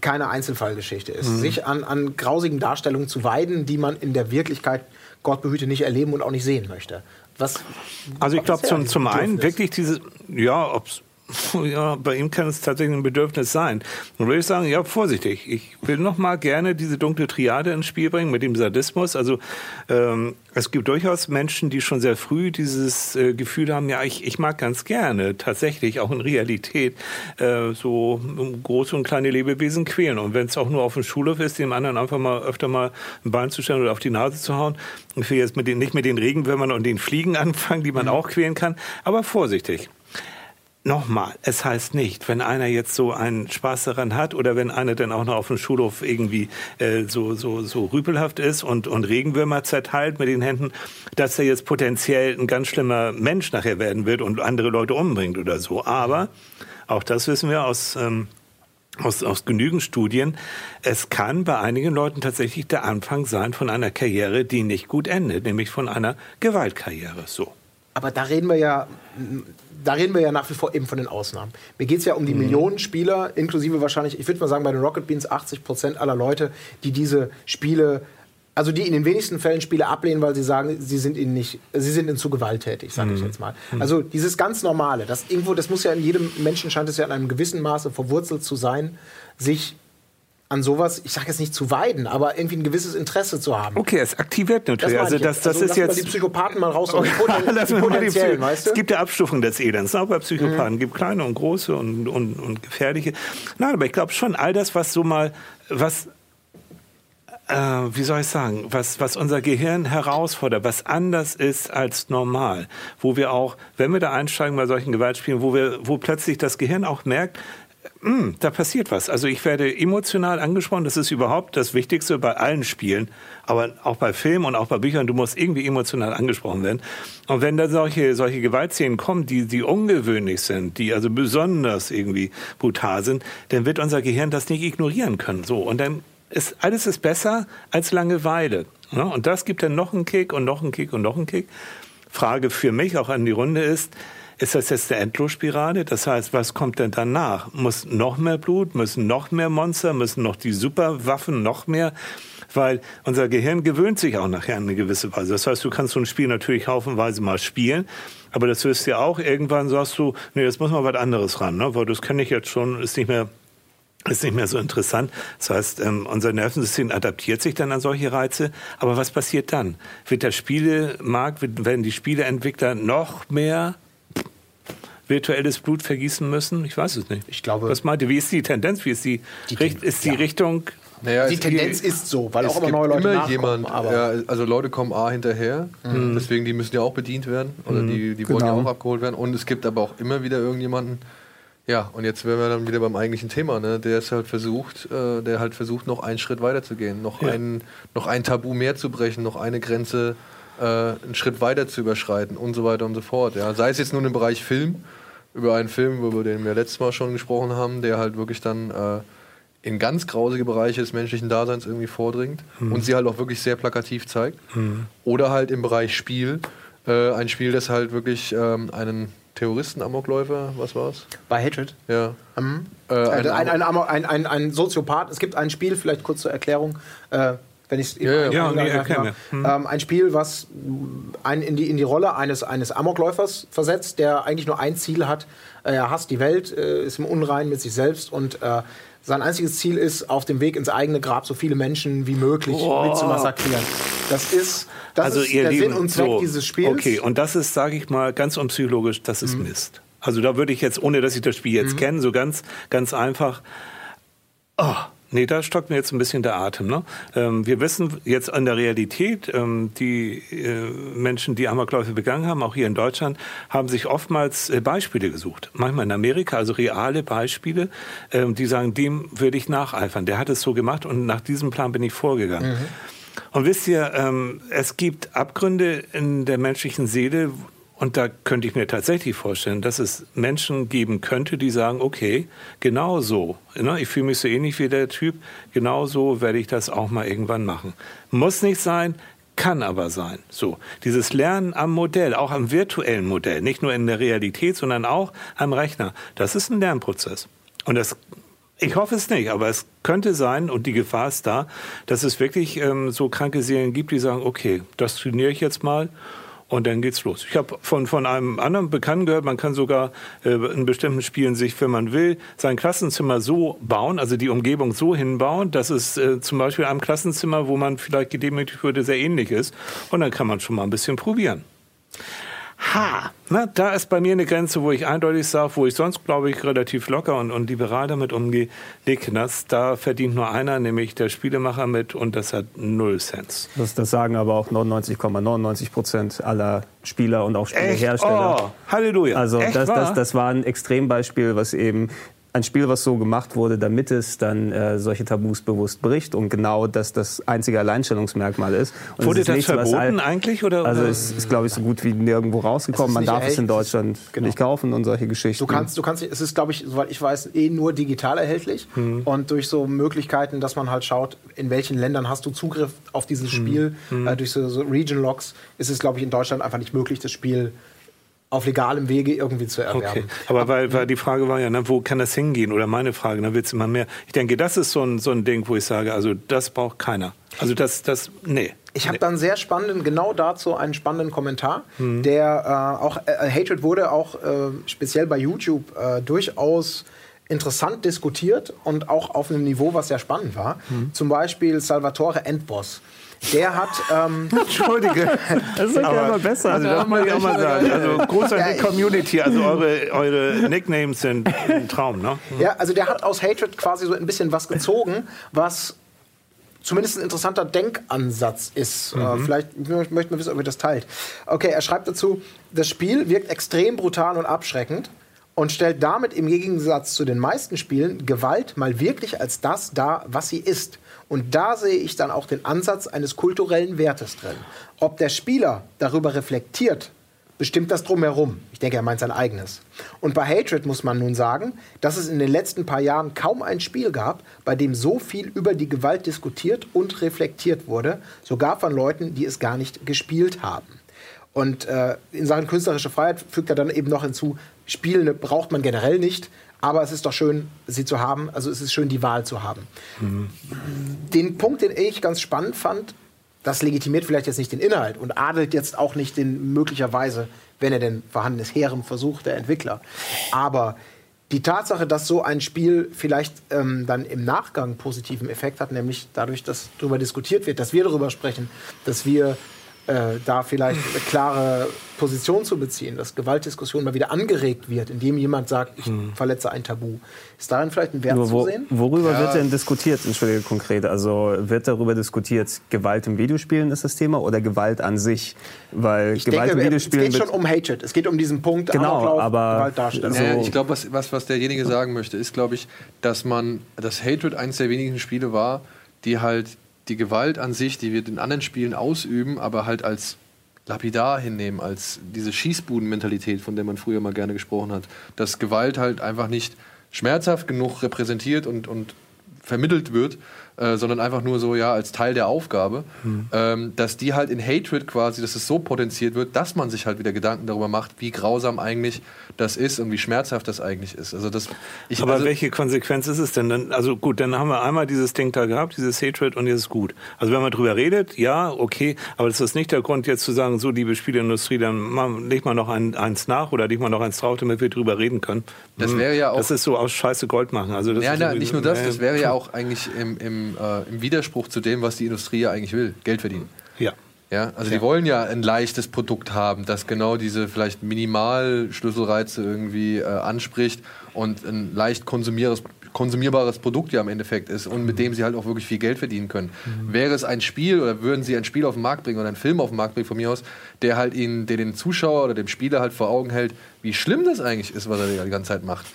keine Einzelfallgeschichte ist, Mhm. sich an, an grausigen Darstellungen zu weiden, die man in der Wirklichkeit, Gott behüte, nicht erleben und auch nicht sehen möchte? Was, Also ich glaube zum, dieses zum einen wirklich diese, ja, ob's, ja, bei ihm kann es tatsächlich ein Bedürfnis sein. Dann würde ich sagen, ja, vorsichtig. Ich will noch mal gerne diese dunkle Triade ins Spiel bringen mit dem Sadismus. Also ähm, es gibt durchaus Menschen, die schon sehr früh dieses äh, Gefühl haben, ja, ich, ich mag ganz gerne tatsächlich auch in Realität äh, so große und kleine Lebewesen quälen. Und wenn es auch nur auf dem Schulhof ist, dem anderen einfach mal öfter mal ein Bein zu stellen oder auf die Nase zu hauen. Ich will jetzt mit den, nicht mit den Regenwürmern und den Fliegen anfangen, die man auch quälen kann, aber vorsichtig. Nochmal, es heißt nicht, wenn einer jetzt so einen Spaß daran hat oder wenn einer dann auch noch auf dem Schulhof irgendwie äh, so, so, so rüpelhaft ist und, und Regenwürmer zerteilt mit den Händen, dass er jetzt potenziell ein ganz schlimmer Mensch nachher werden wird und andere Leute umbringt oder so. Aber auch das wissen wir aus, ähm, aus, aus genügend Studien, es kann bei einigen Leuten tatsächlich der Anfang sein von einer Karriere, die nicht gut endet, nämlich von einer Gewaltkarriere. So. Aber da reden wir ja, da reden wir ja nach wie vor eben von den Ausnahmen. Mir geht es ja um die Millionen Spieler, inklusive wahrscheinlich, ich würde mal sagen, bei den Rocket Beans 80 Prozent aller Leute, die diese Spiele, also die in den wenigsten Fällen Spiele ablehnen, weil sie sagen, sie sind ihnen nicht, sie sind ihnen zu gewalttätig, sage ich jetzt mal. Also dieses ganz Normale, das irgendwo, das muss ja in jedem Menschen scheint es ja in einem gewissen Maße verwurzelt zu sein, sich an sowas, ich sage jetzt nicht zu weiden, aber irgendwie ein gewisses Interesse zu haben. Okay, es aktiviert natürlich. meine also das, das Also ist jetzt die Psychopathen mal raus. Poten- Lassen die potenziellen, weißt du? Es gibt ja Abstufungen des Elends, auch bei Psychopathen. Es gibt kleine und große und, und, und gefährliche. Nein, aber ich glaube schon, all das, was so mal, was, äh, wie soll ich sagen, was, was unser Gehirn herausfordert, was anders ist als normal, wo wir auch, wenn wir da einsteigen bei solchen Gewaltspielen, wo wir, wo plötzlich das Gehirn auch merkt, hm, da passiert was. Also ich werde emotional angesprochen. Das ist überhaupt das Wichtigste bei allen Spielen, aber auch bei Filmen und auch bei Büchern. Du musst irgendwie emotional angesprochen werden. Und wenn da solche, solche Gewaltszenen kommen, die, die ungewöhnlich sind, die also besonders irgendwie brutal sind, dann wird unser Gehirn das nicht ignorieren können. So. Und dann ist, alles ist besser als Langeweile. Ja, und das gibt dann noch einen Kick und noch einen Kick und noch einen Kick. Frage für mich auch an die Runde ist, ist das jetzt eine Endlosspirale? Das heißt, was kommt denn danach? Muss noch mehr Blut? Müssen noch mehr Monster? Müssen noch die Superwaffen noch mehr? Weil unser Gehirn gewöhnt sich auch nachher an eine gewisse Weise. Das heißt, du kannst so ein Spiel natürlich haufenweise mal spielen, aber das wirst du ja auch irgendwann sagst du, nee, jetzt muss mal was anderes ran, ne? weil das kenne ich jetzt schon, ist nicht mehr ist nicht mehr so interessant. Das heißt, ähm, unser Nervensystem adaptiert sich dann an solche Reize. Aber was passiert dann? Wird der Spielemarkt, werden die Spieleentwickler noch mehr virtuelles Blut vergießen müssen? Ich weiß es nicht. Ich glaube- Was meint ihr? Wie ist die Tendenz? Wie ist die, Die Richt, ist die ja. Richtung? Naja, Die Tendenz ist so, weil es auch immer neue Leute immer nachkommen. jemand, aber ja, also Leute kommen A hinterher, deswegen die müssen ja auch bedient werden oder die, die wollen ja Genau. auch abgeholt werden. Und es gibt aber auch immer wieder irgendjemanden, ja, und jetzt wären wir dann wieder beim eigentlichen Thema, ne? Der ist halt versucht, äh, der halt versucht, noch einen Schritt weiter zu gehen, noch, Ja. ein, noch ein Tabu mehr zu brechen, noch eine Grenze äh, einen Schritt weiter zu überschreiten und so weiter und so fort. Ja. Sei es jetzt nur im Bereich Film, über einen Film, über den wir letztes Mal schon gesprochen haben, der halt wirklich dann äh, in ganz grausige Bereiche des menschlichen Daseins irgendwie vordringt und sie halt auch wirklich sehr plakativ zeigt. Oder halt im Bereich Spiel, äh, ein Spiel, das halt wirklich ähm, einen Terroristen, Amokläufer, was war's? bei Hatred. Ja. Mhm. Äh, ein, ein, ein, ein, ein Soziopath. Es gibt ein Spiel, vielleicht kurz zur Erklärung, äh, wenn ich es Ja, ja. Ja, nee, erklär mir. ähm, Ein Spiel, was einen in die, in die Rolle eines, eines Amokläufers versetzt, der eigentlich nur ein Ziel hat. Äh, Er hasst die Welt, äh, ist im Unrein mit sich selbst und äh, sein einziges Ziel ist, auf dem Weg ins eigene Grab so viele Menschen wie möglich mit zu massakrieren. Das ist, das also ist ihr der Lieben, Sinn und Zweck so, dieses Spiels. Okay, und das ist, sage ich mal, ganz unpsychologisch, das ist Mist. Also da würde ich jetzt, ohne dass ich das Spiel jetzt kenne, so ganz, ganz einfach. Oh, nee, da stockt mir jetzt ein bisschen der Atem. Ne? Ähm, wir wissen jetzt an der Realität, ähm, die äh, Menschen, die Amokläufe begangen haben, auch hier in Deutschland, haben sich oftmals äh, Beispiele gesucht. Manchmal in Amerika, also reale Beispiele, ähm, die sagen, dem würde ich nacheifern. Der hat es so gemacht und nach diesem Plan bin ich vorgegangen. Und wisst ihr, ähm, es gibt Abgründe in der menschlichen Seele, und da könnte ich mir tatsächlich vorstellen, dass es Menschen geben könnte, die sagen, okay, genau so, ne, ich fühle mich so ähnlich wie der Typ, genau so werde ich das auch mal irgendwann machen. Muss nicht sein, kann aber sein. So, dieses Lernen am Modell, auch am virtuellen Modell, nicht nur in der Realität, sondern auch am Rechner, das ist ein Lernprozess. Und das ich hoffe es nicht, aber es könnte sein, und die Gefahr ist da, dass es wirklich ähm, so kranke Seelen gibt, die sagen, okay, das trainiere ich jetzt mal und dann geht's los. Ich habe von, von einem anderen Bekannten gehört, man kann sogar äh, in bestimmten Spielen sich, wenn man will, sein Klassenzimmer so bauen, also die Umgebung so hinbauen, dass es äh, zum Beispiel einem Klassenzimmer, wo man vielleicht gedemütigt würde, sehr ähnlich ist. Und dann kann man schon mal ein bisschen probieren. Ha, na, da ist bei mir eine Grenze, wo ich eindeutig sage, wo ich sonst, glaube ich, relativ locker und, und liberal damit umgehe. Nee, Knast, da verdient nur einer, nämlich der Spielemacher mit und das hat null Cent. Das, das sagen aber auch 99,99 Prozent aller Spieler und auch Spielehersteller. Oh, Halleluja. Also Echt das, das, das war ein Extrembeispiel, was eben ein Spiel, was so gemacht wurde, damit es dann äh, solche Tabus bewusst bricht und genau das das einzige Alleinstellungsmerkmal ist. Und es Wurde ist das nichts, verboten all- eigentlich? Oder, Also es ist, glaube ich, so gut wie nirgendwo rausgekommen. Man darf es in. Deutschland Genau. nicht kaufen und solche Geschichten. Du kannst, du kannst, es ist, glaube ich, soweit ich weiß, eh nur digital erhältlich. Und durch so Möglichkeiten, dass man halt schaut, in welchen Ländern hast du Zugriff auf dieses Spiel, äh, durch so, so Region Logs, ist es, glaube ich, in Deutschland einfach nicht möglich, das Spiel auf legalem Wege irgendwie zu erwerben. Okay, aber weil, weil die Frage war ja, ne, wo kann das hingehen? Oder meine Frage, da wird es immer mehr. Ich denke, das ist so ein, so ein Ding, wo ich sage, also das braucht keiner. Also das, das, nee. Ich habe dann sehr spannenden, genau dazu einen spannenden Kommentar, der äh, auch, äh, Hatred wurde auch äh, speziell bei YouTube äh, durchaus interessant diskutiert und auch auf einem Niveau, was sehr spannend war. Zum Beispiel Salvatore Endboss. Der hat. Ähm, Entschuldige. Das ist ja immer besser. Also das muss ich auch mal sagen. Also groß an Ja, Community. Also eure, eure Nicknames sind ein Traum, ne? Ja, also der hat aus Hatred quasi so ein bisschen was gezogen, was zumindest ein interessanter Denkansatz ist. Äh, vielleicht mö- möchten wir wissen, ob ihr das teilt. Okay, er schreibt dazu, das Spiel wirkt extrem brutal und abschreckend und stellt damit im Gegensatz zu den meisten Spielen Gewalt mal wirklich als das dar, was sie ist. Und da sehe ich dann auch den Ansatz eines kulturellen Wertes drin. Ob der Spieler darüber reflektiert, bestimmt das drumherum. Ich denke, er meint sein eigenes. Und bei Hatred muss man nun sagen, dass es in den letzten paar Jahren kaum ein Spiel gab, bei dem so viel über die Gewalt diskutiert und reflektiert wurde, sogar von Leuten, die es gar nicht gespielt haben. Und äh, in Sachen künstlerische Freiheit fügt er dann eben noch hinzu, Spiele braucht man generell nicht, aber es ist doch schön, sie zu haben. Also es ist schön, die Wahl zu haben. Den Punkt, den ich ganz spannend fand, das legitimiert vielleicht jetzt nicht den Inhalt und adelt jetzt auch nicht den möglicherweise, wenn er denn vorhanden ist, hehren Versuch der Entwickler. Aber die Tatsache, dass so ein Spiel vielleicht ähm, dann im Nachgang positiven Effekt hat, nämlich dadurch, dass darüber diskutiert wird, dass wir darüber sprechen, dass wir äh, da vielleicht eine klare Position zu beziehen, dass Gewaltdiskussion mal wieder angeregt wird, indem jemand sagt, ich verletze ein Tabu. Ist darin vielleicht ein Wert Nur zu wo, sehen? worüber wird denn diskutiert, entschuldige konkret? Also wird darüber diskutiert, Gewalt im Videospielen ist das Thema oder Gewalt an sich? Weil Ich Gewalt denke, im es Videospielen geht schon um Hatred. Es geht um diesen Punkt Genau, Amoklauf, aber Gewaltdarstellung. so- Naja, ich glaube, was, was, was derjenige sagen möchte, ist, glaube ich, dass man, dass Hatred eines der wenigen Spiele war, die halt die Gewalt an sich, die wir in anderen Spielen ausüben, aber halt als lapidar hinnehmen, als diese Schießbuden-Mentalität, von der man früher mal gerne gesprochen hat. Dass Gewalt halt einfach nicht schmerzhaft genug repräsentiert und, und vermittelt wird, äh, sondern einfach nur so ja als Teil der Aufgabe, ähm, dass die halt in Hatred quasi, dass es so potenziert wird, dass man sich halt wieder Gedanken darüber macht, wie grausam eigentlich das ist und wie schmerzhaft das eigentlich ist. Also das, ich, Aber also, welche Konsequenz ist es denn? Dann, also gut, dann haben wir einmal dieses Ding da gehabt, dieses Hatred und jetzt ist gut. Also wenn man drüber redet, ja, okay, aber das ist nicht der Grund jetzt zu sagen, so liebe Spieleindustrie, dann leg mal noch ein, eins nach oder leg mal noch eins drauf, damit wir drüber reden können. Das Hm, wäre ja auch- Das ist so aus Scheiße Gold machen. Also das ja, na, nicht nur das, äh, das wäre ja auch eigentlich im, im, äh, im Widerspruch zu dem, was die Industrie ja eigentlich will, Geld verdienen. Ja. Ja, also Ja. die wollen ja ein leichtes Produkt haben, das genau diese vielleicht Minimal-Schlüsselreize irgendwie äh, anspricht und ein leicht konsumierbares, konsumierbares Produkt ja im Endeffekt ist und mit dem sie halt auch wirklich viel Geld verdienen können. Wäre es ein Spiel oder würden sie ein Spiel auf den Markt bringen oder einen Film auf den Markt bringen von mir aus, der halt ihnen, der den Zuschauer oder dem Spieler halt vor Augen hält, wie schlimm das eigentlich ist, was er die ganze Zeit macht.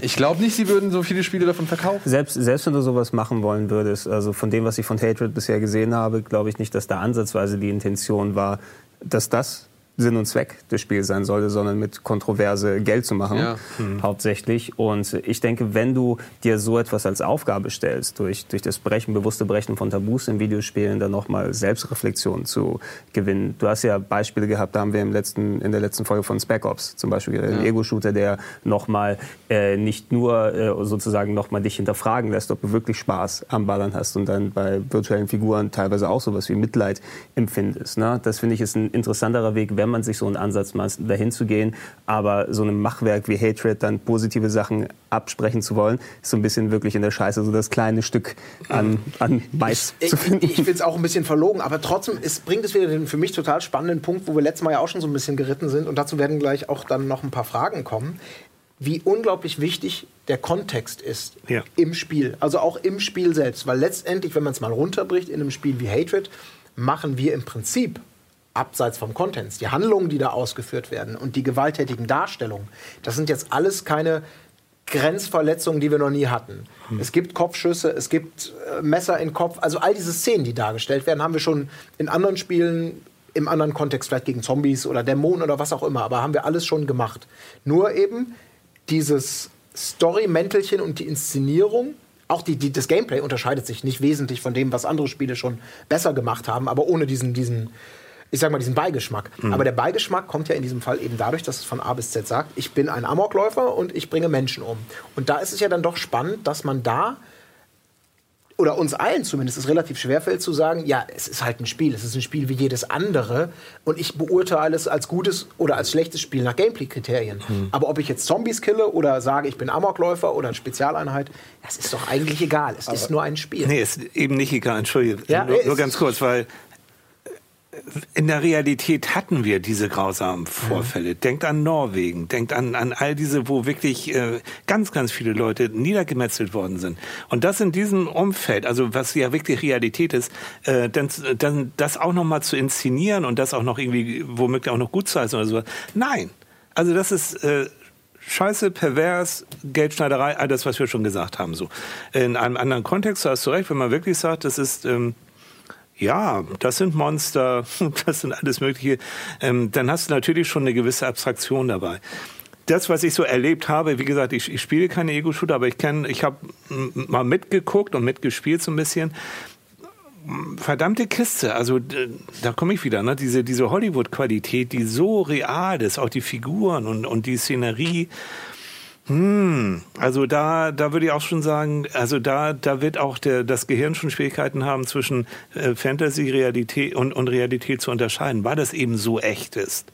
Ich glaube nicht, sie würden so viele Spiele davon verkaufen. Selbst, selbst wenn du sowas machen wollen würdest, also von dem, was ich von Hatred bisher gesehen habe, glaube ich nicht, dass da ansatzweise die Intention war, dass das Sinn und Zweck des Spiels sein sollte, sondern mit Kontroverse Geld zu machen, Ja. hauptsächlich. Und ich denke, wenn du dir so etwas als Aufgabe stellst, durch, durch das Brechen, bewusste Brechen von Tabus in Videospielen, dann nochmal Selbstreflexion zu gewinnen. Du hast ja Beispiele gehabt, da haben wir im letzten, in der letzten Folge von Spec Ops zum Beispiel, einen Ego-Shooter, der nochmal äh, nicht nur äh, sozusagen nochmal dich hinterfragen lässt, ob du wirklich Spaß am Ballern hast und dann bei virtuellen Figuren teilweise auch sowas wie Mitleid empfindest. Ne? Das finde ich ist ein interessanterer Weg, wenn man sich so einen Ansatz macht, dahin zu gehen. Aber so einem Machwerk wie Hatred dann positive Sachen absprechen zu wollen, ist so ein bisschen wirklich in der Scheiße so das kleine Stück an, an Mais Ich, zu finden. ich finde es auch ein bisschen verlogen, aber trotzdem ist, bringt es wieder den für mich total spannenden Punkt, wo wir letztes Mal ja auch schon so ein bisschen geritten sind und dazu werden gleich auch dann noch ein paar Fragen kommen, wie unglaublich wichtig der Kontext ist Ja. im Spiel, also auch im Spiel selbst, weil letztendlich, wenn man es mal runterbricht in einem Spiel wie Hatred, machen wir im Prinzip abseits vom Contents, die Handlungen, die da ausgeführt werden und die gewalttätigen Darstellungen, das sind jetzt alles keine Grenzverletzungen, die wir noch nie hatten. Es gibt Kopfschüsse, es gibt äh, Messer in Kopf. Also all diese Szenen, die dargestellt werden, haben wir schon in anderen Spielen im anderen Kontext, vielleicht gegen Zombies oder Dämonen oder was auch immer, aber haben wir alles schon gemacht. Nur eben dieses Story-Mäntelchen und die Inszenierung, auch die, die, das Gameplay unterscheidet sich nicht wesentlich von dem, was andere Spiele schon besser gemacht haben, aber ohne diesen, diesen ich sag mal, diesen Beigeschmack. Aber der Beigeschmack kommt ja in diesem Fall eben dadurch, dass es von A bis Z sagt, ich bin ein Amokläufer und ich bringe Menschen um. Und da ist es ja dann doch spannend, dass man da oder uns allen zumindest es relativ schwerfällt zu sagen, ja, es ist halt ein Spiel, es ist ein Spiel wie jedes andere und ich beurteile es als gutes oder als schlechtes Spiel nach Gameplay-Kriterien. Mhm. Aber ob ich jetzt Zombies kille oder sage, ich bin Amokläufer oder eine Spezialeinheit, das ist doch eigentlich egal. Es Aber ist nur ein Spiel. Nee, ist eben nicht egal, entschuldige. Ja, nur, nur ganz kurz, weil in der Realität hatten wir diese grausamen Vorfälle. Mhm. Denkt an Norwegen, denkt an, an all diese, wo wirklich äh, ganz, ganz viele Leute niedergemetzelt worden sind. Und das in diesem Umfeld, also was ja wirklich Realität ist, äh, dann, dann das auch noch mal zu inszenieren und das auch noch irgendwie womöglich auch noch gut zu heißen oder so. Nein, also das ist äh, Scheiße, pervers, Geldschneiderei, all das, was wir schon gesagt haben. So in einem anderen Kontext hast du recht, wenn man wirklich sagt, das ist ähm, ja, das sind Monster, das sind alles Mögliche, ähm, dann hast du natürlich schon eine gewisse Abstraktion dabei. Das, was ich so erlebt habe, wie gesagt, ich, ich spiele keine Ego-Shooter, aber ich kenne, ich habe mal mitgeguckt und mitgespielt so ein bisschen. Verdammte Kiste, also da komme ich wieder, ne? diese, diese Hollywood-Qualität, die so real ist, auch die Figuren und, und die Szenerie. Hm, also da, da würde ich auch schon sagen, also da, da wird auch der, das Gehirn schon Schwierigkeiten haben, zwischen äh, Fantasy, Realität und, und Realität zu unterscheiden, weil das eben so echt ist.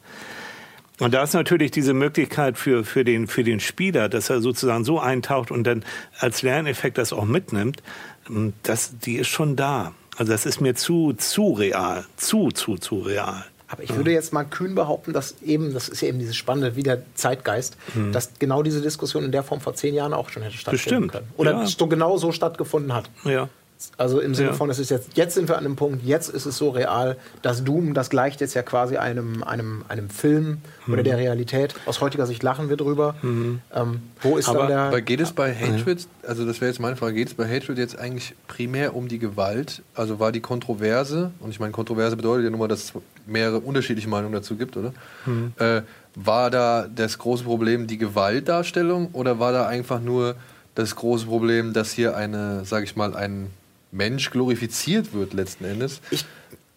Und da ist natürlich diese Möglichkeit für, für, den, für den Spieler, dass er sozusagen so eintaucht und dann als Lerneffekt das auch mitnimmt, hm, das, die ist schon da. Also das ist mir zu, zu real, zu, zu, zu real. Aber ich würde jetzt mal kühn behaupten, dass eben, das ist ja eben dieses Spannende, wie der Zeitgeist, mhm. dass genau diese Diskussion in der Form vor zehn Jahren auch schon hätte stattfinden Bestimmt. können. Oder ja. so genau so stattgefunden hat. Ja. Also im Sinne ja. von, es ist jetzt, jetzt sind wir an einem Punkt, jetzt ist es so real, dass Doom, das gleicht jetzt ja quasi einem, einem, einem Film mhm. oder der Realität. Aus heutiger Sicht lachen wir drüber. Mhm. Ähm, wo ist aber, dann der. Aber geht es bei Hatred, also das wäre jetzt meine Frage, geht es bei Hatred jetzt eigentlich primär um die Gewalt? Also war die Kontroverse, und ich meine, Kontroverse bedeutet ja nur mal, dass es mehrere unterschiedliche Meinungen dazu gibt, oder? Mhm. Äh, war da das große Problem die Gewaltdarstellung oder war da einfach nur das große Problem, dass hier eine, sage ich mal, ein Mensch glorifiziert wird letzten Endes. Ich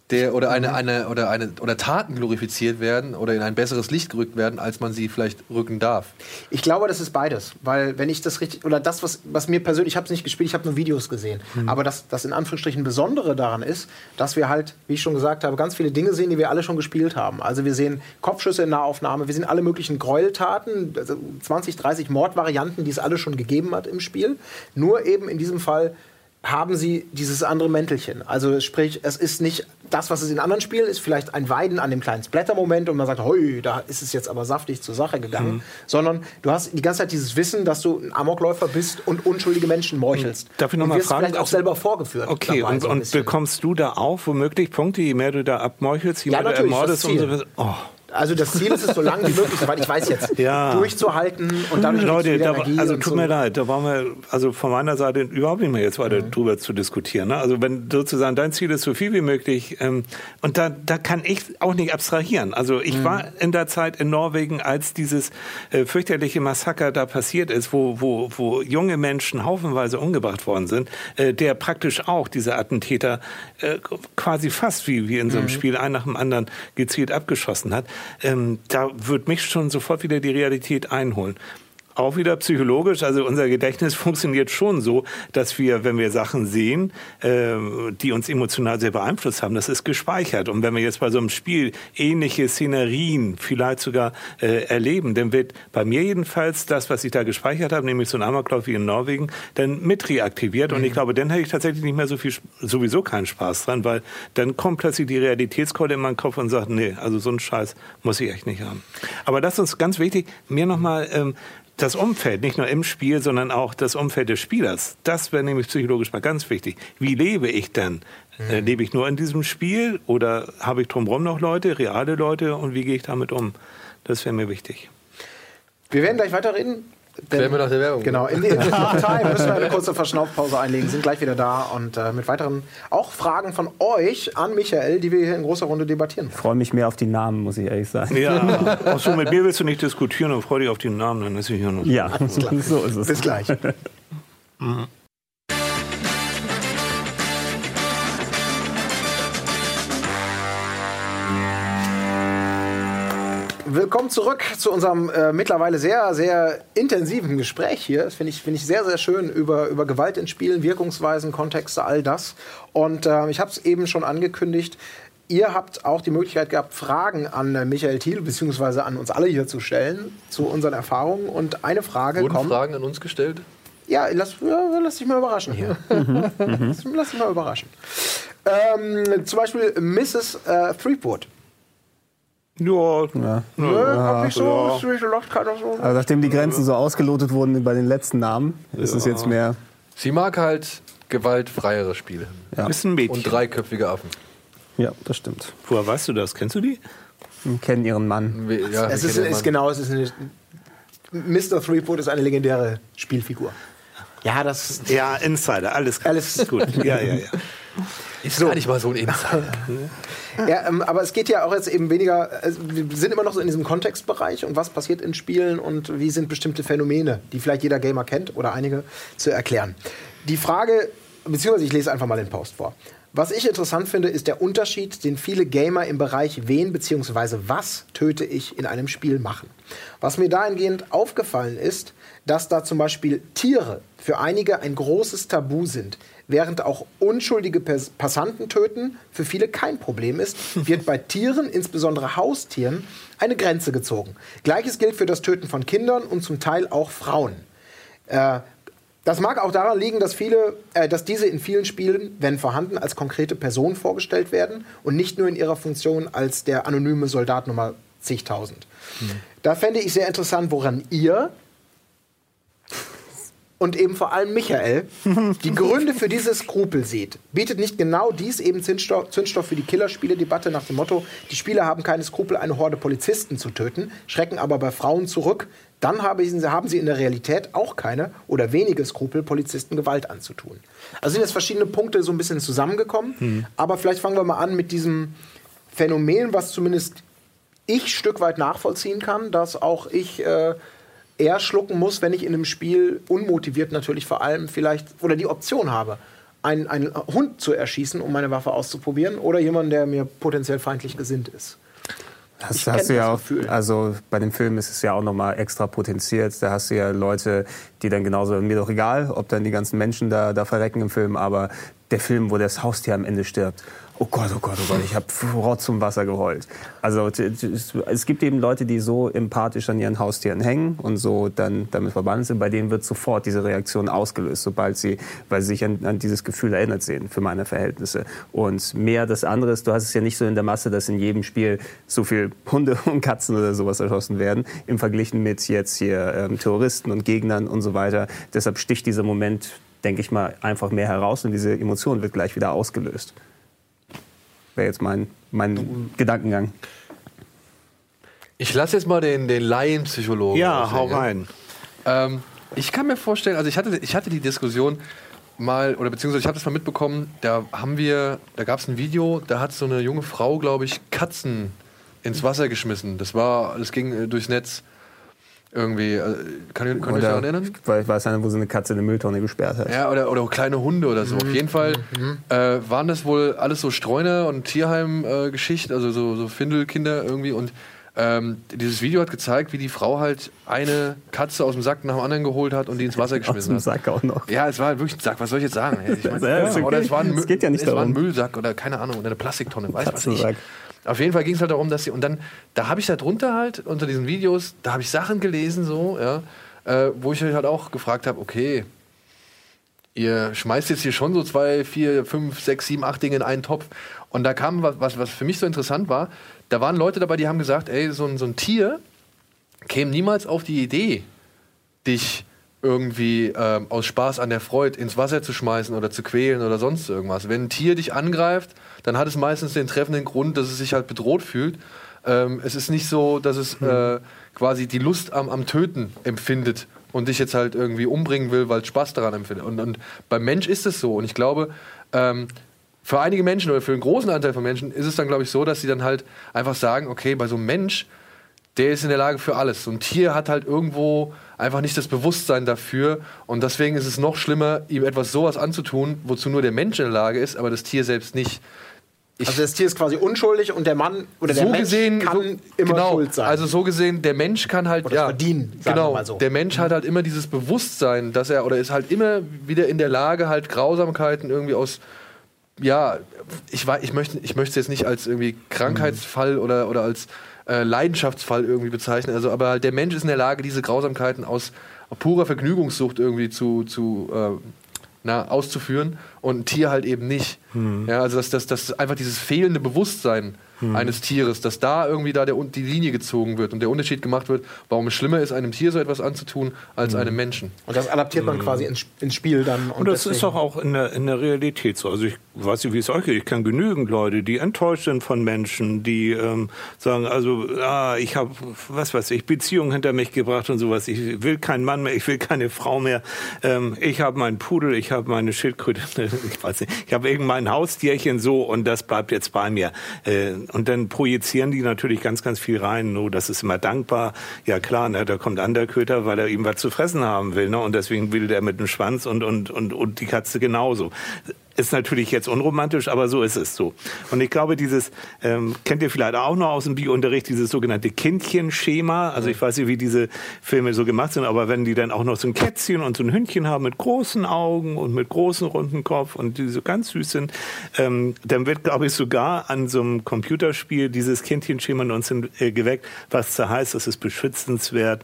der oder eine, eine oder eine oder Taten glorifiziert werden oder in ein besseres Licht gerückt werden, als man sie vielleicht rücken darf. Ich glaube, das ist beides, weil wenn ich das richtig oder das was was mir persönlich, ich habe es nicht gespielt, ich habe nur Videos gesehen, mhm. aber das das in Anführungsstrichen Besondere daran ist, dass wir halt, wie ich schon gesagt habe, ganz viele Dinge sehen, die wir alle schon gespielt haben. Also wir sehen Kopfschüsse in Nahaufnahme, wir sehen alle möglichen Gräueltaten, also 20, 30 Mordvarianten, die es alle schon gegeben hat im Spiel, nur eben in diesem Fall haben sie dieses andere Mäntelchen. Also sprich, es ist nicht das, was es in anderen Spielen ist, vielleicht ein Weiden an dem kleinen Splatter-Moment und man sagt, hoi, da ist es jetzt aber saftig zur Sache gegangen, mhm. sondern du hast die ganze Zeit dieses Wissen, dass du ein Amokläufer bist und unschuldige Menschen meuchelst. Darf ich noch mal fragen? vielleicht auch selber vorgeführt. Okay, und, so und bekommst du da auch womöglich Punkte, je mehr du da abmeuchelst, je ja, mehr du ermordest und so oh. Also das Ziel ist es, so lange wie möglich, soweit ich weiß jetzt, ja. durchzuhalten und dann Leute, da, also tut so. mir leid, da brauchen wir also von meiner Seite überhaupt nicht mehr jetzt weiter mhm. drüber zu diskutieren. Ne? Also wenn sozusagen dein Ziel ist, so viel wie möglich, ähm, und da, da kann ich auch nicht abstrahieren. Also ich mhm. war in der Zeit in Norwegen, als dieses äh, fürchterliche Massaker da passiert ist, wo, wo, wo junge Menschen haufenweise umgebracht worden sind, äh, der praktisch auch diese Attentäter äh, quasi fast wie, wie in so einem mhm. Spiel ein nach dem anderen gezielt abgeschossen hat ähm, da wird mich schon sofort wieder die Realität einholen auch wieder psychologisch. Also unser Gedächtnis funktioniert schon so, dass wir, wenn wir Sachen sehen, äh, die uns emotional sehr beeinflusst haben, das ist gespeichert. Und wenn wir jetzt bei so einem Spiel ähnliche Szenerien vielleicht sogar äh, erleben, dann wird bei mir jedenfalls das, was ich da gespeichert habe, nämlich so ein Amoklauf wie in Norwegen, dann mit reaktiviert. Mhm. Und ich glaube, dann hätte ich tatsächlich nicht mehr so viel, sowieso keinen Spaß dran, weil dann kommt plötzlich die Realitätskeule in meinen Kopf und sagt, nee, also so einen Scheiß muss ich echt nicht haben. Aber das ist ganz wichtig, mir nochmal ähm, das Umfeld, nicht nur im Spiel, sondern auch das Umfeld des Spielers. Das wäre nämlich psychologisch mal ganz wichtig. Wie lebe ich denn? Mhm. Äh, lebe ich nur in diesem Spiel oder habe ich drumherum noch Leute, reale Leute und wie gehe ich damit um? Das wäre mir wichtig. Wir werden gleich weiterreden. Werden wir nach der Werbung. Genau, in der Time müssen wir eine kurze Verschnaufpause einlegen, sind gleich wieder da und äh, mit weiteren auch Fragen von euch an Michael, die wir hier in großer Runde debattieren. Ich freue mich mehr auf die Namen, muss ich ehrlich sagen. Ja, Achso, mit mir willst du nicht diskutieren und freue dich auf die Namen, dann ist ich hier noch. Ja, so ist es. Bis gleich. mhm. Willkommen zurück zu unserem äh, mittlerweile sehr, sehr intensiven Gespräch hier. Das finde ich, find ich sehr, sehr schön über, über Gewalt in Spielen, Wirkungsweisen, Kontexte, all das. Und äh, ich habe es eben schon angekündigt. Ihr habt auch die Möglichkeit gehabt, Fragen an äh, Michael Thiel bzw. an uns alle hier zu stellen zu unseren Erfahrungen. Und eine Frage Wurden kommt. Fragen an uns gestellt? Ja, lass, ja, lass dich mal überraschen hier. lass, lass dich mal überraschen. Ähm, zum Beispiel Mrs. Äh, Threepwood. Ja, Ja. Nö, hab ich so, ja. so lacht keiner so. Also nachdem die Grenzen so ausgelotet wurden bei den letzten Namen, ist es jetzt mehr. Sie mag halt gewaltfreiere Spiele. Ja. ist ein Mädchen. Und dreiköpfige Affen. Ja, das stimmt. Woher weißt du das? Kennst du die? Wir kennen ihren Mann. Ja, Es ist, ist Mann. genau, es ist eine. Mr. Threepwood ist eine legendäre Spielfigur. Ja, das. Ja, Insider, alles, Alles gut. Ja, ja, ja. Ist gar nicht mal so ein Insider. Ja, ähm, aber es geht ja auch jetzt eben weniger. Also wir sind immer noch so in diesem Kontextbereich und was passiert in Spielen und wie sind bestimmte Phänomene, die vielleicht jeder Gamer kennt oder einige, zu erklären. Die Frage, beziehungsweise ich lese einfach mal den Post vor. Was ich interessant finde, ist der Unterschied, den viele Gamer im Bereich wen bzw. was töte ich in einem Spiel machen. Was mir dahingehend aufgefallen ist, dass da zum Beispiel Tiere für einige ein großes Tabu sind, während auch unschuldige Passanten töten für viele kein Problem ist, wird bei Tieren, insbesondere Haustieren, eine Grenze gezogen. Gleiches gilt für das Töten von Kindern und zum Teil auch Frauen. Äh, das mag auch daran liegen, dass viele, äh, dass diese in vielen Spielen, wenn vorhanden, als konkrete Person vorgestellt werden und nicht nur in ihrer Funktion als der anonyme Soldat Nummer zigtausend. Da fände ich sehr interessant, woran ihr und eben vor allem Michael die Gründe für diese Skrupel seht. Bietet nicht genau dies eben Zündstoff, Zündstoff für die Killerspiele-Debatte nach dem Motto, die Spieler haben keine Skrupel, eine Horde Polizisten zu töten, schrecken aber bei Frauen zurück, dann haben sie in der Realität auch keine oder wenige Skrupel, Polizisten Gewalt anzutun. Also sind jetzt verschiedene Punkte so ein bisschen zusammengekommen, aber vielleicht fangen wir mal an mit diesem Phänomen, was zumindest ich ein Stück weit nachvollziehen kann, dass auch ich äh, eher schlucken muss, wenn ich in einem Spiel unmotiviert natürlich vor allem vielleicht oder die Option habe, einen, einen Hund zu erschießen, um meine Waffe auszuprobieren oder jemanden, der mir potenziell feindlich gesinnt ist. Das Ich hast du ja auch, also bei dem Film ist es ja auch nochmal extra potenziert. Da hast du ja Leute, die dann genauso, mir doch egal, ob dann die ganzen Menschen da, da verrecken im Film, aber der Film, wo das Haustier am Ende stirbt, oh Gott, oh Gott, oh Gott, ich habe Rotz zum Wasser geheult. Also es gibt eben Leute, die so empathisch an ihren Haustieren hängen und so dann damit verbunden sind, bei denen wird sofort diese Reaktion ausgelöst, sobald sie, weil sie sich an, an dieses Gefühl erinnert sehen, für meine Verhältnisse. Und mehr das andere ist, du hast es ja nicht so in der Masse, dass in jedem Spiel so viel Hunde und Katzen oder sowas erschossen werden, im Verglichen mit jetzt hier ähm, Terroristen und Gegnern und so weiter. Deshalb sticht dieser Moment, denke ich mal, einfach mehr heraus und diese Emotion wird gleich wieder ausgelöst. Wäre jetzt mein, mein Gedankengang. Ich lasse jetzt mal den, den Laienpsychologen. Ja, aussehen, hau rein. Ähm, ich kann mir vorstellen, also ich hatte, ich hatte die Diskussion mal, oder beziehungsweise ich habe das mal mitbekommen, da haben wir, da gab es ein Video, da hat so eine junge Frau, glaube ich, Katzen ins Wasser geschmissen. Das war, das ging äh, durchs Netz. Irgendwie, äh, kann, könnt ihr euch daran erinnern? Weil ich weiß nicht, wo sie eine Katze in eine Mülltonne gesperrt hat. Ja, oder, oder kleine Hunde oder so. Auf jeden Fall äh, waren das wohl alles so Streuner- und Tierheim-Geschichten, also so, so Findelkinder irgendwie. Und ähm, dieses Video hat gezeigt, wie die Frau halt eine Katze aus dem Sack nach dem anderen geholt hat und die ins Wasser Aus geschmissen dem hat. Sack auch noch. Ja, es war halt wirklich ein Sack. Was soll ich jetzt sagen? Ja, Ich mein, Ja, okay. Oder es war ein, Es geht ja nicht es war ein. Müllsack oder keine Ahnung, oder eine Plastiktonne, weiß was ich. Auf jeden Fall ging es halt darum, dass sie und dann da habe ich da drunter halt unter diesen Videos, da habe ich Sachen gelesen so, ja, äh, wo ich halt auch gefragt habe, okay, ihr schmeißt jetzt hier schon so zwei, vier, fünf, sechs, sieben, acht Dinge in einen Topf. Und da kam was, was, was für mich so interessant war, da waren Leute dabei, die haben gesagt, ey, so ein, so ein Tier käme niemals auf die Idee, dich irgendwie ähm, aus Spaß an der Freude ins Wasser zu schmeißen oder zu quälen oder sonst irgendwas. Wenn ein Tier dich angreift, dann hat es meistens den treffenden Grund, dass es sich halt bedroht fühlt. Ähm, es ist nicht so, dass es äh, quasi die Lust am, am Töten empfindet und dich jetzt halt irgendwie umbringen will, weil es Spaß daran empfindet. Und, und beim Mensch ist es so. Und ich glaube, ähm, für einige Menschen oder für einen großen Anteil von Menschen ist es dann, glaube ich, so, dass sie dann halt einfach sagen, okay, bei so einem Mensch, der ist in der Lage für alles. So ein Tier hat halt irgendwo einfach nicht das Bewusstsein dafür. Und deswegen ist es noch schlimmer, ihm etwas sowas anzutun, wozu nur der Mensch in der Lage ist, aber das Tier selbst nicht. Also das Tier ist quasi unschuldig und der Mann oder der so Mensch gesehen kann so, immer genau, schuld sein. Also so gesehen, der Mensch kann halt Oder ja verdienen, genau. so. Der Mensch hat halt immer dieses Bewusstsein, dass er oder ist halt immer wieder in der Lage, halt Grausamkeiten irgendwie aus ja, ich ich möchte, ich möchte es jetzt nicht als irgendwie Krankheitsfall oder oder als äh, Leidenschaftsfall irgendwie bezeichnen. Also, aber halt der Mensch ist in der Lage, diese Grausamkeiten aus purer Vergnügungssucht irgendwie zu zu äh, na, auszuführen und ein Tier halt eben nicht. Ja, also das, das, das ist einfach dieses fehlende Bewusstsein eines Tieres, dass da irgendwie da der, die Linie gezogen wird und der Unterschied gemacht wird, warum es schlimmer ist, einem Tier so etwas anzutun, als einem Menschen. und das adaptiert man quasi ins, ins Spiel dann. Und das ist deswegen- doch auch in der, in der Realität so. Also ich weiß nicht, wie es euch geht. Ich kenne genügend Leute, die enttäuscht sind von Menschen, die ähm, sagen, also ah, ich habe, was weiß ich, Beziehungen hinter mich gebracht und sowas. Ich will keinen Mann mehr, ich will keine Frau mehr. Ähm, ich habe meinen Pudel, ich habe meine Schildkröte, ich weiß nicht, ich habe irgendein Haustierchen so und das bleibt jetzt bei mir. Äh, und dann projizieren die natürlich ganz, ganz viel rein. No, das ist immer dankbar. Ja klar, ne, da kommt Anderköter, weil er ihm was zu fressen haben will. Ne? Und deswegen will der mit dem Schwanz und, und, und, und die Katze genauso. Ist natürlich jetzt unromantisch, aber so ist es so. Und ich glaube, dieses, ähm, kennt ihr vielleicht auch noch aus dem Biounterricht, dieses sogenannte Kindchenschema. Also ich weiß nicht, wie diese Filme so gemacht sind, aber wenn die dann auch noch so ein Kätzchen und so ein Hündchen haben mit großen Augen und mit großen runden Kopf und die so ganz süß sind, ähm, dann wird, glaube ich, sogar an so einem Computerspiel dieses Kindchenschema in uns äh, geweckt, was da heißt, das ist beschützenswert,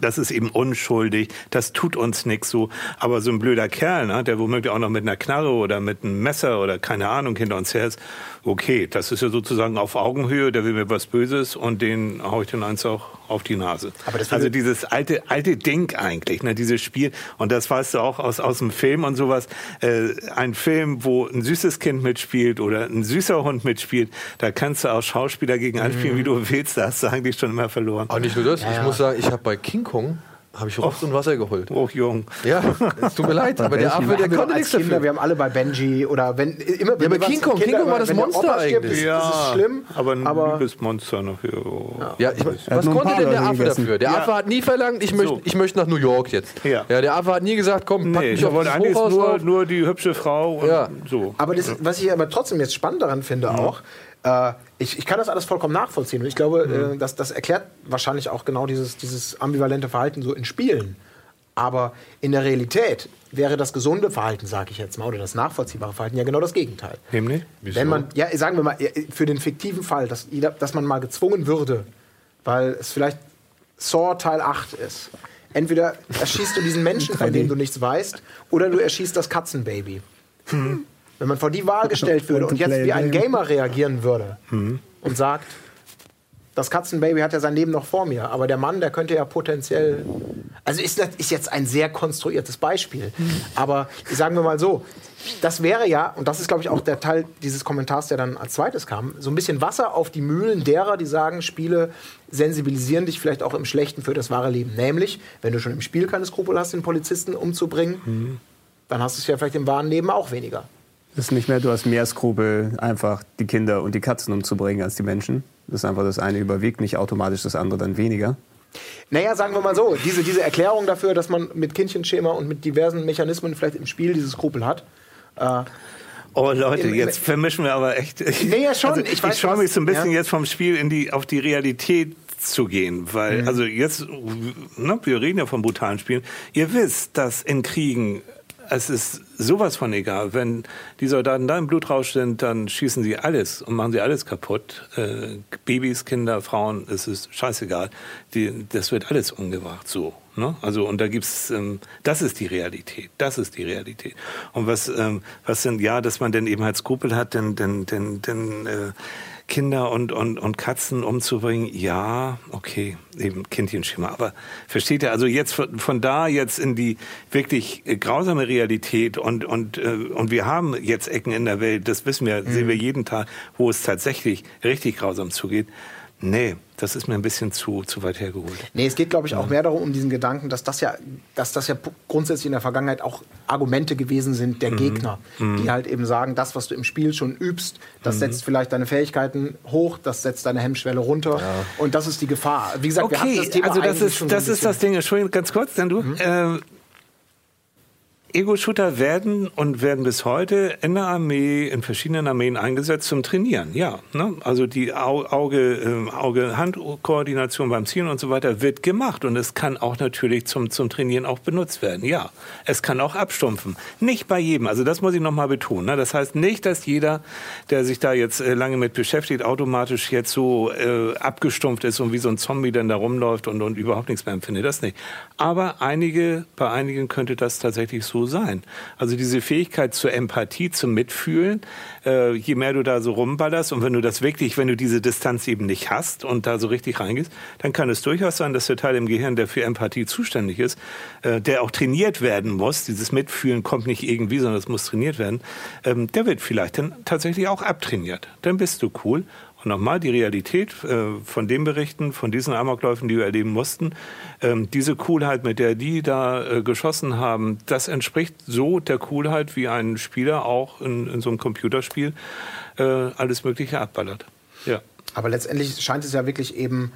das ist eben unschuldig, das tut uns nichts so. Aber so ein blöder Kerl, ne, der womöglich auch noch mit einer Knarre oder mit einem Messer oder keine Ahnung hinter uns her ist, okay, das ist ja sozusagen auf Augenhöhe, der will mir was Böses und den hau ich dann eins auch auf die Nase. Aber das also dieses alte, alte Ding eigentlich, ne, dieses Spiel. Und das weißt du auch aus, aus dem Film und sowas. Äh, ein Film, wo ein süßes Kind mitspielt oder ein süßer Hund mitspielt, da kannst du auch Schauspieler gegen anspielen, wie du willst. Da hast du eigentlich schon immer verloren. Aber nicht nur das, ich muss sagen, ich habe bei King Kong habe ich Rotz und Wasser geholt. Oh, jung. Ja, es tut mir leid, aber der Affe, der konnte nichts Kinder, dafür. wir haben alle bei Benji oder wenn immer Ja, aber King Kong, Kinder, King Kong war das wenn Monster eigentlich. Ist, das ist schlimm, aber ein aber liebes Monster noch hier. Ja, ich, was konnte denn der Affe gegessen. dafür? Der Ja. Affe hat nie verlangt, ich möchte, So. ich möchte nach New York jetzt. Ja. der Affe hat nie gesagt, komm, pack Nee, mich ich auf wollte das eigentlich Hochhaus nur, nur die hübsche Frau und Ja. so. Aber das, was ich aber trotzdem jetzt spannend daran finde auch, äh, ich, ich kann das alles vollkommen nachvollziehen. Und ich glaube, äh, das, das erklärt wahrscheinlich auch genau dieses, dieses ambivalente Verhalten so in Spielen. Aber in der Realität wäre das gesunde Verhalten, sage ich jetzt mal, oder das nachvollziehbare Verhalten ja genau das Gegenteil. Nämlich? Wenn man, ja, sagen wir mal, für den fiktiven Fall, dass, jeder, dass man mal gezwungen würde, weil es vielleicht Saw Teil 8 ist. Entweder erschießt du diesen Menschen, von 3D. dem du nichts weißt, oder du erschießt das Katzenbaby. Wenn man vor die Wahl gestellt würde und jetzt wie ein Gamer reagieren würde und sagt, das Katzenbaby hat ja sein Leben noch vor mir, aber der Mann, der könnte ja potenziell. Also ist das ist jetzt ein sehr konstruiertes Beispiel. Aber sagen wir mal so, das wäre ja, und das ist, glaube ich, auch der Teil dieses Kommentars, der dann als zweites kam, so ein bisschen Wasser auf die Mühlen derer, die sagen, Spiele sensibilisieren dich vielleicht auch im Schlechten für das wahre Leben. Nämlich, wenn du schon im Spiel keine Skrupel hast, den Polizisten umzubringen, dann hast du es ja vielleicht im wahren Leben auch weniger. Das ist nicht mehr, du hast mehr Skrupel, einfach die Kinder und die Katzen umzubringen als die Menschen. Das ist einfach das eine überwiegt nicht automatisch das andere dann weniger. Naja, sagen wir mal so, diese, diese Erklärung dafür, dass man mit Kindchenschema und mit diversen Mechanismen vielleicht im Spiel diese Skrupel hat. Äh, Oh Leute, Im- im- jetzt vermischen wir aber echt. Nee, ja, schon. Also, Ich ich schaue mich so ein bisschen ja. jetzt vom Spiel in die, auf die Realität zu gehen, weil, Mhm. also jetzt, ne, wir reden ja von brutalen Spielen. Ihr wisst, dass in Kriegen es ist sowas von egal. Wenn die Soldaten da im Blutrausch sind, dann schießen sie alles und machen sie alles kaputt. Äh, Babys, Kinder, Frauen, es ist scheißegal. Die, das wird alles umgebracht so. Ne? Also und da gibt's, ähm, das ist die Realität. Das ist die Realität. Und was, ähm, was sind, ja, dass man denn eben halt Skrupel hat, denn, denn, denn, denn äh, Kinder und, und, und Katzen umzubringen, ja, okay, eben Kindchenschema. Aber versteht ihr, also jetzt von, von da jetzt in die wirklich äh, grausame Realität und, und, äh, und wir haben jetzt Ecken in der Welt, das wissen wir, sehen wir jeden Tag, wo es tatsächlich richtig grausam zugeht. Nee, das ist mir ein bisschen zu, zu weit hergeholt. Nee, es geht, glaube ich, auch mehr darum, um diesen Gedanken, dass das ja, dass das ja grundsätzlich in der Vergangenheit auch Argumente gewesen sind der Gegner, die halt eben sagen, das, was du im Spiel schon übst, das setzt vielleicht deine Fähigkeiten hoch, das setzt deine Hemmschwelle runter und das ist die Gefahr. Wie gesagt, wir hatten Okay, das Thema also das ist, schon das ist das. Ding. Entschuldigung, ganz kurz, denn du. Mhm. Äh, Ego-Shooter werden und werden bis heute in der Armee, in verschiedenen Armeen eingesetzt zum Trainieren. Ja, ne? also die Auge, Auge-Hand-Koordination beim Zielen und so weiter wird gemacht und es kann auch natürlich zum, zum Trainieren auch benutzt werden. Ja, es kann auch abstumpfen. Nicht bei jedem. Also das muss ich nochmal betonen. Ne? Das heißt nicht, dass jeder, der sich da jetzt äh, lange mit beschäftigt, automatisch jetzt so äh, abgestumpft ist und wie so ein Zombie dann da rumläuft und, und überhaupt nichts mehr empfindet. Das nicht. Aber einige, bei einigen könnte das tatsächlich so sein. Also diese Fähigkeit zur Empathie, zum Mitfühlen, äh, je mehr du da so rumballerst und wenn du das wirklich, wenn du diese Distanz eben nicht hast und da so richtig reingehst, dann kann es durchaus sein, dass der Teil im Gehirn, der für Empathie zuständig ist, äh, der auch trainiert werden muss, dieses Mitfühlen kommt nicht irgendwie, sondern es muss trainiert werden, ähm, der wird vielleicht dann tatsächlich auch abtrainiert. Dann bist du cool nochmal die Realität äh, von den Berichten, von diesen Amokläufen, die wir erleben mussten, ähm, diese Coolheit, mit der die da äh, geschossen haben, das entspricht so der Coolheit, wie ein Spieler auch in, in so einem Computerspiel äh, alles Mögliche abballert. Ja. Aber letztendlich scheint es ja wirklich eben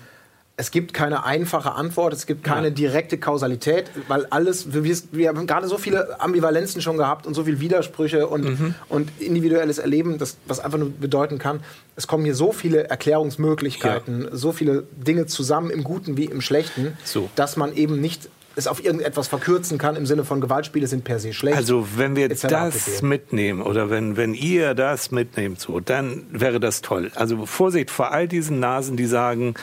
es gibt keine einfache Antwort, es gibt keine direkte Kausalität, weil alles, wir, wir haben gerade so viele Ambivalenzen schon gehabt und so viele Widersprüche und, mhm. und individuelles Erleben, das, was einfach nur bedeuten kann, es kommen hier so viele Erklärungsmöglichkeiten, ja. so viele Dinge zusammen im Guten wie im Schlechten, so. dass man eben nicht es auf irgendetwas verkürzen kann im Sinne von Gewaltspiele sind per se schlecht. Also wenn wir das mitnehmen oder wenn, wenn ihr das mitnehmt, so, dann wäre das toll. Also Vorsicht vor all diesen Nasen, die sagen,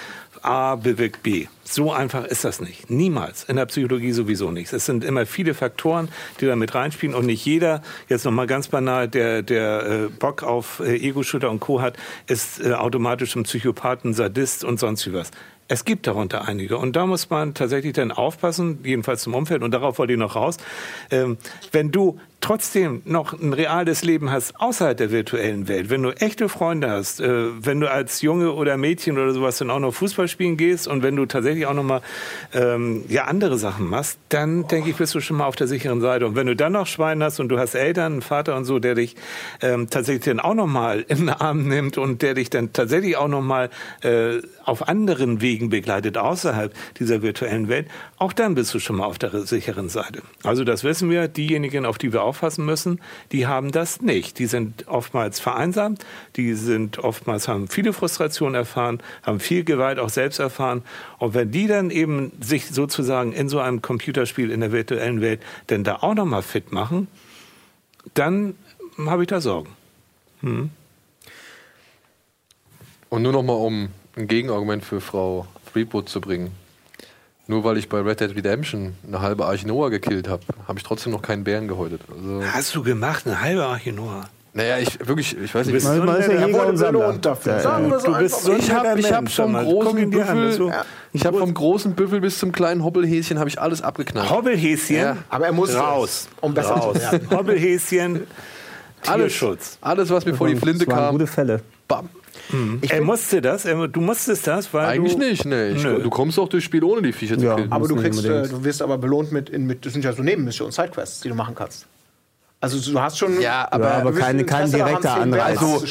A bewirkt B. So einfach ist das nicht. Niemals. In der Psychologie sowieso nicht. Es sind immer viele Faktoren, die da mit reinspielen und nicht jeder, jetzt nochmal ganz banal, der, der äh, Bock auf äh, Ego-Shooter und Co. hat, ist äh, automatisch ein Psychopathen, Sadist und sonst wie was. Es gibt darunter einige. Und da muss man tatsächlich dann aufpassen, jedenfalls zum Umfeld, und darauf wollte ich noch raus. Ähm, wenn du trotzdem noch ein reales Leben hast außerhalb der virtuellen Welt, wenn du echte Freunde hast, äh, wenn du als Junge oder Mädchen oder sowas dann auch noch Fußball spielen gehst und wenn du tatsächlich auch noch mal ähm, ja andere Sachen machst, dann denke ich, bist du schon mal auf der sicheren Seite. Und wenn du dann noch Schwein hast und du hast Eltern, einen Vater und so, der dich ähm, tatsächlich dann auch noch mal in den Arm nimmt und der dich dann tatsächlich auch noch mal äh, auf anderen Wegen begleitet außerhalb dieser virtuellen Welt, auch dann bist du schon mal auf der sicheren Seite. Also das wissen wir. Diejenigen, auf die wir aufpassen müssen, die haben das nicht. Die sind oftmals vereinsamt, die sind oftmals haben viele Frustrationen erfahren, haben viel Gewalt auch selbst erfahren. Und wenn die dann eben sich sozusagen in so einem Computerspiel in der virtuellen Welt denn da auch noch mal fit machen, dann habe ich da Sorgen. Hm. Und nur noch mal um ein Gegenargument für Frau Freeboot zu bringen. Nur weil ich bei Red Dead Redemption eine halbe Arche Noah gekillt habe, habe ich trotzdem noch keinen Bären gehäutet. Also Hast du gemacht, eine halbe Arche Noah? Naja, ich wirklich, ich weiß nicht. Du bist so ein Jäger und Sammler. Dafür. Sagen wir so du bist so ich habe ich hab vom großen Büffel, so. ich habe vom großen Büffel bis zum kleinen Hobbelhäschen habe ich alles abgeknallt. Hobbelhäschen? Ja. Aber er muss raus, um besser raus. werden. Hobbelhäschen, Tierschutz. Alles, alles was mir vor die Flinte kam. Gute Fälle. Bam. Mhm. Er musste das, er, du musstest das, weil Eigentlich du, nicht, nee. Ich, du kommst auch durchs Spiel ohne die Viecher ja, zu killen. Aber du kriegst, äh, du wirst aber belohnt mit, in, mit, das sind ja so Nebenmissionen, Sidequests, die du machen kannst. Also du hast schon, ja, aber, ja, aber keine, kein direkter Anreiz. Also,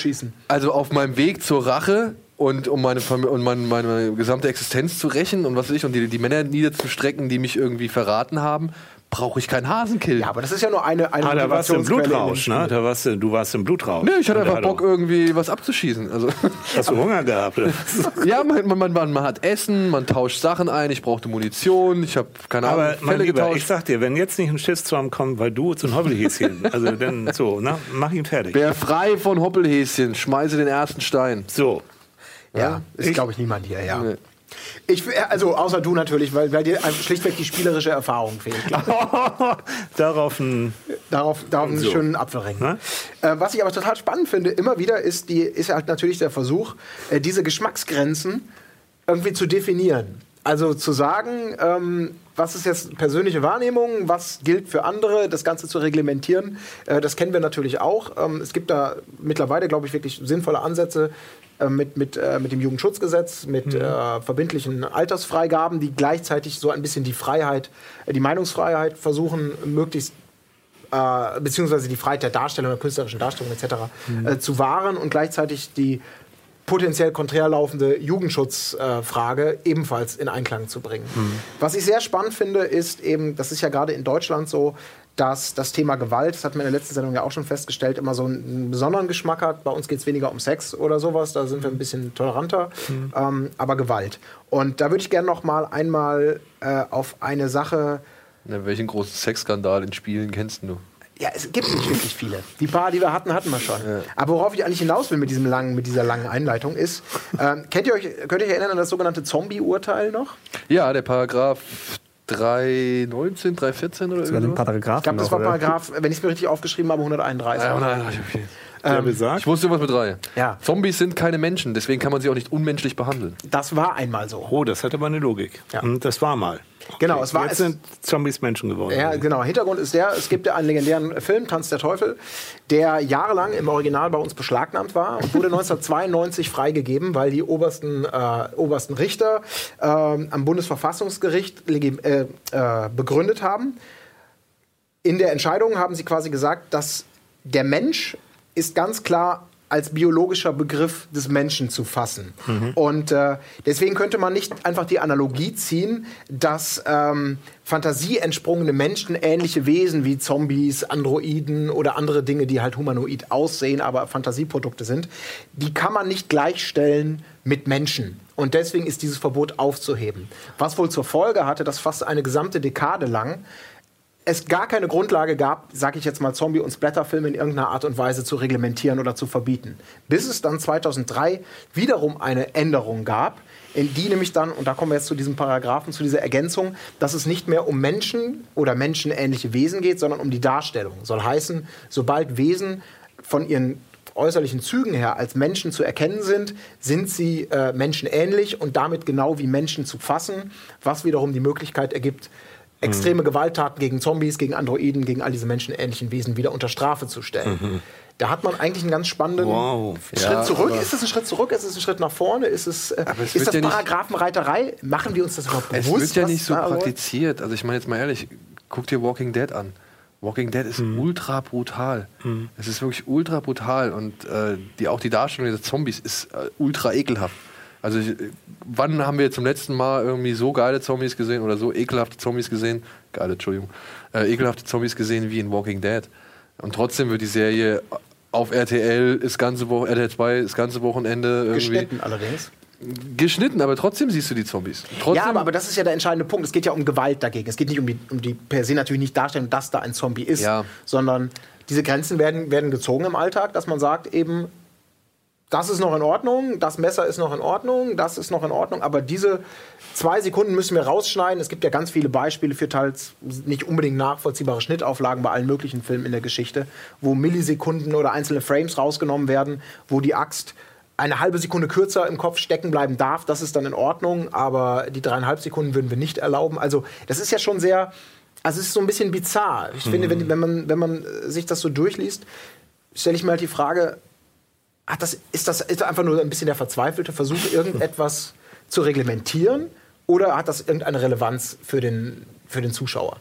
also auf meinem Weg zur Rache und um meine, und meine, meine, gesamte Existenz zu rächen und was weiß ich und die, die Männer niederzustrecken, die mich irgendwie verraten haben, brauche ich keinen Hasenkill. Ja, aber das ist ja nur eine, eine ah, da warst du im Blutrausch, ne? Da warst du, du warst im Blutrausch. Nee, ich hatte einfach Bock, irgendwie was abzuschießen. Also Hast du Hunger gehabt? ja, man, man, man, man, hat Essen, man tauscht Sachen ein, ich brauchte Munition, ich habe keine Ahnung, aber Fälle Lieber, getauscht. Ich sag dir, wenn jetzt nicht ein Schiffszorn kommt, weil du so ein Hobbelhäschen, also dann so, ne? Mach ihn fertig. Wer frei von Hoppelhäschen, schmeiße den ersten Stein. So. Ja, ja ist glaube ich niemand hier, ja. Nee. Ich, also außer du natürlich, weil, weil dir schlichtweg die spielerische Erfahrung fehlt. darauf ein, darauf, darauf einen so. schönen Apfelring. Äh, was ich aber total spannend finde, immer wieder ist, die, ist halt natürlich der Versuch, äh, diese Geschmacksgrenzen irgendwie zu definieren. Also zu sagen, ähm, was ist jetzt persönliche Wahrnehmung, was gilt für andere, das Ganze zu reglementieren, äh, das kennen wir natürlich auch. Ähm, es gibt da mittlerweile, glaube ich, wirklich sinnvolle Ansätze, äh, mit, mit, äh, mit dem Jugendschutzgesetz, mit mhm. äh, verbindlichen Altersfreigaben, die gleichzeitig so ein bisschen die Freiheit, äh, die Meinungsfreiheit versuchen, möglichst äh, beziehungsweise die Freiheit der Darstellung, der künstlerischen Darstellung etc. Mhm. Äh, zu wahren und gleichzeitig die potenziell konträr laufende Jugendschutzfrage ebenfalls in Einklang zu bringen. Mhm. Was ich sehr spannend finde, ist eben, das ist ja gerade in Deutschland so, dass das Thema Gewalt, das hatten wir in der letzten Sendung ja auch schon festgestellt, immer so einen besonderen Geschmack hat. Bei uns geht es weniger um Sex oder sowas, da sind wir ein bisschen toleranter, mhm. ähm, aber Gewalt. Und da würde ich gerne noch mal einmal äh, auf eine Sache. Na, welchen großen Sexskandal in Spielen kennst du? Ja, es gibt nicht wirklich viele. Die paar, die wir hatten, hatten wir schon. Ja. Aber worauf ich eigentlich hinaus will mit, diesem langen, mit dieser langen Einleitung ist, ähm, kennt ihr euch, könnt ihr euch erinnern an das sogenannte Zombie-Urteil noch? Ja, der Paragraph 319, 314 oder so. Paragraph. Ich glaube, das war Paragraph, wenn ich es mir richtig aufgeschrieben habe, 131. Ja, 131 okay. Ähm, ich wusste was mit drei. Ja. Zombies sind keine Menschen, deswegen kann man sie auch nicht unmenschlich behandeln. Das war einmal so. Oh, das hatte aber eine Logik. Ja. Hm, das war mal. Okay. Genau, es war. Jetzt sind Zombies Menschen geworden. Ja, genau. Hintergrund ist der: Es gibt ja einen legendären Film, Tanz der Teufel, der jahrelang im Original bei uns beschlagnahmt war und wurde 1992 freigegeben, weil die obersten, äh, obersten Richter äh, am Bundesverfassungsgericht äh, äh, begründet haben. In der Entscheidung haben sie quasi gesagt, dass der Mensch ist ganz klar als biologischer Begriff des Menschen zu fassen. Mhm. Und äh, deswegen könnte man nicht einfach die Analogie ziehen, dass ähm, fantasieentsprungene Menschen ähnliche Wesen wie Zombies, Androiden oder andere Dinge, die halt humanoid aussehen, aber Fantasieprodukte sind, die kann man nicht gleichstellen mit Menschen. Und deswegen ist dieses Verbot aufzuheben. Was wohl zur Folge hatte, dass fast eine gesamte Dekade lang es gar keine Grundlage gab, sage ich jetzt mal, Zombie- und Splatterfilme in irgendeiner Art und Weise zu reglementieren oder zu verbieten. Bis es dann 2003 wiederum eine Änderung gab, in die nämlich dann, und da kommen wir jetzt zu diesem Paragraphen, zu dieser Ergänzung, dass es nicht mehr um Menschen oder menschenähnliche Wesen geht, sondern um die Darstellung. Soll heißen, sobald Wesen von ihren äußerlichen Zügen her als Menschen zu erkennen sind, sind sie äh, menschenähnlich und damit genau wie Menschen zu fassen, was wiederum die Möglichkeit ergibt, extreme mhm. Gewalttaten gegen Zombies, gegen Androiden, gegen all diese menschenähnlichen Wesen wieder unter Strafe zu stellen. Mhm. Da hat man eigentlich einen ganz spannenden wow. Schritt ja, zurück. Ist es ein Schritt zurück? Ist es ein Schritt nach vorne? Ist es, äh, es ist das ja Paragraphenreiterei? Machen wir uns das überhaupt bewusst? Es wird ja nicht so praktiziert. Also ich meine jetzt mal ehrlich, guck dir Walking Dead an. Walking Dead ist mhm. ultra brutal. Mhm. Es ist wirklich ultra brutal und äh, die, auch die Darstellung der Zombies ist äh, ultra ekelhaft. Also ich, wann haben wir zum letzten Mal irgendwie so geile Zombies gesehen oder so ekelhafte Zombies gesehen? Geile, Entschuldigung. Äh, ekelhafte Zombies gesehen wie in Walking Dead. Und trotzdem wird die Serie auf RTL das ganze Woche, RTL 2 das ganze Wochenende irgendwie. Geschnitten allerdings. Geschnitten, aber trotzdem siehst du die Zombies. Trotzdem ja, aber, aber, das ist ja der entscheidende Punkt. Es geht ja um Gewalt dagegen. Es geht nicht um die, um die per se natürlich nicht darstellen, dass da ein Zombie ist, ja. sondern diese Grenzen werden, werden gezogen im Alltag, dass man sagt eben, das ist noch in Ordnung, das Messer ist noch in Ordnung, das ist noch in Ordnung, aber diese zwei Sekunden müssen wir rausschneiden. Es gibt ja ganz viele Beispiele für teils nicht unbedingt nachvollziehbare Schnittauflagen bei allen möglichen Filmen in der Geschichte, wo Millisekunden oder einzelne Frames rausgenommen werden, wo die Axt eine halbe Sekunde kürzer im Kopf stecken bleiben darf. Das ist dann in Ordnung, aber die dreieinhalb Sekunden würden wir nicht erlauben. Also das ist ja schon sehr, also es ist so ein bisschen bizarr. Ich mhm. finde, wenn, wenn, man, wenn man sich das so durchliest, stelle ich mir halt die Frage, hat das, ist das ist einfach nur ein bisschen der verzweifelte Versuch, irgendetwas zu reglementieren? Oder hat das irgendeine Relevanz für den, für den Zuschauer?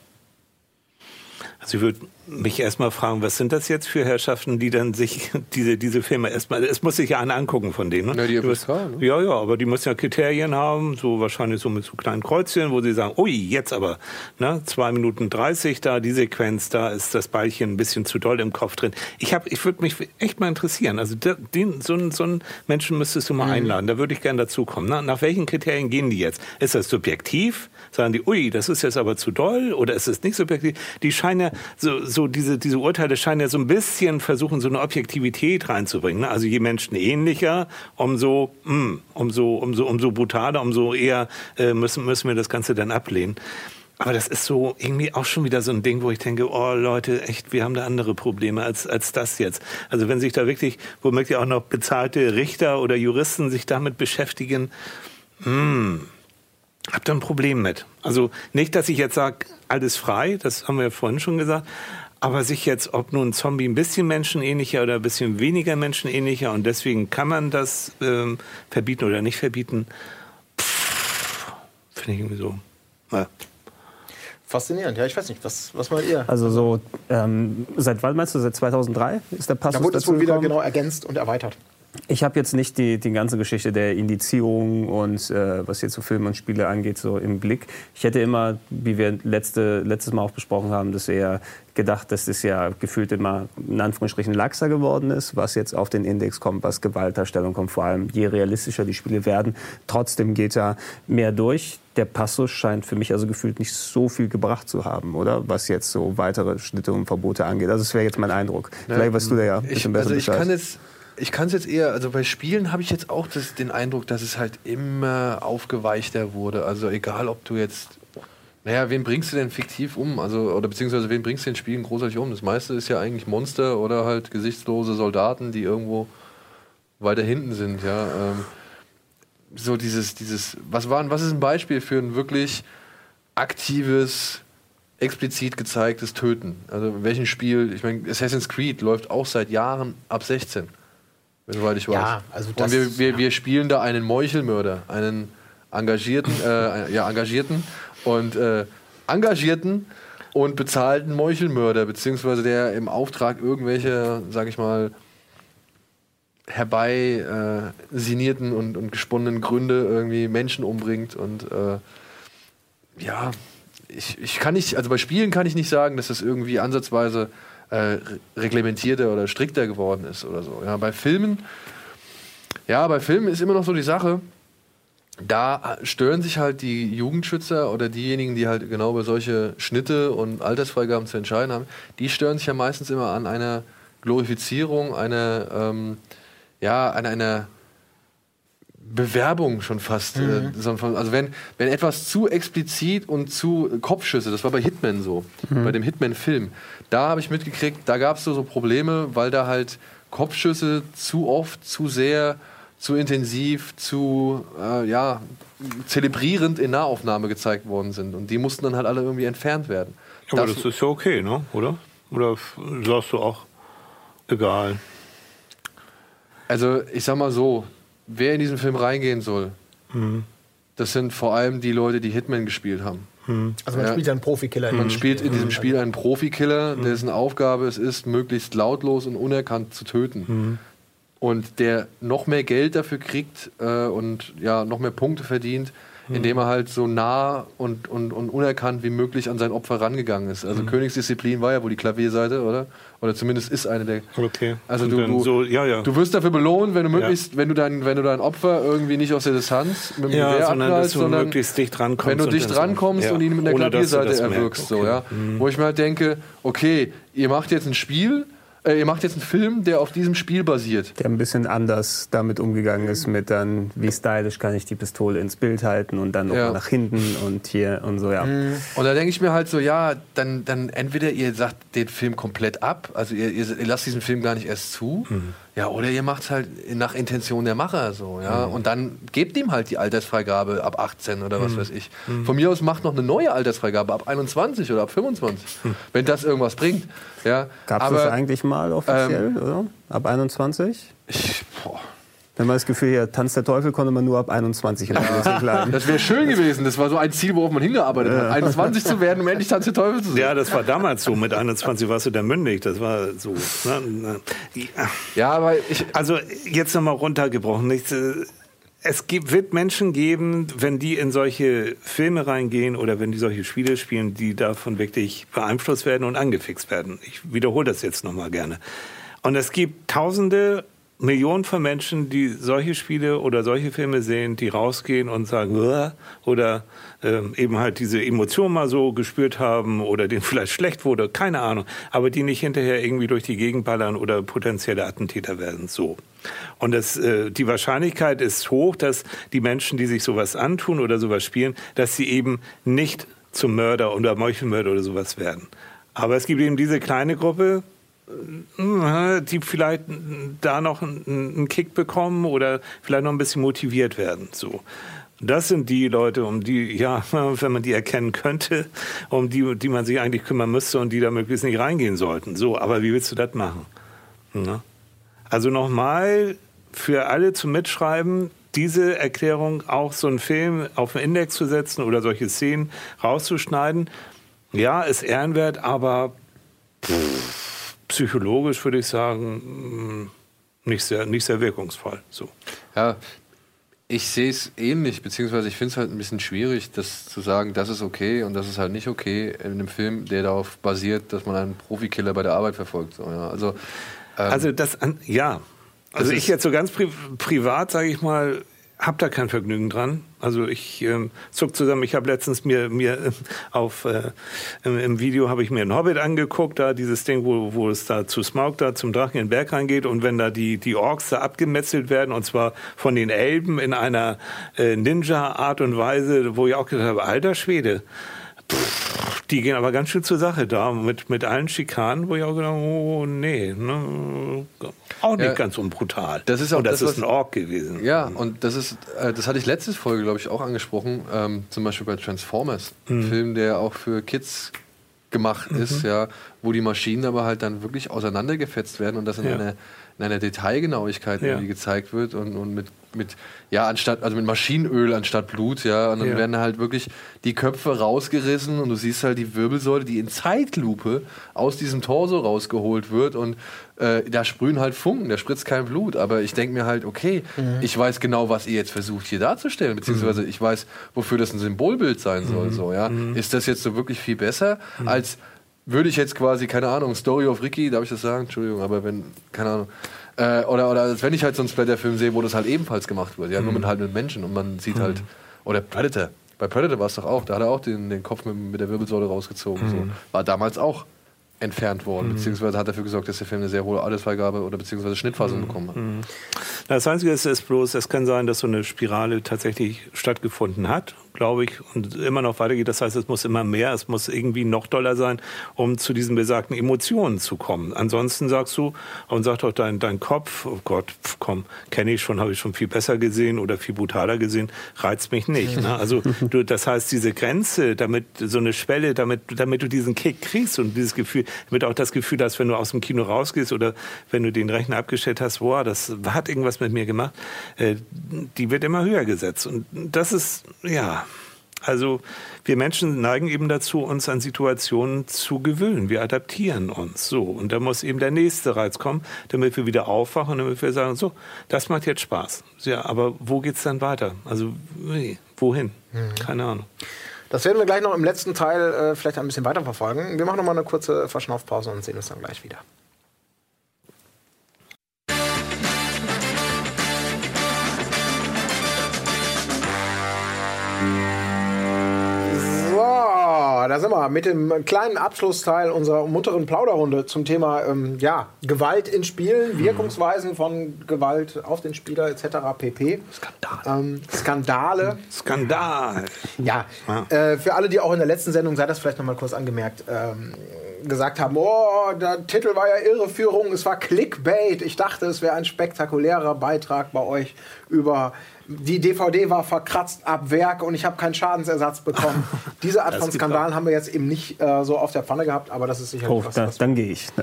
Also ich würde mich erstmal fragen, was sind das jetzt für Herrschaften, die dann sich diese, diese Filme erstmal, es muss sich ja einer angucken von denen. Ne? Ja, die FSK, ne? Ja, ja, aber die müssen ja Kriterien haben, so wahrscheinlich so mit so kleinen Kreuzchen, wo sie sagen, ui, jetzt aber, ne, zwei Minuten dreißig da, die Sequenz, da ist das Ballchen ein bisschen zu doll im Kopf drin. Ich habe, ich würde mich echt mal interessieren, also den, so, einen, so einen Menschen müsstest du mal mhm. einladen, da würde ich gerne dazukommen. Ne? Nach welchen Kriterien gehen die jetzt? Ist das subjektiv? Sagen die, ui, das ist jetzt aber zu doll oder ist es nicht subjektiv? Die scheinen ja so, so diese, diese Urteile scheinen ja so ein bisschen versuchen, so eine Objektivität reinzubringen. Ne? Also je menschenähnlicher, umso, mh, hm, umso, umso, umso brutaler, umso eher äh, müssen, müssen wir das Ganze dann ablehnen. Aber das ist so irgendwie auch schon wieder so ein Ding, wo ich denke, oh Leute, echt, wir haben da andere Probleme als, als das jetzt. Also wenn sich da wirklich womöglich auch noch bezahlte Richter oder Juristen sich damit beschäftigen, hm, habt ihr ein Problem mit. Also nicht, dass ich jetzt sage, alles frei, das haben wir ja vorhin schon gesagt, aber sich jetzt, ob nun ein Zombie ein bisschen menschenähnlicher oder ein bisschen weniger menschenähnlicher und deswegen kann man das ähm, verbieten oder nicht verbieten, finde ich irgendwie so. Ja. Faszinierend, ja, ich weiß nicht, was, was meint ihr? Also so, ähm, seit wann meinst du, seit 2003 ist der Passus Da wurde es wohl wieder genau ergänzt und erweitert. Ich habe jetzt nicht die, die ganze Geschichte der Indizierung und äh, was jetzt so Filme und Spiele angeht, so im Blick. Ich hätte immer, wie wir letzte, letztes Mal auch besprochen haben, das eher gedacht, dass das ja gefühlt immer in Anführungsstrichen laxer geworden ist, was jetzt auf den Index kommt, was Gewaltdarstellung kommt, vor allem je realistischer die Spiele werden. Trotzdem geht da mehr durch. Der Passus scheint für mich also gefühlt nicht so viel gebracht zu haben, oder? Was jetzt so weitere Schnitte und Verbote angeht. Also das wäre jetzt mein Eindruck. Vielleicht weißt du da ja ein bisschen ich, besser also ich Bescheid. kann jetzt ich kann es jetzt eher, also bei Spielen habe ich jetzt auch das, den Eindruck, dass es halt immer aufgeweichter wurde. Also egal, ob du jetzt, naja, wen bringst du denn fiktiv um? Also, oder beziehungsweise wen bringst du in Spielen großartig um? Das meiste ist ja eigentlich Monster oder halt gesichtslose Soldaten, die irgendwo weiter hinten sind, ja. Ähm, so dieses, dieses, was war, was ist ein Beispiel für ein wirklich aktives, explizit gezeigtes Töten? Also in welchem Spiel, ich meine, Assassin's Creed läuft auch seit Jahren ab 16. Soweit ich weiß. Ja, also das- Und wir, wir, wir spielen da einen Meuchelmörder, einen engagierten, äh, ja, engagierten und äh, engagierten und bezahlten Meuchelmörder, beziehungsweise der im Auftrag irgendwelche, sag ich mal, herbei äh, sinierten und, und gesponnenen Gründe irgendwie Menschen umbringt und äh, ja, ich, ich kann nicht, also bei Spielen kann ich nicht sagen, dass das irgendwie ansatzweise äh, re- reglementierter oder strikter geworden ist oder so. Ja, bei Filmen, ja, bei Filmen ist immer noch so die Sache, da stören sich halt die Jugendschützer oder diejenigen, die halt genau über solche Schnitte und Altersfreigaben zu entscheiden haben, die stören sich ja meistens immer an einer Glorifizierung, einer, ähm, ja, an einer Bewerbung schon fast. Äh, so von- also wenn, wenn etwas zu explizit und zu Kopfschüsse, das war bei Hitman so, bei dem Hitman-Film, da habe ich mitgekriegt, da gab es so, so Probleme, weil da halt Kopfschüsse zu oft, zu sehr, zu intensiv, zu äh, ja, zelebrierend in Nahaufnahme gezeigt worden sind. Und die mussten dann halt alle irgendwie entfernt werden. Aber Das- das ist ja okay, ne? oder? Oder sagst du auch, egal? Also ich sag mal so, wer in diesen Film reingehen soll, das sind vor allem die Leute, die Hitman gespielt haben. Also man Ja. spielt ja einen Profikiller. Man spielt in diesem Spiel einen Profikiller, dessen Aufgabe es ist, möglichst lautlos und unerkannt zu töten. Und der noch mehr Geld dafür kriegt äh, und ja, noch mehr Punkte verdient, indem er halt so nah und, und, und unerkannt wie möglich an sein Opfer rangegangen ist. Also Königsdisziplin war ja wohl die Klavierseite, oder? Oder zumindest ist eine der. Okay. Also du, du, so, ja, ja. du wirst dafür belohnt, wenn du möglichst, wenn du dein, wenn du dein Opfer irgendwie nicht aus der Distanz mit dem ja, Gewehr sondern dass abknallst, du sondern möglichst dicht rankommst. wenn du dicht rankommst ja, und ihn mit der Klavierseite erwirkst, merkst. so, ja. Okay. Mhm. Wo ich mir halt denke, okay, ihr macht jetzt ein Spiel, äh, ihr macht jetzt einen Film, der auf diesem Spiel basiert. der ein bisschen anders damit umgegangen ist, mit dann, wie stylisch kann ich die Pistole ins Bild halten und dann noch Ja. mal nach hinten und hier und so, ja. Und da denke ich mir halt so, ja, dann, dann entweder ihr sagt den Film komplett ab, also ihr, ihr, ihr lasst diesen Film gar nicht erst zu, ja, oder ihr macht es halt nach Intention der Macher so, ja, und dann gebt ihm halt die Altersfreigabe ab 18 oder was weiß ich. Von mir aus macht noch eine neue Altersfreigabe ab 21 oder ab 25, wenn das irgendwas bringt, ja. Gab es das eigentlich mal offiziell, oder? Ab 21? ich, boah, Wenn man das Gefühl hier, Tanz der Teufel konnte man nur ab 21 in ja. bleiben. das wäre schön gewesen, das war so ein Ziel, worauf man hingearbeitet hat, 21 zu werden, um endlich Tanz der Teufel zu sein. Ja, das war damals so. Mit 21 warst du dann mündig. Das war so. Ne? ne. Ja. Ja, aber ich, Also jetzt nochmal runtergebrochen. Nichts, äh, Es gibt, wird Menschen geben, wenn die in solche Filme reingehen oder wenn die solche Spiele spielen, die davon wirklich beeinflusst werden und angefixt werden. Ich wiederhole das jetzt nochmal gerne. Und es gibt Tausende, Millionen von Menschen, die solche Spiele oder solche Filme sehen, die rausgehen und sagen, "Uah", oder ähm, eben halt diese Emotion mal so gespürt haben oder denen vielleicht schlecht wurde, keine Ahnung, aber die nicht hinterher irgendwie durch die Gegend ballern oder potenzielle Attentäter werden. So. Und das, äh, die Wahrscheinlichkeit ist hoch, dass die Menschen, die sich sowas antun oder sowas spielen, dass sie eben nicht zum Mörder oder Meuchelmörder oder sowas werden. Aber es gibt eben diese kleine Gruppe, die vielleicht da noch einen Kick bekommen oder vielleicht noch ein bisschen motiviert werden. So. Das sind die Leute, um die, ja, wenn man die erkennen könnte, um die, die man sich eigentlich kümmern müsste und die da möglichst nicht reingehen sollten. So, aber wie willst du das machen? Ne? Also nochmal für alle zum Mitschreiben, diese Erklärung auch so einen Film auf den Index zu setzen oder solche Szenen rauszuschneiden, ja, ist ehrenwert, aber pff, psychologisch würde ich sagen, nicht sehr, nicht sehr wirkungsvoll. So. Ja, ich sehe es ähnlich, beziehungsweise ich finde es halt ein bisschen schwierig, das zu sagen, das ist okay und das ist halt nicht okay in einem Film, der darauf basiert, dass man einen Profikiller bei der Arbeit verfolgt. So, ja. Also, ähm, Also das, ja. Also ich jetzt so ganz pri privat, sage ich mal, hab da kein Vergnügen dran. Also ich ähm, zuck zusammen. Ich habe letztens mir mir äh, auf äh, im, im Video habe ich mir einen Hobbit angeguckt, da dieses Ding, wo, wo es da zu Smaug da zum Drachen in den Berg reingeht und wenn da die die Orks da abgemetzelt werden und zwar von den Elben in einer äh, Ninja Art und Weise, wo ich auch gedacht habe, alter Schwede. Pff, die gehen aber ganz schön zur Sache da mit, mit allen Schikanen, wo ich auch gedacht habe, oh nee, ne, auch nicht Ja. ganz unbrutal. Das ist auch Und das, das, ist ein Ork gewesen. Ja, und das ist, äh, das hatte ich letzte Folge, glaube ich, auch angesprochen. Ähm, zum Beispiel bei Transformers, ein Film, der auch für Kids gemacht ist, ja, wo die Maschinen aber halt dann wirklich auseinandergefetzt werden und das in Ja. einer in einer Detailgenauigkeit Ja. irgendwie gezeigt wird und, und mit, mit, ja, anstatt, also mit Maschinenöl anstatt Blut, ja, und dann Ja. werden halt wirklich die Köpfe rausgerissen und du siehst halt die Wirbelsäule, die in Zeitlupe aus diesem Torso rausgeholt wird und äh, da sprühen halt Funken, da spritzt kein Blut, aber ich denke mir halt, okay, ich weiß genau, was ihr jetzt versucht hier darzustellen, beziehungsweise ich weiß, wofür das ein Symbolbild sein soll, so, ja. Ist das jetzt so wirklich viel besser als würde ich jetzt quasi, keine Ahnung, Story of Ricky, darf ich das sagen? Entschuldigung, aber wenn, keine Ahnung. Äh, oder, oder als wenn ich halt so einen Splatter-Film sehe, wo das halt ebenfalls gemacht wird, ja, nur mit halt mit Menschen und man sieht halt, oder Predator. Bei Predator war es doch auch, da hat er auch den, den Kopf mit, mit der Wirbelsäule rausgezogen. So. War damals auch entfernt worden, beziehungsweise hat dafür gesorgt, dass der Film eine sehr hohe Altersfreigabe oder beziehungsweise Schnittfassung bekommen hat. Das Einzige ist, ist bloß, es kann sein, dass so eine Spirale tatsächlich stattgefunden hat, glaube ich, und immer noch weitergeht. Das heißt, es muss immer mehr, es muss irgendwie noch doller sein, um zu diesen besagten Emotionen zu kommen. Ansonsten sagst du, und sagt doch dein, dein Kopf, oh Gott, pf, komm, kenne ich schon, habe ich schon viel besser gesehen oder viel brutaler gesehen, reizt mich nicht. Ne? Also du, das heißt, diese Grenze, damit so eine Schwelle, damit, damit du diesen Kick kriegst und dieses Gefühl, damit auch das Gefühl hast, wenn du aus dem Kino rausgehst oder wenn du den Rechner abgestellt hast, boah, das hat irgendwas mit mir gemacht, äh, die wird immer höher gesetzt. Und das ist, ja, also wir Menschen neigen eben dazu, uns an Situationen zu gewöhnen. Wir adaptieren uns so. Und da muss eben der nächste Reiz kommen, damit wir wieder aufwachen, damit wir sagen, so, das macht jetzt Spaß. Ja, aber wo geht's dann weiter? Also, nee, wohin? Keine Ahnung. Das werden wir gleich noch im letzten Teil äh, vielleicht ein bisschen weiter verfolgen. Wir machen noch mal eine kurze Verschnaufpause und sehen uns dann gleich wieder. Da sind wir mit dem kleinen Abschlussteil unserer munteren Plauderrunde zum Thema ähm, ja, Gewalt in Spielen, Wirkungsweisen von Gewalt auf den Spieler etc. pp. Skandale. Ähm, Skandale. Skandal. Ja, Ja. Äh, für alle, die auch in der letzten Sendung, sei das vielleicht noch mal kurz angemerkt, ähm, gesagt haben, oh, der Titel war ja Irreführung, es war Clickbait. Ich dachte, es wäre ein spektakulärer Beitrag bei euch über die DVD war verkratzt ab Werk und ich habe keinen Schadensersatz bekommen. Diese Art Das von Skandalen haben wir jetzt eben nicht äh, so auf der Pfanne gehabt, aber das ist sicherlich Oh, was, da, was dann gehe ich.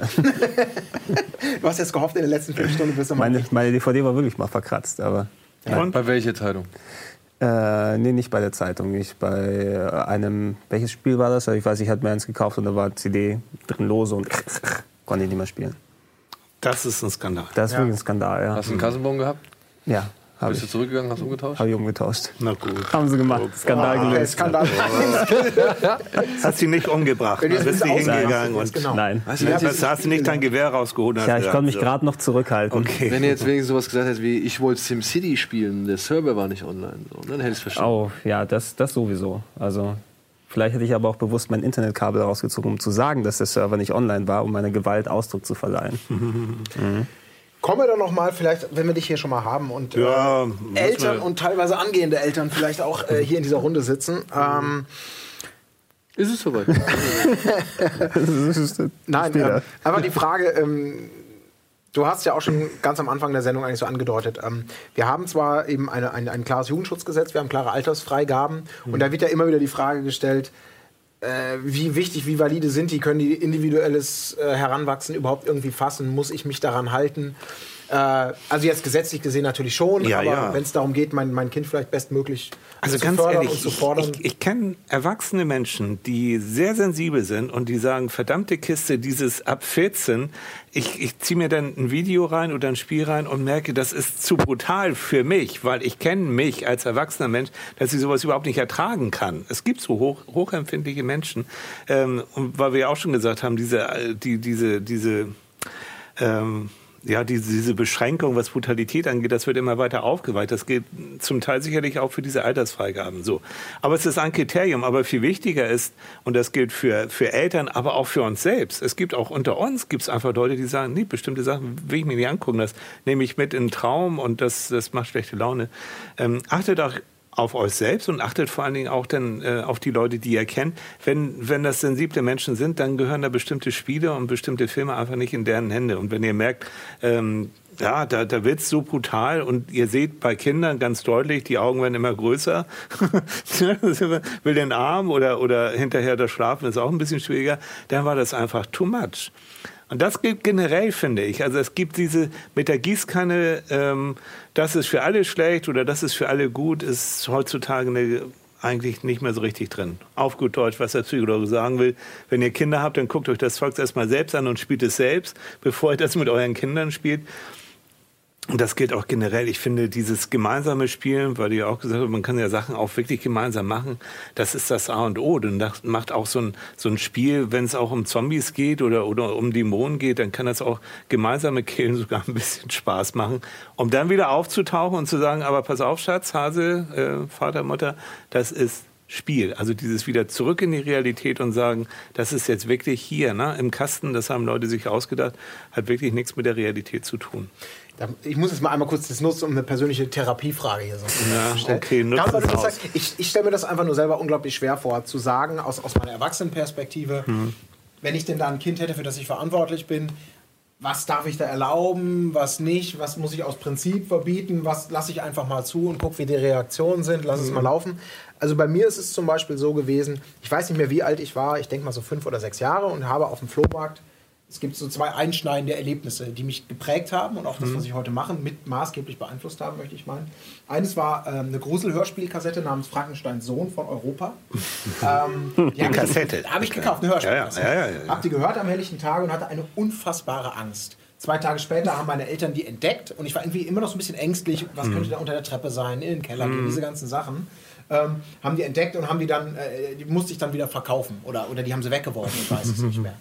Du hast jetzt gehofft, in der letzten Viertelstunde bist du mal Meine, meine DVD war wirklich mal verkratzt, aber Und? Bei welcher Zeitung? äh, nee, nicht bei der Zeitung, nicht bei äh, einem, welches Spiel war das? Ich weiß, ich hatte mir eins gekauft und da war CD drin lose und konnte ich nicht mehr spielen. Das ist ein Skandal. Das ist Ja. wirklich ein Skandal, ja. Hast du einen Kassenbon gehabt? Ja, habe Bist du ich. zurückgegangen, hast umgetauscht? Habe ich umgetauscht. Na gut. Haben sie gemacht. Skandal Ah, gelöst. Skandal. Hast sie nicht umgebracht. Du Dann bist du hingegangen und genau. Nein. Weißt du, was, hast du nicht dein Gewehr rausgeholt? Ja, hast ich konnte mich gerade noch zurückhalten. Okay. wenn ihr jetzt wenigstens sowas gesagt hättet wie, ich wollte SimCity spielen, der Server war nicht online, so, dann hätte ich es verstanden. Oh, ja, das, das sowieso. Also, vielleicht hätte ich aber auch bewusst mein Internetkabel rausgezogen, um zu sagen, dass der Server nicht online war, um meiner Gewalt Ausdruck zu verleihen. Kommen wir doch noch mal, vielleicht, wenn wir dich hier schon mal haben und Ja, äh, Eltern und teilweise angehende Eltern vielleicht auch äh, hier in dieser Runde sitzen. Ähm, Ist es soweit? nein, ähm, aber die Frage, ähm, du hast ja auch schon ganz am Anfang der Sendung eigentlich so angedeutet, ähm, wir haben zwar eben eine, ein, ein klares Jugendschutzgesetz, wir haben klare Altersfreigaben und da wird ja immer wieder die Frage gestellt, äh, wie wichtig, wie valide sind die, können die individuelles äh, Heranwachsen überhaupt irgendwie fassen, muss ich mich daran halten? Äh, also jetzt gesetzlich gesehen natürlich schon, Ja, aber ja. wenn es darum geht, mein, mein Kind vielleicht bestmöglich Also zu ganz fördern ehrlich, und zu ich, fordern. ich, ich kenne erwachsene Menschen, die sehr sensibel sind und die sagen, verdammte Kiste, dieses ab 14, ich, ich ziehe mir dann ein Video rein oder ein Spiel rein und merke, das ist zu brutal für mich, weil ich kenne mich als erwachsener Mensch, dass ich sowas überhaupt nicht ertragen kann. Es gibt so hoch, hochempfindliche Menschen. Ähm, und weil wir ja auch schon gesagt haben, diese, äh, die, diese, diese ähm, ja, diese, diese Beschränkung, was Brutalität angeht, das wird immer weiter aufgeweicht. Das gilt zum Teil sicherlich auch für diese Altersfreigaben. So. Aber es ist ein Kriterium. Aber viel wichtiger ist, und das gilt für, für Eltern, aber auch für uns selbst. Es gibt auch unter uns, gibt es einfach Leute, die sagen, nee, bestimmte Sachen will ich mir nicht angucken. Das nehme ich mit in den Traum und das, das macht schlechte Laune. Ähm, achtet auch auf euch selbst und achtet vor allen Dingen auch dann äh, auf die Leute, die ihr kennt. Wenn, wenn das sensible Menschen sind, dann gehören da bestimmte Spiele und bestimmte Filme einfach nicht in deren Hände. Und wenn ihr merkt, ähm, ja, da, da wird's so brutal und ihr seht bei Kindern ganz deutlich, die Augen werden immer größer. Will den Arm oder, oder hinterher das Schlafen ist auch ein bisschen schwieriger. Dann war das einfach too much. Und das gilt generell, finde ich. Also es gibt diese mit der Gießkanne, ähm, das ist für alle schlecht oder das ist für alle gut, ist heutzutage eine, eigentlich nicht mehr so richtig drin. Auf gut Deutsch, was der Psychologe sagen will. Wenn ihr Kinder habt, dann guckt euch das Volk erstmal selbst an und spielt es selbst, bevor ihr das mit euren Kindern spielt. Und das gilt auch generell. Ich finde, dieses gemeinsame Spielen, weil du ja auch gesagt hast, man kann ja Sachen auch wirklich gemeinsam machen, das ist das A und O. Dann macht auch so ein, so ein Spiel, wenn es auch um Zombies geht oder, oder um Dämonen geht, dann kann das auch gemeinsame Killen sogar ein bisschen Spaß machen. Um dann wieder aufzutauchen und zu sagen, aber pass auf, Schatz, Hase, äh, Vater, Mutter, das ist Spiel. Also dieses wieder zurück in die Realität und sagen, das ist jetzt wirklich hier, ne, im Kasten, das haben Leute sich ausgedacht, hat wirklich nichts mit der Realität zu tun. Ich muss jetzt mal einmal kurz das nutzen, um eine persönliche Therapiefrage hier so Ja, zu stellen. okay, nutz Ganz, weil es sagst, ich ich stelle mir das einfach nur selber unglaublich schwer vor, zu sagen, aus, aus meiner Erwachsenenperspektive, Mhm. wenn ich denn da ein Kind hätte, für das ich verantwortlich bin, was darf ich da erlauben, was nicht, was muss ich aus Prinzip verbieten, was lasse ich einfach mal zu und gucke, wie die Reaktionen sind, lass es Mhm. mal laufen. Also bei mir ist es zum Beispiel so gewesen, ich weiß nicht mehr, wie alt ich war, ich denke mal so fünf oder sechs Jahre und habe auf dem Flohmarkt es gibt so zwei einschneidende Erlebnisse, die mich geprägt haben und auch das, was ich heute mache, mit maßgeblich beeinflusst haben, möchte ich meinen. Eines war ähm, eine Grusel-Hörspielkassette namens Frankensteins Sohn von Europa. ähm, die hab ich- Kassette. Habe ich gekauft, eine Hörspielkassette. Ja, ja, ja, ja, ja. Hab die gehört am helllichten Tage und hatte eine unfassbare Angst. Zwei Tage später haben meine Eltern die entdeckt und ich war irgendwie immer noch so ein bisschen ängstlich, was Mhm. könnte da unter der Treppe sein, in den Keller gehen, diese ganzen Sachen. Ähm, haben die entdeckt und haben die dann, äh, die musste ich dann wieder verkaufen oder, oder die haben sie weggeworfen, ich weiß es nicht mehr.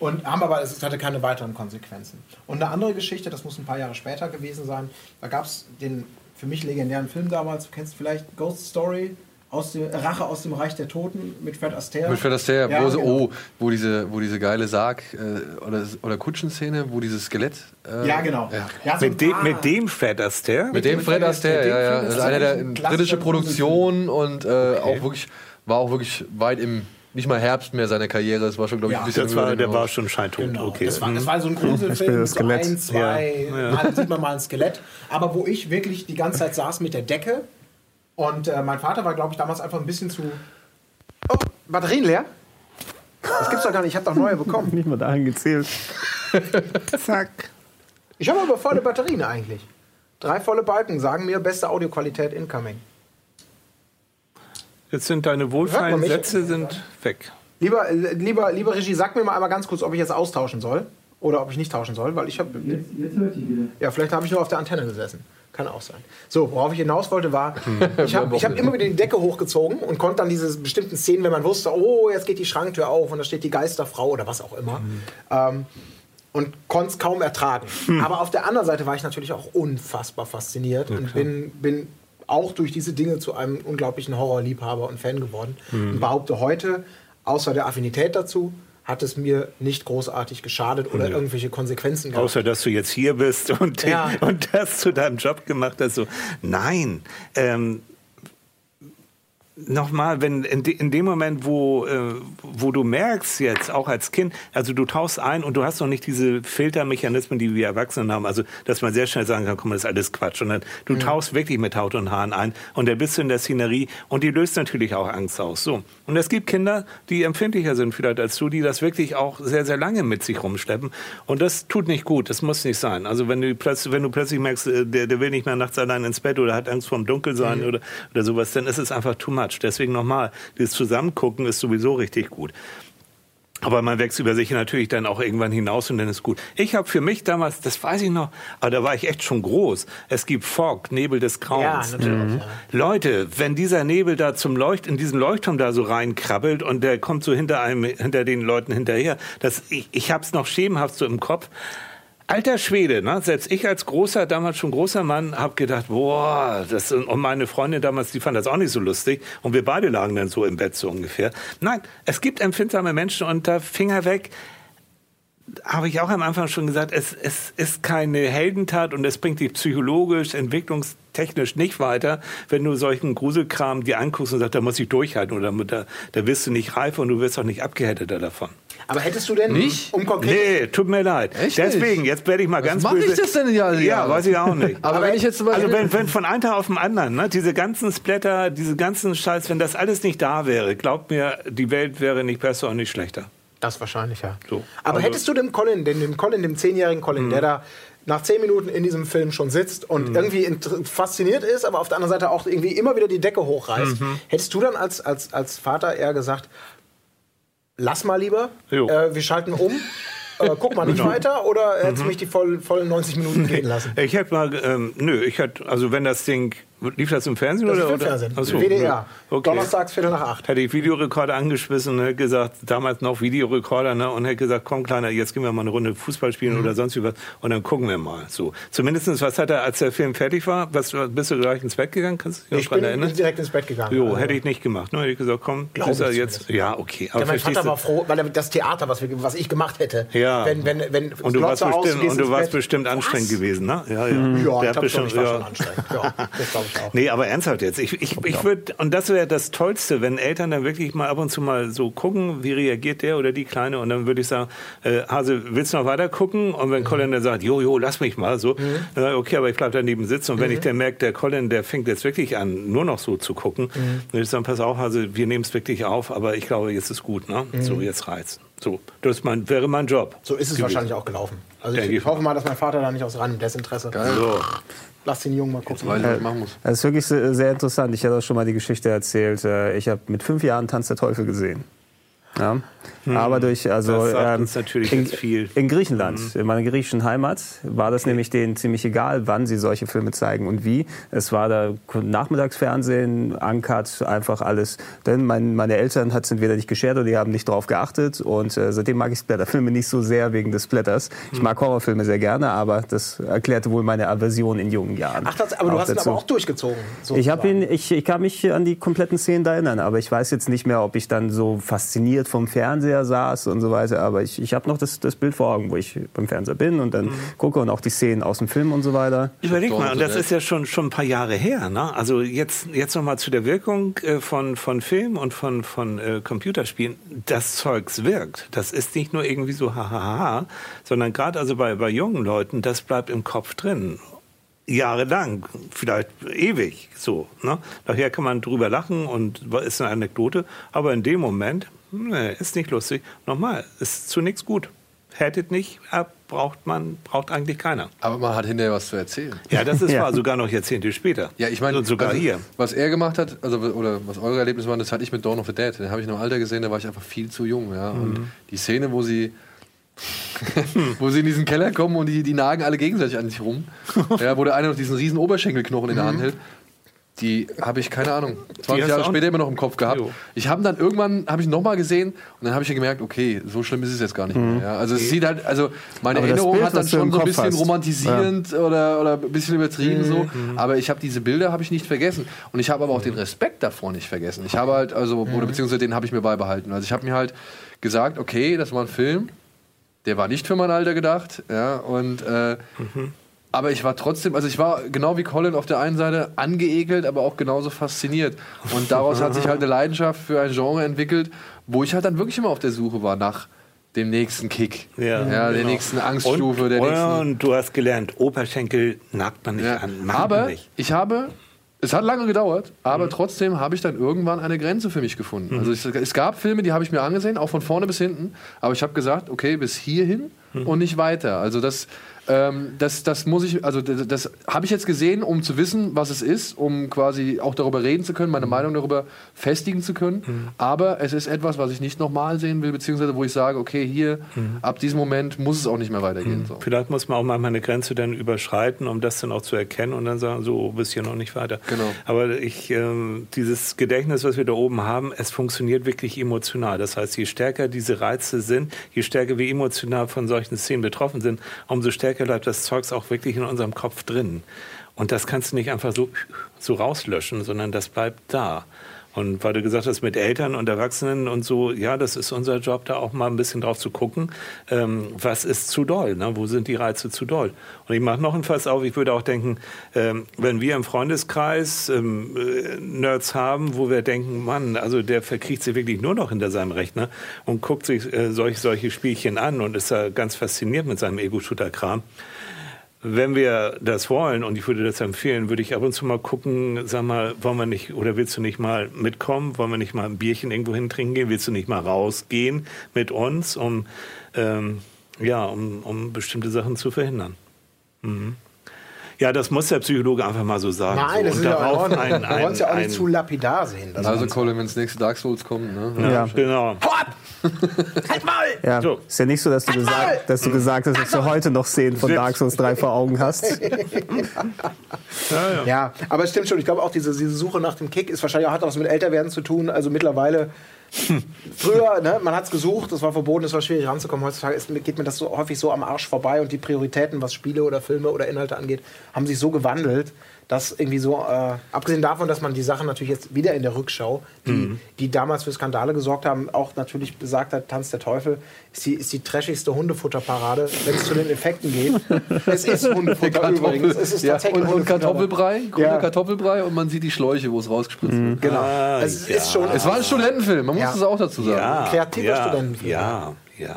Und haben aber, es hatte keine weiteren Konsequenzen. Und eine andere Geschichte, das muss ein paar Jahre später gewesen sein, da gab es den für mich legendären Film damals, du kennst vielleicht Ghost Story, aus der, Rache aus dem Reich der Toten mit Fred Astaire. Mit Fred Astaire, Ja, wo, genau. oh, wo, diese, wo diese geile Sarg- äh, oder, oder Kutschenszene, wo dieses Skelett. äh, Ja, genau. Ja. Ja, so Mit dem, mit dem Fred Astaire? Mit dem dem Fred Astaire, Astaire, ja, ja. Das ist eine der britische Produktion und äh, auch wirklich, war auch wirklich weit im, nicht mal Herbst mehr seiner Karriere. Es war schon, glaube ich, Ja, ein bisschen Das war, der war hinaus. schon scheintot. Genau. Okay. Das, war, Mhm. das war so ein spiele Gruselfilm, das so ein, zwei, mal sieht man mal ein Skelett. Aber wo ich wirklich die ganze Zeit saß mit der Decke und äh, mein Vater war, glaube ich, damals einfach ein bisschen zu... Oh, Batterien leer? Das gibt's doch gar nicht, ich habe doch neue bekommen. Nicht mal dahin gezählt. Zack. Ich habe aber volle Batterien eigentlich. Drei volle Balken sagen mir, beste Audioqualität incoming. Jetzt sind deine wohlfeilen? Sätze sind weg. Lieber, äh, lieber, lieber Regie, sag mir mal einmal ganz kurz, ob ich jetzt austauschen soll oder ob ich nicht tauschen soll, weil ich habe... Jetzt, jetzt hört die wieder. Ja, vielleicht habe ich nur auf der Antenne gesessen. Kann auch sein. So, worauf ich hinaus wollte, war, ich habe ich hab immer wieder die Decke hochgezogen und konnte dann diese bestimmten Szenen, wenn man wusste, oh, jetzt geht die Schranktür auf und da steht die Geisterfrau oder was auch immer. Ähm, und konnte es kaum ertragen. Aber auf der anderen Seite war ich natürlich auch unfassbar fasziniert und bin, bin auch durch diese Dinge zu einem unglaublichen Horrorliebhaber und Fan geworden. Und behaupte heute, außer der Affinität dazu, hat es mir nicht großartig geschadet oder irgendwelche Konsequenzen gehabt. Außer, dass du jetzt hier bist und, Ja. und das zu deinem Job gemacht hast. So, nein, ähm, nochmal, wenn in, de, in, dem Moment, wo, äh, wo du merkst jetzt, auch als Kind, also du tauchst ein und du hast noch nicht diese Filtermechanismen, die wir Erwachsenen haben, also dass man sehr schnell sagen kann, komm, das ist alles Quatsch, sondern du mhm. tauchst wirklich mit Haut und Haaren ein und dann bist du in der Szenerie und die löst natürlich auch Angst aus. So. Und es gibt Kinder, die empfindlicher sind vielleicht als du, die das wirklich auch sehr, sehr lange mit sich rumschleppen und das tut nicht gut, das muss nicht sein. Also wenn du plötzlich, wenn du plötzlich merkst, äh, der, der will nicht mehr nachts allein ins Bett oder hat Angst vor dem Dunkelsein mhm. oder, oder sowas, dann ist es einfach too much. Deswegen nochmal, das Zusammengucken ist sowieso richtig gut. Aber man wächst über sich natürlich dann auch irgendwann hinaus und dann ist gut. Ich habe für mich damals, das weiß ich noch, aber da war ich echt schon groß. Es gibt Fog, Nebel des Grauens. Ja, natürlich. Mhm. Leute, wenn dieser Nebel da zum Leucht, in diesen Leuchtturm da so reinkrabbelt und der kommt so hinter einem, hinter den Leuten hinterher, das, ich, ich hab's noch schemenhaft so im Kopf. Alter Schwede, ne? selbst ich als großer, damals schon großer Mann, habe gedacht, boah, das, und meine Freundin damals, die fand das auch nicht so lustig. Und wir beide lagen dann so im Bett so ungefähr. Nein, es gibt empfindsame Menschen und da Finger weg habe ich auch am Anfang schon gesagt, es, es ist keine Heldentat und es bringt dich psychologisch, entwicklungstechnisch nicht weiter, wenn du solchen Gruselkram dir anguckst und sagst, da muss ich durchhalten oder da, da wirst du nicht reif und du wirst auch nicht abgehärteter davon. Aber hättest du denn nicht? Um konkret nee, tut mir leid. Echt Deswegen, jetzt werde ich mal Was ganz mach böse. ich das denn ja? Ja, weiß ich auch nicht. Aber, Aber wenn ich jetzt also wenn, wenn von einem Tag auf den anderen, ne, diese ganzen Splatter, diese ganzen Scheiß, wenn das alles nicht da wäre, glaubt mir, die Welt wäre nicht besser und nicht schlechter. Das wahrscheinlich, ja. So. Aber also, hättest du dem Colin, dem, dem Colin, dem zehnjährigen Colin, mhm. der da nach zehn Minuten in diesem Film schon sitzt und mhm. irgendwie fasziniert ist, aber auf der anderen Seite auch irgendwie immer wieder die Decke hochreißt, mhm. hättest du dann als, als, als Vater eher gesagt, lass mal lieber, äh, wir schalten um. äh, guck mal nicht genau. weiter oder hättest du mhm. mich die vollen voll 90 Minuten gehen lassen? Ich hätte mal, ähm, nö, ich hätte, also wenn das Ding Lief das im Fernsehen das oder? Im Fernsehen. Achso, WDR. Okay. Donnerstags Viertel nach acht. Hätte ich Videorekorder angeschmissen und hätte gesagt, damals noch Videorekorder, ne, und hätte gesagt, komm Kleiner, jetzt gehen wir mal eine Runde Fußball spielen mhm. oder sonst was und dann gucken wir mal. So. Zumindestens, was hat er, als der Film fertig war, was, bist du gleich ins Bett gegangen? Kannst du dich ich bin, erinnern? direkt ins Bett gegangen. Jo, also. hätte ich nicht gemacht. Ne? Hätte ich gesagt, komm, ist er jetzt. Ja, okay. Aber ja, mein Vater war froh, weil er das Theater, was, wir, was ich gemacht hätte. Ja. Wenn, wenn, wenn und du warst bestimmt, und du warst bestimmt anstrengend gewesen, ne? Ja, ja. Ja, ich glaube schon, ich war schon anstrengend. Ja, das glaube ich auch. Nee, aber ernsthaft jetzt. Ich, ich, ich würde, und das wäre das Tollste, wenn Eltern dann wirklich mal ab und zu mal so gucken, wie reagiert der oder die Kleine. Und dann würde ich sagen, äh, Hase, willst du noch weiter gucken? Und wenn mhm. Colin dann sagt, jo, jo, lass mich mal so, mhm. dann okay, aber ich bleibe daneben sitzen. Und wenn mhm. ich dann merke, der Colin, der fängt jetzt wirklich an, nur noch so zu gucken, mhm. dann würde ich sagen, pass auf, Hase, wir nehmen es wirklich auf, aber ich glaube, jetzt ist gut, ne? So, mhm. jetzt reizt. So, das mein, wäre mein Job. So ist es gewesen. wahrscheinlich auch gelaufen. Also ich, ich hoffe mal, dass mein Vater da nicht aus reinem Desinteresse. Geil. So lass den Jungen mal gucken. Was ich machen muss. Das ist wirklich sehr interessant. Ich hatte auch schon mal die Geschichte erzählt. Äh, ich habe mit fünf Jahren Tanz der Teufel gesehen. Ja. Hm. Aber durch, also ähm, in, in, Griechenland, hm. in meiner griechischen Heimat, war das okay. nämlich denen ziemlich egal, wann sie solche Filme zeigen und wie. Es war da Nachmittagsfernsehen, Uncut, einfach alles. Denn mein, meine Eltern hat, sind weder nicht geschert oder die haben nicht drauf geachtet. Und äh, seitdem mag ich Splatterfilme nicht so sehr wegen des Splatters. Ich hm. mag Horrorfilme sehr gerne, aber das erklärte wohl meine Aversion in jungen Jahren. Ach, das, aber du hast dazu. ihn aber auch durchgezogen. Ich, hab ihn, ich, ich kann mich an die kompletten Szenen da erinnern, aber ich weiß jetzt nicht mehr, ob ich dann so fasziniert vom Fernseher Fernseher saß und so weiter. Aber ich, ich habe noch das, das Bild vor Augen, wo ich beim Fernseher bin und dann mhm. gucke und auch die Szenen aus dem Film und so weiter. Überleg mal, und das ist ja schon, schon ein paar Jahre her. Ne? Also jetzt, jetzt noch mal zu der Wirkung äh, von, von Film und von, von äh, Computerspielen. Das Zeugs wirkt. Das ist nicht nur irgendwie so hahaha, sondern gerade also bei, bei jungen Leuten, das bleibt im Kopf drin jahrelang, vielleicht ewig so. Ne? Nachher kann man drüber lachen und ist eine Anekdote, aber in dem Moment Nee, ist nicht lustig. Nochmal, ist zu nichts gut. Hättet nicht, braucht man, braucht eigentlich keiner. Aber man hat hinterher was zu erzählen. Ja, das ist ja. wahr, sogar noch Jahrzehnte später. Ja, ich meine, und sogar also, hier. Was er gemacht hat, also oder was eure Erlebnisse waren, das hatte ich mit Dawn of the Dead. Den habe ich in einem Alter gesehen, da war ich einfach viel zu jung. Ja? Mhm. Und die Szene, wo sie wo sie in diesen Keller kommen und die, die nagen alle gegenseitig an sich rum. Ja, wo der eine noch diesen riesen Oberschenkelknochen in der Hand mhm. hält die habe ich, keine Ahnung, 20 Jahre später immer noch im Kopf gehabt. Jo. Ich habe dann irgendwann, habe ich nochmal gesehen und dann habe ich ja gemerkt, okay, so schlimm ist es jetzt gar nicht mhm. mehr. Ja. Also es sieht halt, also meine aber Erinnerung Bild, hat dann schon so ein bisschen hast. romantisierend ja. oder, oder ein bisschen übertrieben mhm. so, aber ich habe diese Bilder habe ich nicht vergessen und ich habe aber auch den Respekt davor nicht vergessen. Ich habe halt, also, mhm. oder beziehungsweise den habe ich mir beibehalten. Also ich habe mir halt gesagt, okay, das war ein Film, der war nicht für mein Alter gedacht, ja, und äh, mhm aber ich war trotzdem, also ich war genau wie Colin auf der einen Seite angeekelt, aber auch genauso fasziniert. Und daraus hat sich halt eine Leidenschaft für ein Genre entwickelt, wo ich halt dann wirklich immer auf der Suche war nach dem nächsten Kick. Ja, der genau. nächsten Angststufe, und, der nächsten. Und du hast gelernt, Oberschenkel nagt man nicht Ja. an. Aber nicht. ich habe, es hat lange gedauert, aber Mhm. trotzdem habe ich dann irgendwann eine Grenze für mich gefunden. Also es, es gab Filme, die habe ich mir angesehen, auch von vorne bis hinten, aber ich habe gesagt, okay, bis hierhin Mhm. und nicht weiter. Also das, ähm, das, das muss ich, also das, das habe ich jetzt gesehen, um zu wissen, was es ist, um quasi auch darüber reden zu können, meine Mhm. Meinung darüber festigen zu können. Aber es ist etwas, was ich nicht nochmal sehen will, beziehungsweise wo ich sage, okay, hier, Mhm. ab diesem Moment muss es auch nicht mehr weitergehen. So. Vielleicht muss man auch manchmal eine Grenze dann überschreiten, um das dann auch zu erkennen und dann sagen, so bis hier noch nicht weiter. Genau. Aber ich, ähm, dieses Gedächtnis, was wir da oben haben, es funktioniert wirklich emotional. Das heißt, je stärker diese Reize sind, je stärker wir emotional von solchen Szenen betroffen sind, umso stärker bleibt das Zeugs auch wirklich in unserem Kopf drin. Und das kannst du nicht einfach so, so rauslöschen, sondern das bleibt da. Und weil du gesagt hast, mit Eltern und Erwachsenen und so, ja, das ist unser Job, da auch mal ein bisschen drauf zu gucken, ähm, was ist zu doll, ne? wo sind die Reize zu doll. Und ich mache noch ein Fass auf, ich würde auch denken, ähm, wenn wir im Freundeskreis ähm, äh, Nerds haben, wo wir denken, Mann, also der verkriecht sich wirklich nur noch hinter seinem Rechner und guckt sich äh, solche, solche Spielchen an und ist da ganz fasziniert mit seinem Ego-Shooter-Kram. Wenn wir das wollen, und ich würde das empfehlen, würde ich ab und zu mal gucken, sag mal, wollen wir nicht, oder willst du nicht mal mitkommen? Wollen wir nicht mal ein Bierchen irgendwo hin trinken gehen? Willst du nicht mal rausgehen mit uns, um, ähm, ja, um, um bestimmte Sachen zu verhindern? Mhm. Ja, das muss der Psychologe einfach mal so sagen. Nein, so. das Und ist ja darauf in Ordnung. ein- Wir wollen es ja auch ein- nicht zu lapidar sehen. Also. Colin, wenn das nächste Dark Souls kommt, ne? Ja. Genau. Hau ab! halt mal! Ja, So. ist ja nicht so, dass du, Maul! gesagt, dass du gesagt hast, dass du heute noch Szenen von Dark Souls 3 vor Augen hast. Ja, aber es stimmt schon. Ich glaube auch, diese, diese Suche nach dem Kick ist wahrscheinlich auch, hat auch was mit Älterwerden zu tun. Also mittlerweile, früher, ne, man hat es gesucht, es war verboten, es war schwierig ranzukommen. Heutzutage ist, geht mir das so häufig so am Arsch vorbei und die Prioritäten, was Spiele oder Filme oder Inhalte angeht, haben sich so gewandelt, dass irgendwie so, äh, abgesehen davon, dass man die Sachen natürlich jetzt wieder in der Rückschau, die, die damals für Skandale gesorgt haben, auch natürlich besagt hat, Tanz der Teufel, ist die, ist die trashigste Hundefutterparade, wenn es zu den Effekten geht. es ist Hundefutter übrigens. Es ist ja, tatsächlich und, und. Kartoffelbrei, grüner Ja. Kartoffelbrei und man sieht die Schläuche, wo es rausgespritzt wird. Genau. Ah, es ja. ist schon. Es war ein Studentenfilm, man muss es auch dazu sagen. Ja, kreativer ja, Studentenfilm. Ja, ja.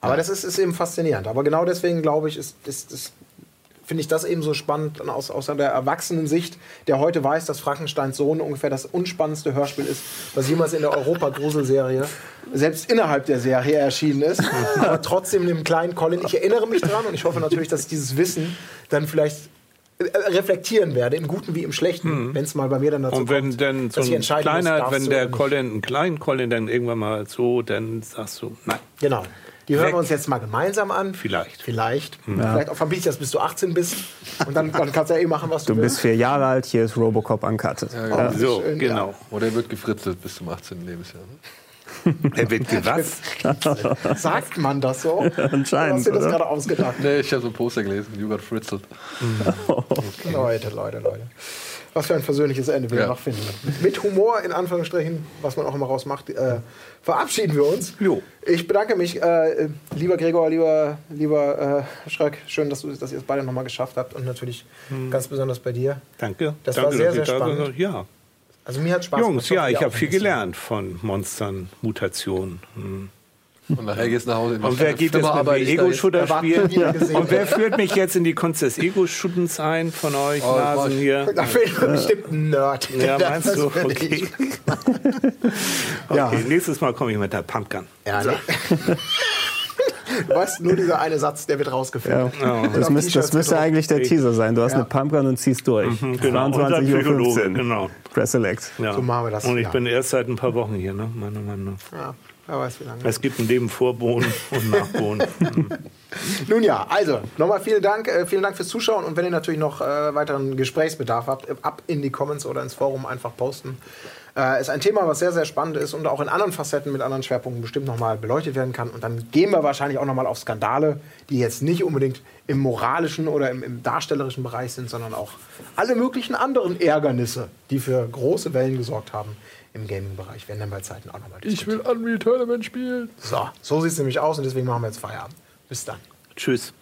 Aber das ist, ist eben faszinierend. Aber genau deswegen glaube ich, ist, ist, ist, finde ich das eben so spannend aus, aus der Erwachsenensicht, der heute weiß, dass Frankensteins Sohn ungefähr das unspannendste Hörspiel ist, was jemals in der Europa-Gruselserie, selbst innerhalb der Serie erschienen ist. Aber trotzdem dem kleinen Colin, ich erinnere mich dran und ich hoffe natürlich, dass ich dieses Wissen dann vielleicht äh, reflektieren werde, im Guten wie im Schlechten, wenn es mal bei mir dann dazu Und wenn kommt, dann so ein muss, kleiner, darfst wenn der. Colin, ein kleinen Colin dann irgendwann mal so, dann sagst du, nein. Genau. Die hören Weg. wir uns jetzt mal gemeinsam an. Vielleicht. Vielleicht. Vielleicht auch verbiete ich das, bis du 18 bist. Und dann, dann kannst du ja eh machen, was du, Du bist willst. vier Jahre alt, hier ist Robocop uncut. Ja, genau. So, schön, genau. Oder er wird gefritzelt bis zum 18. Lebensjahr. Ne? Er wird was? Sagt man das so? Anscheinend, Oder hast du das gerade ausgedacht? Nee, ich habe so ein Poster gelesen, You got fritzelt. Leute, Leute, Leute. Was für ein versöhnliches Ende wir Ja. noch finden. Mit Humor, in Anführungsstrichen, was man auch immer rausmacht, äh, verabschieden wir uns. Jo. Ich bedanke mich, äh, lieber Gregor, lieber, lieber äh, Schröck. Schön, dass, du, dass ihr es beide nochmal geschafft habt. Und natürlich ganz besonders bei dir. Danke. Das Danke, war sehr, sehr spannend. bin. Ja. Also mir hat Spaß Jungs, gemacht. ja, ich habe viel gelernt von Monstern, Mutationen. Hm. Und nachher geht's nach Hause. in Und wer geht jetzt mit mir? Ego-Shooter spielen? Und wer führt mich jetzt in die Kunst des Ego-Shootens ein von euch Oh, Nasen hier? Da fehlt mir bestimmt ein Nerd. Ja, Das meinst du? Okay. okay. Ja. Nächstes Mal komme ich mit der Pumpgun. Ja, nee. Du weißt, nur dieser eine Satz, der wird rausgefilmt. Ja. Und Das, T-Shirts das müsste eigentlich der Teaser sein. Du hast Ja. eine Pumpgun und ziehst durch. genau. Und dann 22.15 Uhr. Psychologe, genau. Press Select. Ja. So machen wir das, Und ich ja. bin erst seit ein paar Wochen hier. Ne? Meine, meine. Ja, wer weiß wie lange. Es gibt ein Leben vor Bohnen und nach Bohnen. Nun ja, also nochmal vielen Dank, äh, vielen Dank fürs Zuschauen und wenn ihr natürlich noch äh, weiteren Gesprächsbedarf habt, äh, ab in die Comments oder ins Forum einfach posten. Äh, ist ein Thema, was sehr, sehr spannend ist und auch in anderen Facetten mit anderen Schwerpunkten bestimmt nochmal beleuchtet werden kann. Und dann gehen wir wahrscheinlich auch nochmal auf Skandale, die jetzt nicht unbedingt im moralischen oder im, im darstellerischen Bereich sind, sondern auch alle möglichen anderen Ärgernisse, die für große Wellen gesorgt haben im Gaming-Bereich. Werden dann bei Zeiten auch nochmal Ich will Unreal Tournament spielen. So, so sieht es nämlich aus und deswegen machen wir jetzt Feierabend. Bis dann. Tschüss.